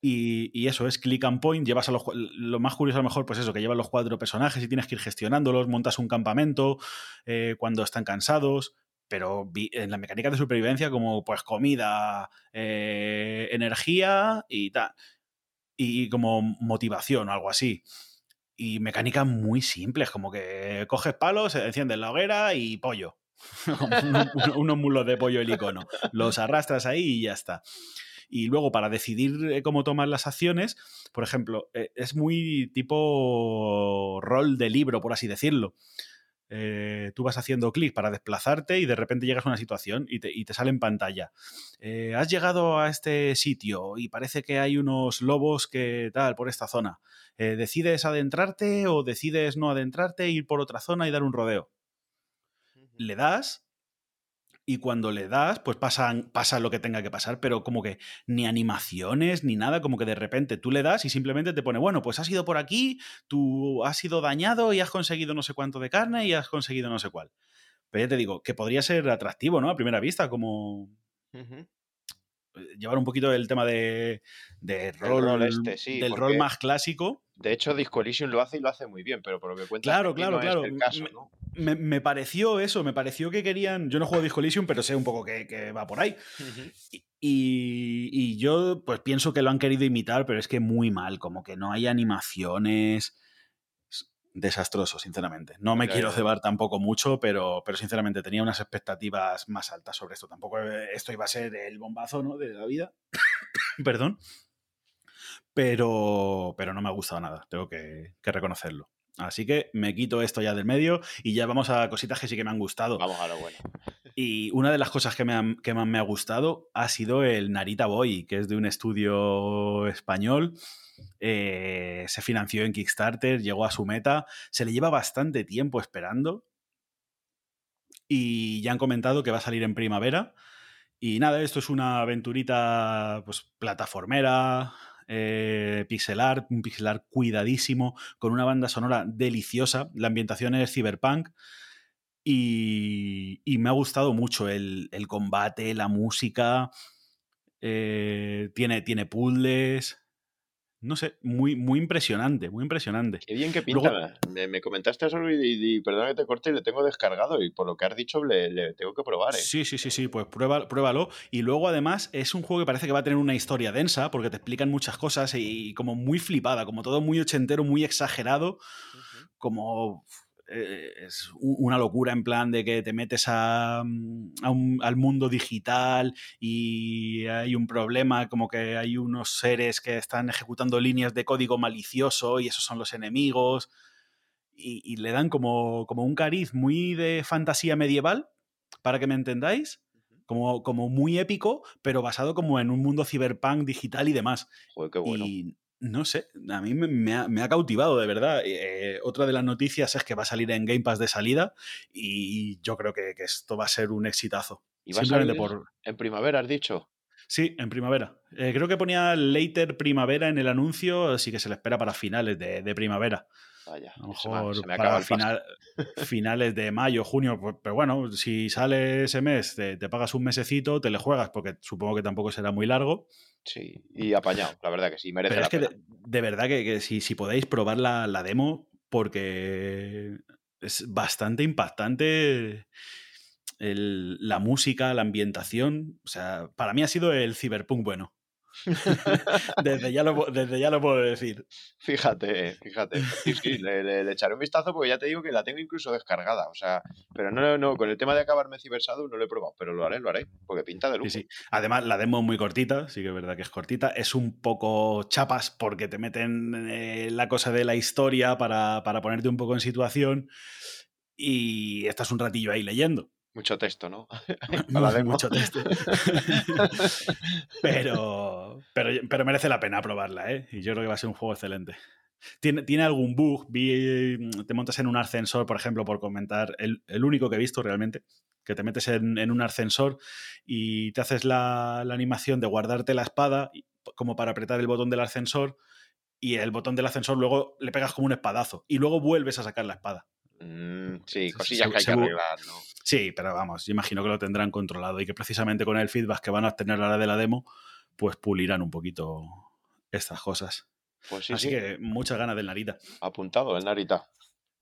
Y, eso es click and point, llevas a los, lo más curioso a lo mejor, pues eso, que llevas los cuatro personajes y tienes que ir gestionándolos, montas un campamento eh, cuando están cansados, pero en la mecánica de supervivencia como pues comida, eh, energía y tal, y como motivación o algo así. Y mecánicas muy simples, como que coges palos, enciendes la hoguera y pollo. Unos, unos muslos de pollo el icono. Los arrastras ahí y ya está. Y luego, para decidir eh, cómo tomar las acciones, por ejemplo, eh, es muy tipo rol de libro, por así decirlo. Eh, tú vas haciendo clic para desplazarte y de repente llegas a una situación y te, y te sale en pantalla. Eh, has llegado a este sitio y parece que hay unos lobos que tal por esta zona. Eh, ¿Decides adentrarte o decides no adentrarte, ir por otra zona y dar un rodeo? Le das y cuando le das, pues pasan, pasa lo que tenga que pasar, pero como que ni animaciones ni nada, como que de repente tú le das y simplemente te pone, bueno, pues has ido por aquí, tú has sido dañado y has conseguido no sé cuánto de carne y has conseguido no sé cuál. Pero ya te digo, que podría ser atractivo, ¿no? A primera vista, como llevar un poquito del tema de, de rol, rol este, sí, del rol porque- más clásico. De hecho, Disco Elysium lo hace y lo hace muy bien, pero por lo que cuentas Claro, claro, no claro. es el caso, Me- ¿no? Me, me pareció eso, me pareció que querían. Yo no juego Disco Elysium, pero sé un poco que, que va por ahí. Y, y- y yo, pues pienso que lo han querido imitar, pero es que muy mal, como que no hay animaciones. Desastroso, sinceramente. No me Ya, quiero ya. cebar tampoco mucho, pero, pero sinceramente tenía unas expectativas más altas sobre esto. Tampoco eh, esto iba a ser el bombazo ¿no? de la vida. Perdón. Pero, pero no me ha gustado nada, tengo que, que reconocerlo. Así que me quito esto ya del medio y ya vamos a cositas que sí que me han gustado. Vamos a lo bueno. Y una de las cosas que, me han- que más me ha gustado ha sido el Narita Boy, que es de un estudio español. Eh, se financió en Kickstarter, llegó a su meta. Se le lleva bastante tiempo esperando. Y ya han comentado que va a salir en primavera. Y nada, esto es una aventurita pues, plataformera, eh, pixel art, un pixel art cuidadísimo, con una banda sonora deliciosa. La ambientación es cyberpunk. Y, y me ha gustado mucho el, el combate, la música. eh, tiene, tiene puzzles. No sé, muy, muy impresionante, muy impresionante. Qué bien que pinta. Luego- me, me comentaste eso y, y- perdona que te corte y le tengo descargado y por lo que has dicho le, le tengo que probar. ¿eh? Sí, sí, sí, sí, pues prueba, pruébalo. Y luego además es un juego que parece que va a tener una historia densa porque te explican muchas cosas y como muy flipada, como todo muy ochentero, muy exagerado, como es u- una locura en plan de que te metes a, mm, a un- al mundo digital y hay un problema, como que hay unos seres que están ejecutando líneas de código malicioso y esos son los enemigos. Y, y le dan como, como un cariz muy de fantasía medieval, para que me entendáis, como, como muy épico, pero basado como en un mundo ciberpunk digital y demás. Joder, qué bueno. Y no sé, a mí me, me ha, me ha cautivado, de verdad. Eh, otra de las noticias es que va a salir en Game Pass de salida y yo creo que, que esto va a ser un exitazo. ¿Y va a salir por... en primavera, has dicho? Sí, en primavera. Eh, creo que ponía later primavera en el anuncio, así que se le espera para finales de, de primavera. Vaya, A lo se me, mejor se me para final, finales de mayo, junio. pues- Pero bueno, si sale ese mes, te, te pagas un mesecito, te le juegas, porque supongo que tampoco será muy largo. Sí, y apañado, la verdad que sí, merece Pero la es que pena. de, de verdad que, que si, si podéis probar la, la demo, porque es bastante impactante el- la música, la ambientación. O sea, para mí ha sido el cyberpunk bueno. desde, ya lo, desde ya lo puedo decir. Fíjate, fíjate. Sí, sí, le, le- le echaré un vistazo porque ya te digo que la tengo incluso descargada. O sea, pero no, no, con el tema de acabarme Cyber Shadow no lo he probado, pero lo haré, lo haré, porque pinta de lujo. Sí, sí. Además, la demo es muy cortita, sí que es verdad que es cortita. Es un poco chapas porque te meten eh, la cosa de la historia para, para ponerte un poco en situación y estás un ratillo ahí leyendo. Mucho texto, ¿no? Para. Mucho texto. pero, pero, pero merece la pena probarla, ¿eh? Y yo creo que va a ser un juego excelente. ¿Tiene, tiene algún bug? Vi, te montas en un ascensor, por ejemplo, por comentar, el, el único que he visto realmente, que te metes en, en un ascensor y te haces la, la animación de guardarte la espada como para apretar el botón del ascensor y el botón del ascensor luego le pegas como un espadazo y luego vuelves a sacar la espada. Mm, sí, cosillas se- que hay que arreglar, ¿no? Sí, pero vamos, yo imagino que lo tendrán controlado y que precisamente con el feedback que van a tener ahora de la demo, pues pulirán un poquito estas cosas. Pues sí, Así sí, que muchas ganas del Narita. apuntado el Narita.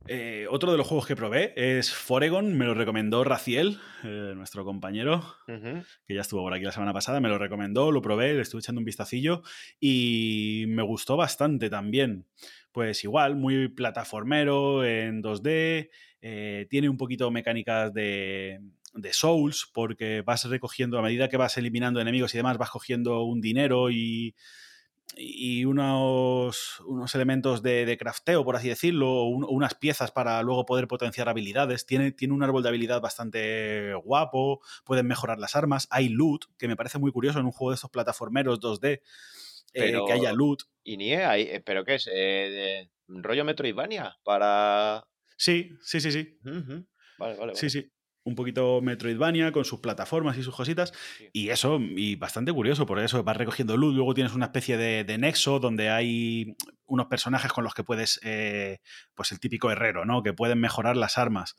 Eh, otro de los juegos que probé es Foregon, me lo recomendó Raciel, eh, nuestro compañero, que ya estuvo por aquí la semana pasada, me lo recomendó, lo probé, le estuve echando un vistacillo y me gustó bastante también. Pues igual, muy plataformero en 2D, eh, tiene un poquito mecánicas de, de Souls, porque vas recogiendo, a medida que vas eliminando enemigos y demás, vas cogiendo un dinero y, y unos, unos elementos de, de crafteo, por así decirlo, o un- unas piezas para luego poder potenciar habilidades. Tiene, tiene un árbol de habilidad bastante guapo, pueden mejorar las armas. Hay loot, que me parece muy curioso en un juego de estos plataformeros 2D, eh, que haya loot. Y ni hay, eh, ¿pero qué es? Eh, de- ¿Rollo Metroidvania? Para... Sí, sí, sí, sí. Vale, vale, vale. Sí, sí. Un poquito Metroidvania con sus plataformas y sus cositas. Sí. Y eso, y bastante curioso, por eso vas recogiendo luz. Luego tienes una especie de, de nexo donde hay unos personajes con los que puedes, eh, pues el típico herrero, ¿no? Que pueden mejorar las armas.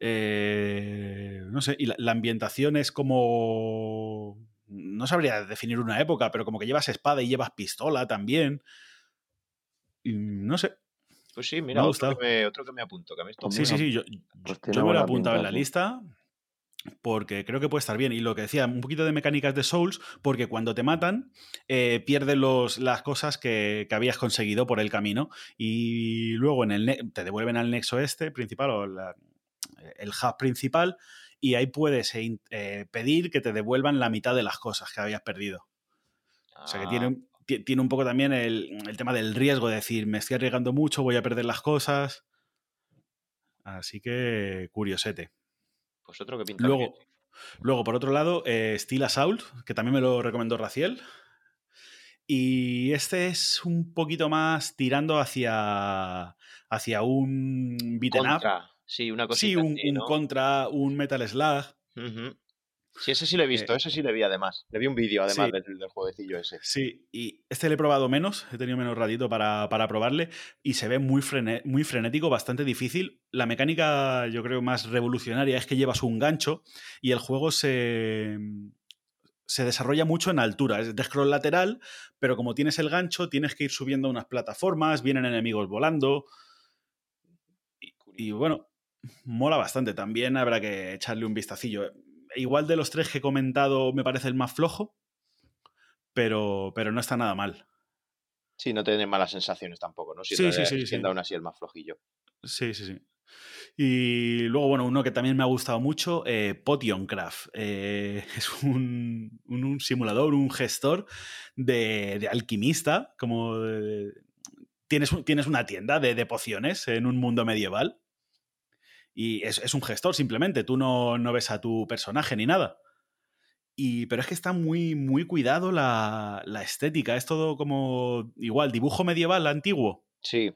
Eh, no sé, y la, la ambientación es como. No sabría definir una época, pero como que llevas espada y llevas pistola también. Y no sé. Pues sí, Me mira, ha otro que, me, otro que me apunto. Que a mí esto Sí, me- sí, sí. Yo, pues yo me lo he apuntado en la sí. lista. porque creo que puede estar bien. Y lo que decía, un poquito de mecánicas de Souls, porque cuando te matan, eh, pierdes los, las cosas que, que habías conseguido por el camino. Y luego en el te devuelven al nexo este principal o la- el hub principal. Y ahí puedes eh, eh, pedir que te devuelvan la mitad de las cosas que habías perdido. O sea que Ah, tiene, un- ti- tiene un poco también el, el tema del riesgo de decir, me estoy arriesgando mucho, voy a perder las cosas. Así que curiosete. Pues otro que pinta Luego, bien. luego por otro lado, eh, Steel Assault, que también me lo recomendó Raciel. Y este es un poquito más tirando hacia, hacia un beaten up. Contra. Sí, una cosita Sí, un, así, un contra, un Metal Slug. Sí, ese sí lo he visto, Eh, ese sí le vi además. Le vi un vídeo además sí. del, del jueguecillo ese. Sí, y este le he probado menos, he tenido menos ratito para, para probarle y se ve muy, frene- muy frenético, bastante difícil. La mecánica, yo creo, más revolucionaria es que llevas un gancho y el juego se, se desarrolla mucho en altura. Es de scroll lateral, pero como tienes el gancho, tienes que ir subiendo unas plataformas, vienen enemigos volando. Y, y bueno, mola bastante. También habrá que echarle un vistacillo. Igual de los tres que he comentado, me parece el más flojo, pero, pero no está nada mal. Sí, no tiene malas sensaciones tampoco, ¿no? Sí, Siendo, sí, sí, siendo aún así el más flojillo. Sí, sí, sí. Y luego, bueno, uno que también me ha gustado mucho, eh, Potioncraft. Eh, es un, un- un simulador, un gestor de, de alquimista, como de- tienes, tienes una tienda de, de pociones en un mundo medieval. Y es, es un gestor simplemente, tú no, no ves a tu personaje ni nada. Y, pero es que está muy, muy cuidado la, la estética, es todo como igual, dibujo medieval antiguo Sí.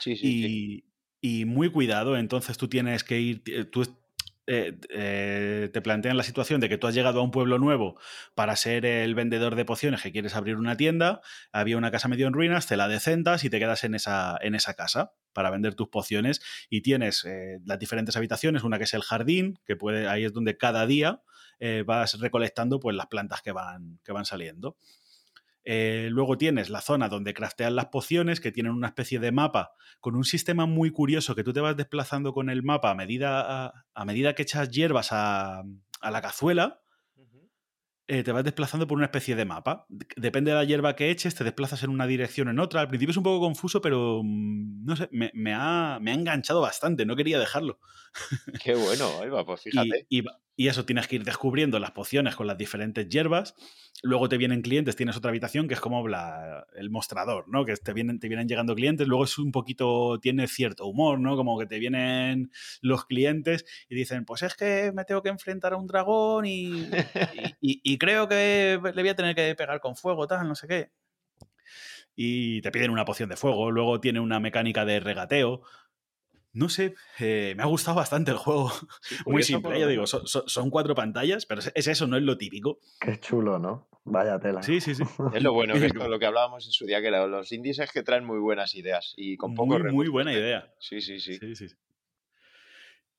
Sí, sí, sí. y, y muy cuidado. Entonces tú tienes que ir, eh, tú eh, eh, te plantean la situación de que tú has llegado a un pueblo nuevo para ser el vendedor de pociones que quieres abrir una tienda, había una casa medio en ruinas, te la decentas y te quedas en esa, en esa casa para vender tus pociones y tienes eh, las diferentes habitaciones, una que es el jardín, que puede, ahí es donde cada día vas recolectando pues, las plantas que van, que van saliendo. Eh, luego tienes la zona donde craftean las pociones, que tienen una especie de mapa con un sistema muy curioso que tú te vas desplazando con el mapa a medida, a, a medida que echas hierbas a, a la cazuela. eh, te vas desplazando por una especie de mapa. Depende de la hierba que eches, te desplazas en una dirección o en otra. Al principio es un poco confuso, pero mm, no sé, me, me ha, me ha enganchado bastante, no quería dejarlo. Qué bueno, pues fíjate. y, y eso, tienes que ir descubriendo las pociones con las diferentes hierbas. Luego te vienen clientes, tienes otra habitación que es como la- el mostrador, ¿no? Que te vienen, te vienen llegando clientes. Luego es un poquito, tiene cierto humor, ¿no? Como que te vienen los clientes y dicen, pues es que me tengo que enfrentar a un dragón y, y- y- y creo que le voy a tener que pegar con fuego, tal, no sé qué. Y te piden una poción de fuego. Luego tiene una mecánica de regateo. No sé, eh, me ha gustado bastante el juego. Sí, Muy simple, por digo, son, cuatro pantallas, pero es, es eso, no es lo típico. Qué chulo, ¿no? Vaya tela. Sí, sí, sí. Es lo bueno, que es lo que hablábamos en su día, que lo- los indies es que traen muy buenas ideas y con poco muy, muy buena idea. Sí, sí, sí. Sí, sí.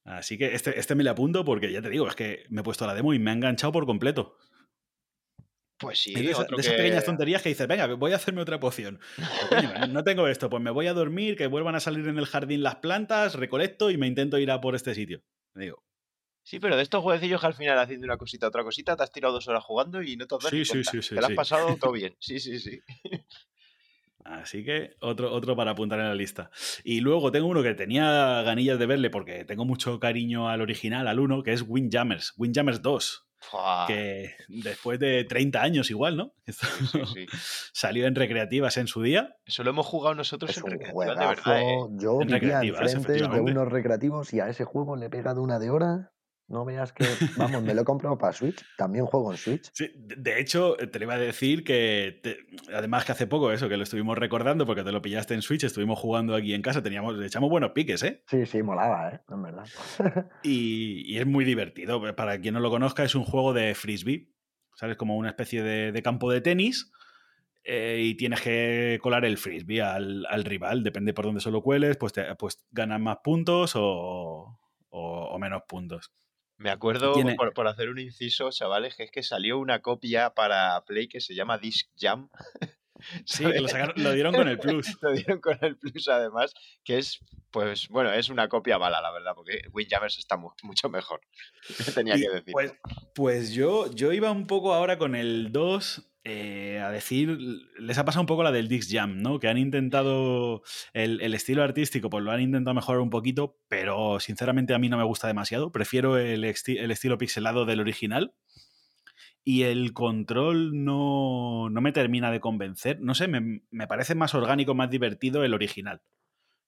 Así que este, este me le apunto porque ya te digo, es que me he puesto la demo y me ha enganchado por completo. Pues sí, de, esa- otro de esas que- pequeñas tonterías que dices, venga, voy a hacerme otra poción. Pues, coño, no- tengo esto, pues me voy a dormir, que vuelvan a salir en el jardín las plantas, recolecto y me intento ir a por este sitio. Me digo, Sí, pero de estos jueguecillos que al final haciendo una cosita, otra cosita, te has tirado dos horas jugando y no te has dado Sí, sí, sí, sí, Te lo has sí. pasado todo bien. Sí, sí, sí. Así que otro, otro para apuntar en la lista. Y luego tengo uno que tenía ganillas de verle porque tengo mucho cariño al original, al uno, que es Windjammers, Windjammers 2. Fua, Que después de 30 años igual, ¿no? Esto sí, sí, sí. Salió en recreativas en su día. Eso lo hemos jugado nosotros Es en un recreativas, de verdad, ¿eh? Yo En vivía recreativas, enfrente de unos recreativos y a ese juego le he pegado una de hora. No veas que. Vamos, me lo he comprado para Switch. También juego en Switch. Sí, de hecho, te le iba a decir que, te- además que hace poco eso, que lo estuvimos recordando porque te lo pillaste en Switch, estuvimos jugando aquí en casa, teníamos, le echamos buenos piques, ¿eh? Sí, sí, molaba, ¿eh? En verdad. Y, y es muy divertido. Para quien no lo conozca, es un juego de frisbee. ¿Sabes? Como una especie de, de campo de tenis. eh, y tienes que colar el frisbee al, al rival. Depende por dónde se lo cueles, pues, te- pues ganas más puntos o, o- o menos puntos. Me acuerdo, por, por hacer un inciso, chavales, que es que salió una copia para Play que se llama Disc Jam. Sí, que lo, sacaron- lo dieron con el Plus. Lo dieron con el Plus además, que es, pues, bueno, es una copia mala, la verdad, porque Windjammers está mu- mucho mejor. Tenía Y, que decir. Pues, pues yo, yo iba un poco ahora con el 2 eh, a decir, les ha pasado un poco la del Dix Jam, ¿no? Que han intentado el, el estilo artístico, pues lo han intentado mejorar un poquito, pero sinceramente a mí no me gusta demasiado. Prefiero el, esti- el estilo pixelado del original. Y el control no, no me termina de convencer. No sé, me, me parece más orgánico, más divertido el original.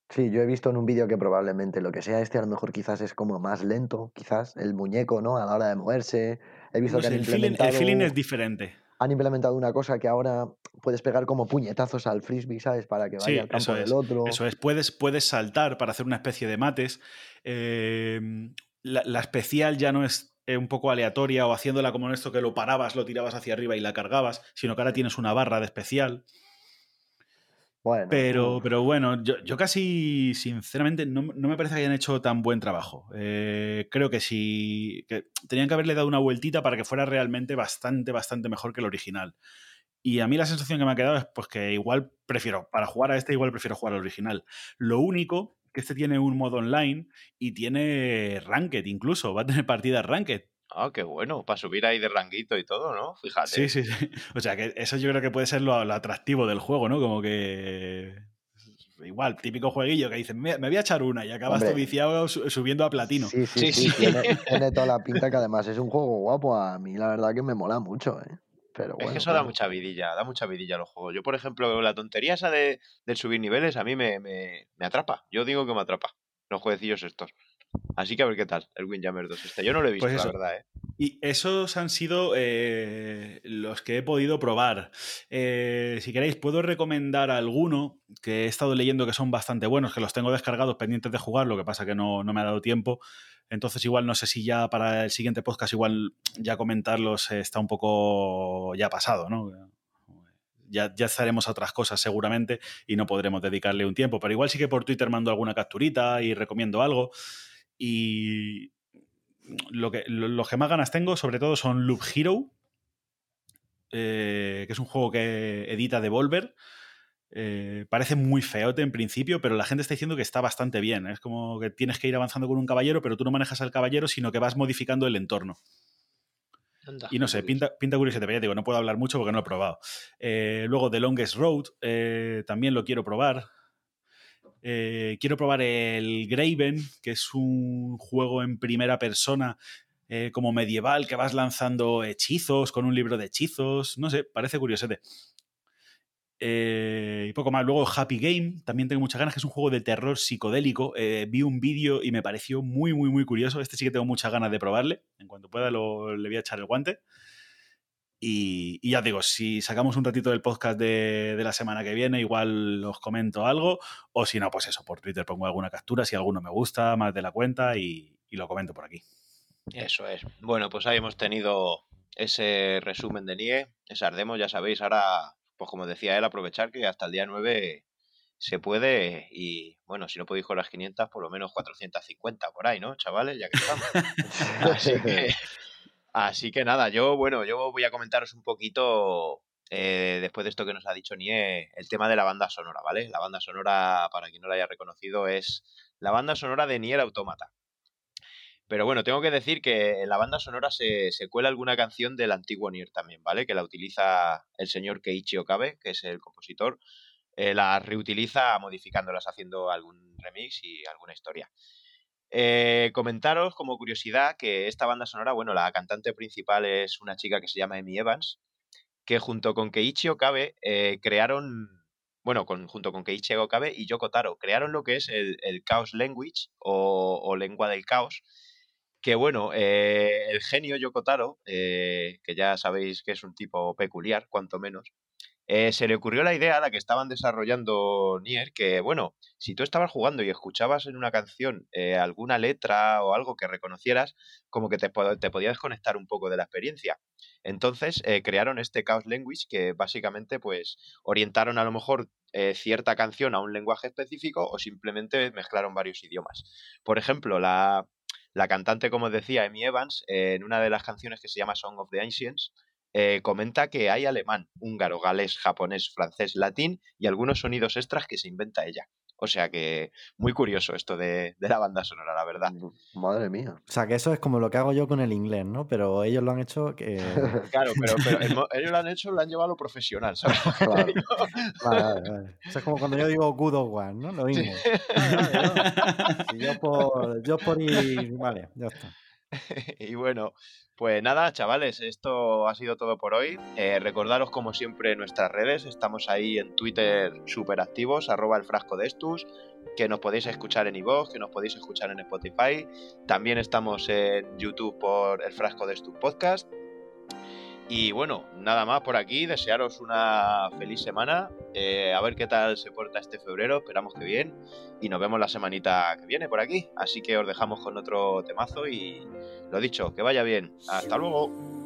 Sí, yo he visto en un vídeo que probablemente lo que sea este a lo mejor quizás es como más lento, quizás el muñeco, ¿no? A la hora de moverse. He visto No que sé, han el, feeling, el implementado, feeling es diferente. Han implementado una cosa que ahora puedes pegar como puñetazos al frisbee, ¿sabes? Para que vaya Sí, al campo eso del es. otro. Eso es, puedes, puedes saltar para hacer una especie de mates. Eh, la, la especial ya no es eh, un poco aleatoria o haciéndola como en esto que lo parabas, lo tirabas hacia arriba y la cargabas, sino que ahora tienes una barra de especial. Bueno, Pero, pero bueno, yo, yo casi, sinceramente, no, no me parece que hayan hecho tan buen trabajo. Eh, creo que sí, que tenían que haberle dado una vueltita para que fuera realmente bastante, bastante mejor que el original. Y a mí la sensación que me ha quedado es pues, que igual prefiero, para jugar a este, igual prefiero jugar al original. Lo único que este tiene un modo online y tiene ranked incluso, va a tener partidas ranked. Ah, qué bueno, para subir ahí de ranguito y todo, ¿no? Fíjate. Sí, sí, sí. O sea, que eso yo creo que puede ser lo, lo atractivo del juego, ¿no? Como que. Igual, típico jueguillo que dices, me, voy a echar una y acabas Hombre. viciado su- subiendo a platino. Sí, sí, Sí, sí, sí. Tiene, tiene toda la pinta que además es un juego guapo. A mí la verdad que me mola mucho, ¿eh? Pero Es que eso da mucha vidilla, da mucha vidilla a los juegos. Yo, por ejemplo, la tontería esa de, del subir niveles a mí me, me, me atrapa. Yo digo que me atrapa. Los jueguecillos estos. Así que a ver qué tal, el Windjammer 2 este. Yo no lo he visto, Pues la verdad, ¿eh? Y esos han sido eh, los que he podido probar. Eh, si queréis, puedo recomendar alguno que he estado leyendo que son bastante buenos, que los tengo descargados pendientes de jugar, lo que pasa que no, no me ha dado tiempo. Entonces, igual no sé si ya para el siguiente podcast, igual ya comentarlos eh, está un poco ya pasado, ¿no? Ya, ya estaremos a otras cosas seguramente y no podremos dedicarle un tiempo, pero igual sí que por Twitter mando alguna capturita y recomiendo algo. Y lo que, lo- los que más ganas tengo, sobre todo, son Loop Hero, eh, que es un juego que edita Devolver. Eh, parece muy feote en principio, pero la gente está diciendo que está bastante bien. Es como que tienes que ir avanzando con un caballero, pero tú no manejas al caballero, sino que vas modificando el entorno. Anda, Y no sé, pinta, pinta curioso, ya digo, no puedo hablar mucho porque no lo he probado. Eh, luego The Longest Road, eh, también lo quiero probar. Eh, quiero probar el Graven, que es un juego en primera persona eh, como medieval, que vas lanzando hechizos con un libro de hechizos. No sé, parece curiosete. Eh, y poco más. Luego Happy Game, también tengo muchas ganas, que es un juego de terror psicodélico. Vi un vídeo y me pareció muy, muy, muy curioso. Este sí que tengo muchas ganas de probarle. En cuanto pueda lo- le voy a echar el guante. Y, y ya digo, si sacamos un ratito del podcast de, de la semana que viene, igual os comento algo. O si no, pues eso, por Twitter pongo alguna captura, si alguno me gusta, más de la cuenta, y, y lo comento por aquí. Eso es. Bueno, pues ahí hemos tenido ese resumen de NIE, ese Ardemo, ya sabéis, ahora, pues como decía él, aprovechar que hasta el día 9 se puede y, bueno, si no podéis con las 500, por lo menos 450 por ahí, ¿no, chavales? Ya que estamos. Así que, así que nada, yo, bueno, yo voy a comentaros un poquito, eh, después de esto que nos ha dicho Nie, el tema de la banda sonora, ¿vale? La banda sonora, para quien no la haya reconocido, es la banda sonora de Nier Automata. Pero bueno, tengo que decir que en la banda sonora se, cuela alguna canción del antiguo Nier también, ¿vale? Que la utiliza el señor Keiichi Okabe, que es el compositor. eh, la reutiliza modificándolas, haciendo algún remix y alguna historia. Eh, comentaros como curiosidad que esta banda sonora, bueno, la cantante principal es una chica que se llama Amy Evans, que junto con Keiichi Okabe eh, crearon, bueno, con- junto con Keiichi Okabe y Yoko Taro, crearon lo que es el, el Chaos Language o, lengua del caos, que bueno, eh, el genio Yoko Taro, eh, que ya sabéis que es un tipo peculiar, cuanto menos, eh, se le ocurrió la idea a la que estaban desarrollando Nier, que bueno, si tú estabas jugando y escuchabas en una canción eh, alguna letra o algo que reconocieras, como que te, po- te podía desconectar un poco de la experiencia. Entonces eh, crearon este Chaos Language que básicamente pues orientaron a lo mejor cierta canción a un lenguaje específico o simplemente mezclaron varios idiomas. Por ejemplo, la, cantante, como decía, Amy Evans, en una de las canciones que se llama Song of the Ancients, eh, comenta que hay alemán, húngaro, galés, japonés, francés, latín y algunos sonidos extras que se inventa ella. O sea que muy curioso esto de, de la banda sonora, la verdad. Madre mía. O sea, que eso es como lo que hago yo con el inglés, ¿no? Pero ellos lo han hecho que... Claro, pero, pero el mo- ellos lo han hecho, lo han llevado a lo profesional, ¿sabes? Claro. Vale, vale, vale. Eso es como cuando yo digo good of one, ¿no? Lo mismo. Vale, yo por, yo por ir... Vale, ya está. y bueno, pues nada, chavales, esto ha sido todo por hoy. Eh, recordaros, como siempre, nuestras redes. Estamos ahí en Twitter súper activos, arroba el frasco de estus, que nos podéis escuchar en iVoox, que nos podéis escuchar en Spotify. También estamos en YouTube por el frasco de estus podcast. Y bueno, nada más por aquí. Desearos una feliz semana. eh, a ver qué tal se porta este febrero. Esperamos que bien. Y nos vemos la semanita que viene por aquí. Así que os dejamos con otro temazo y lo dicho, que vaya bien. Hasta luego.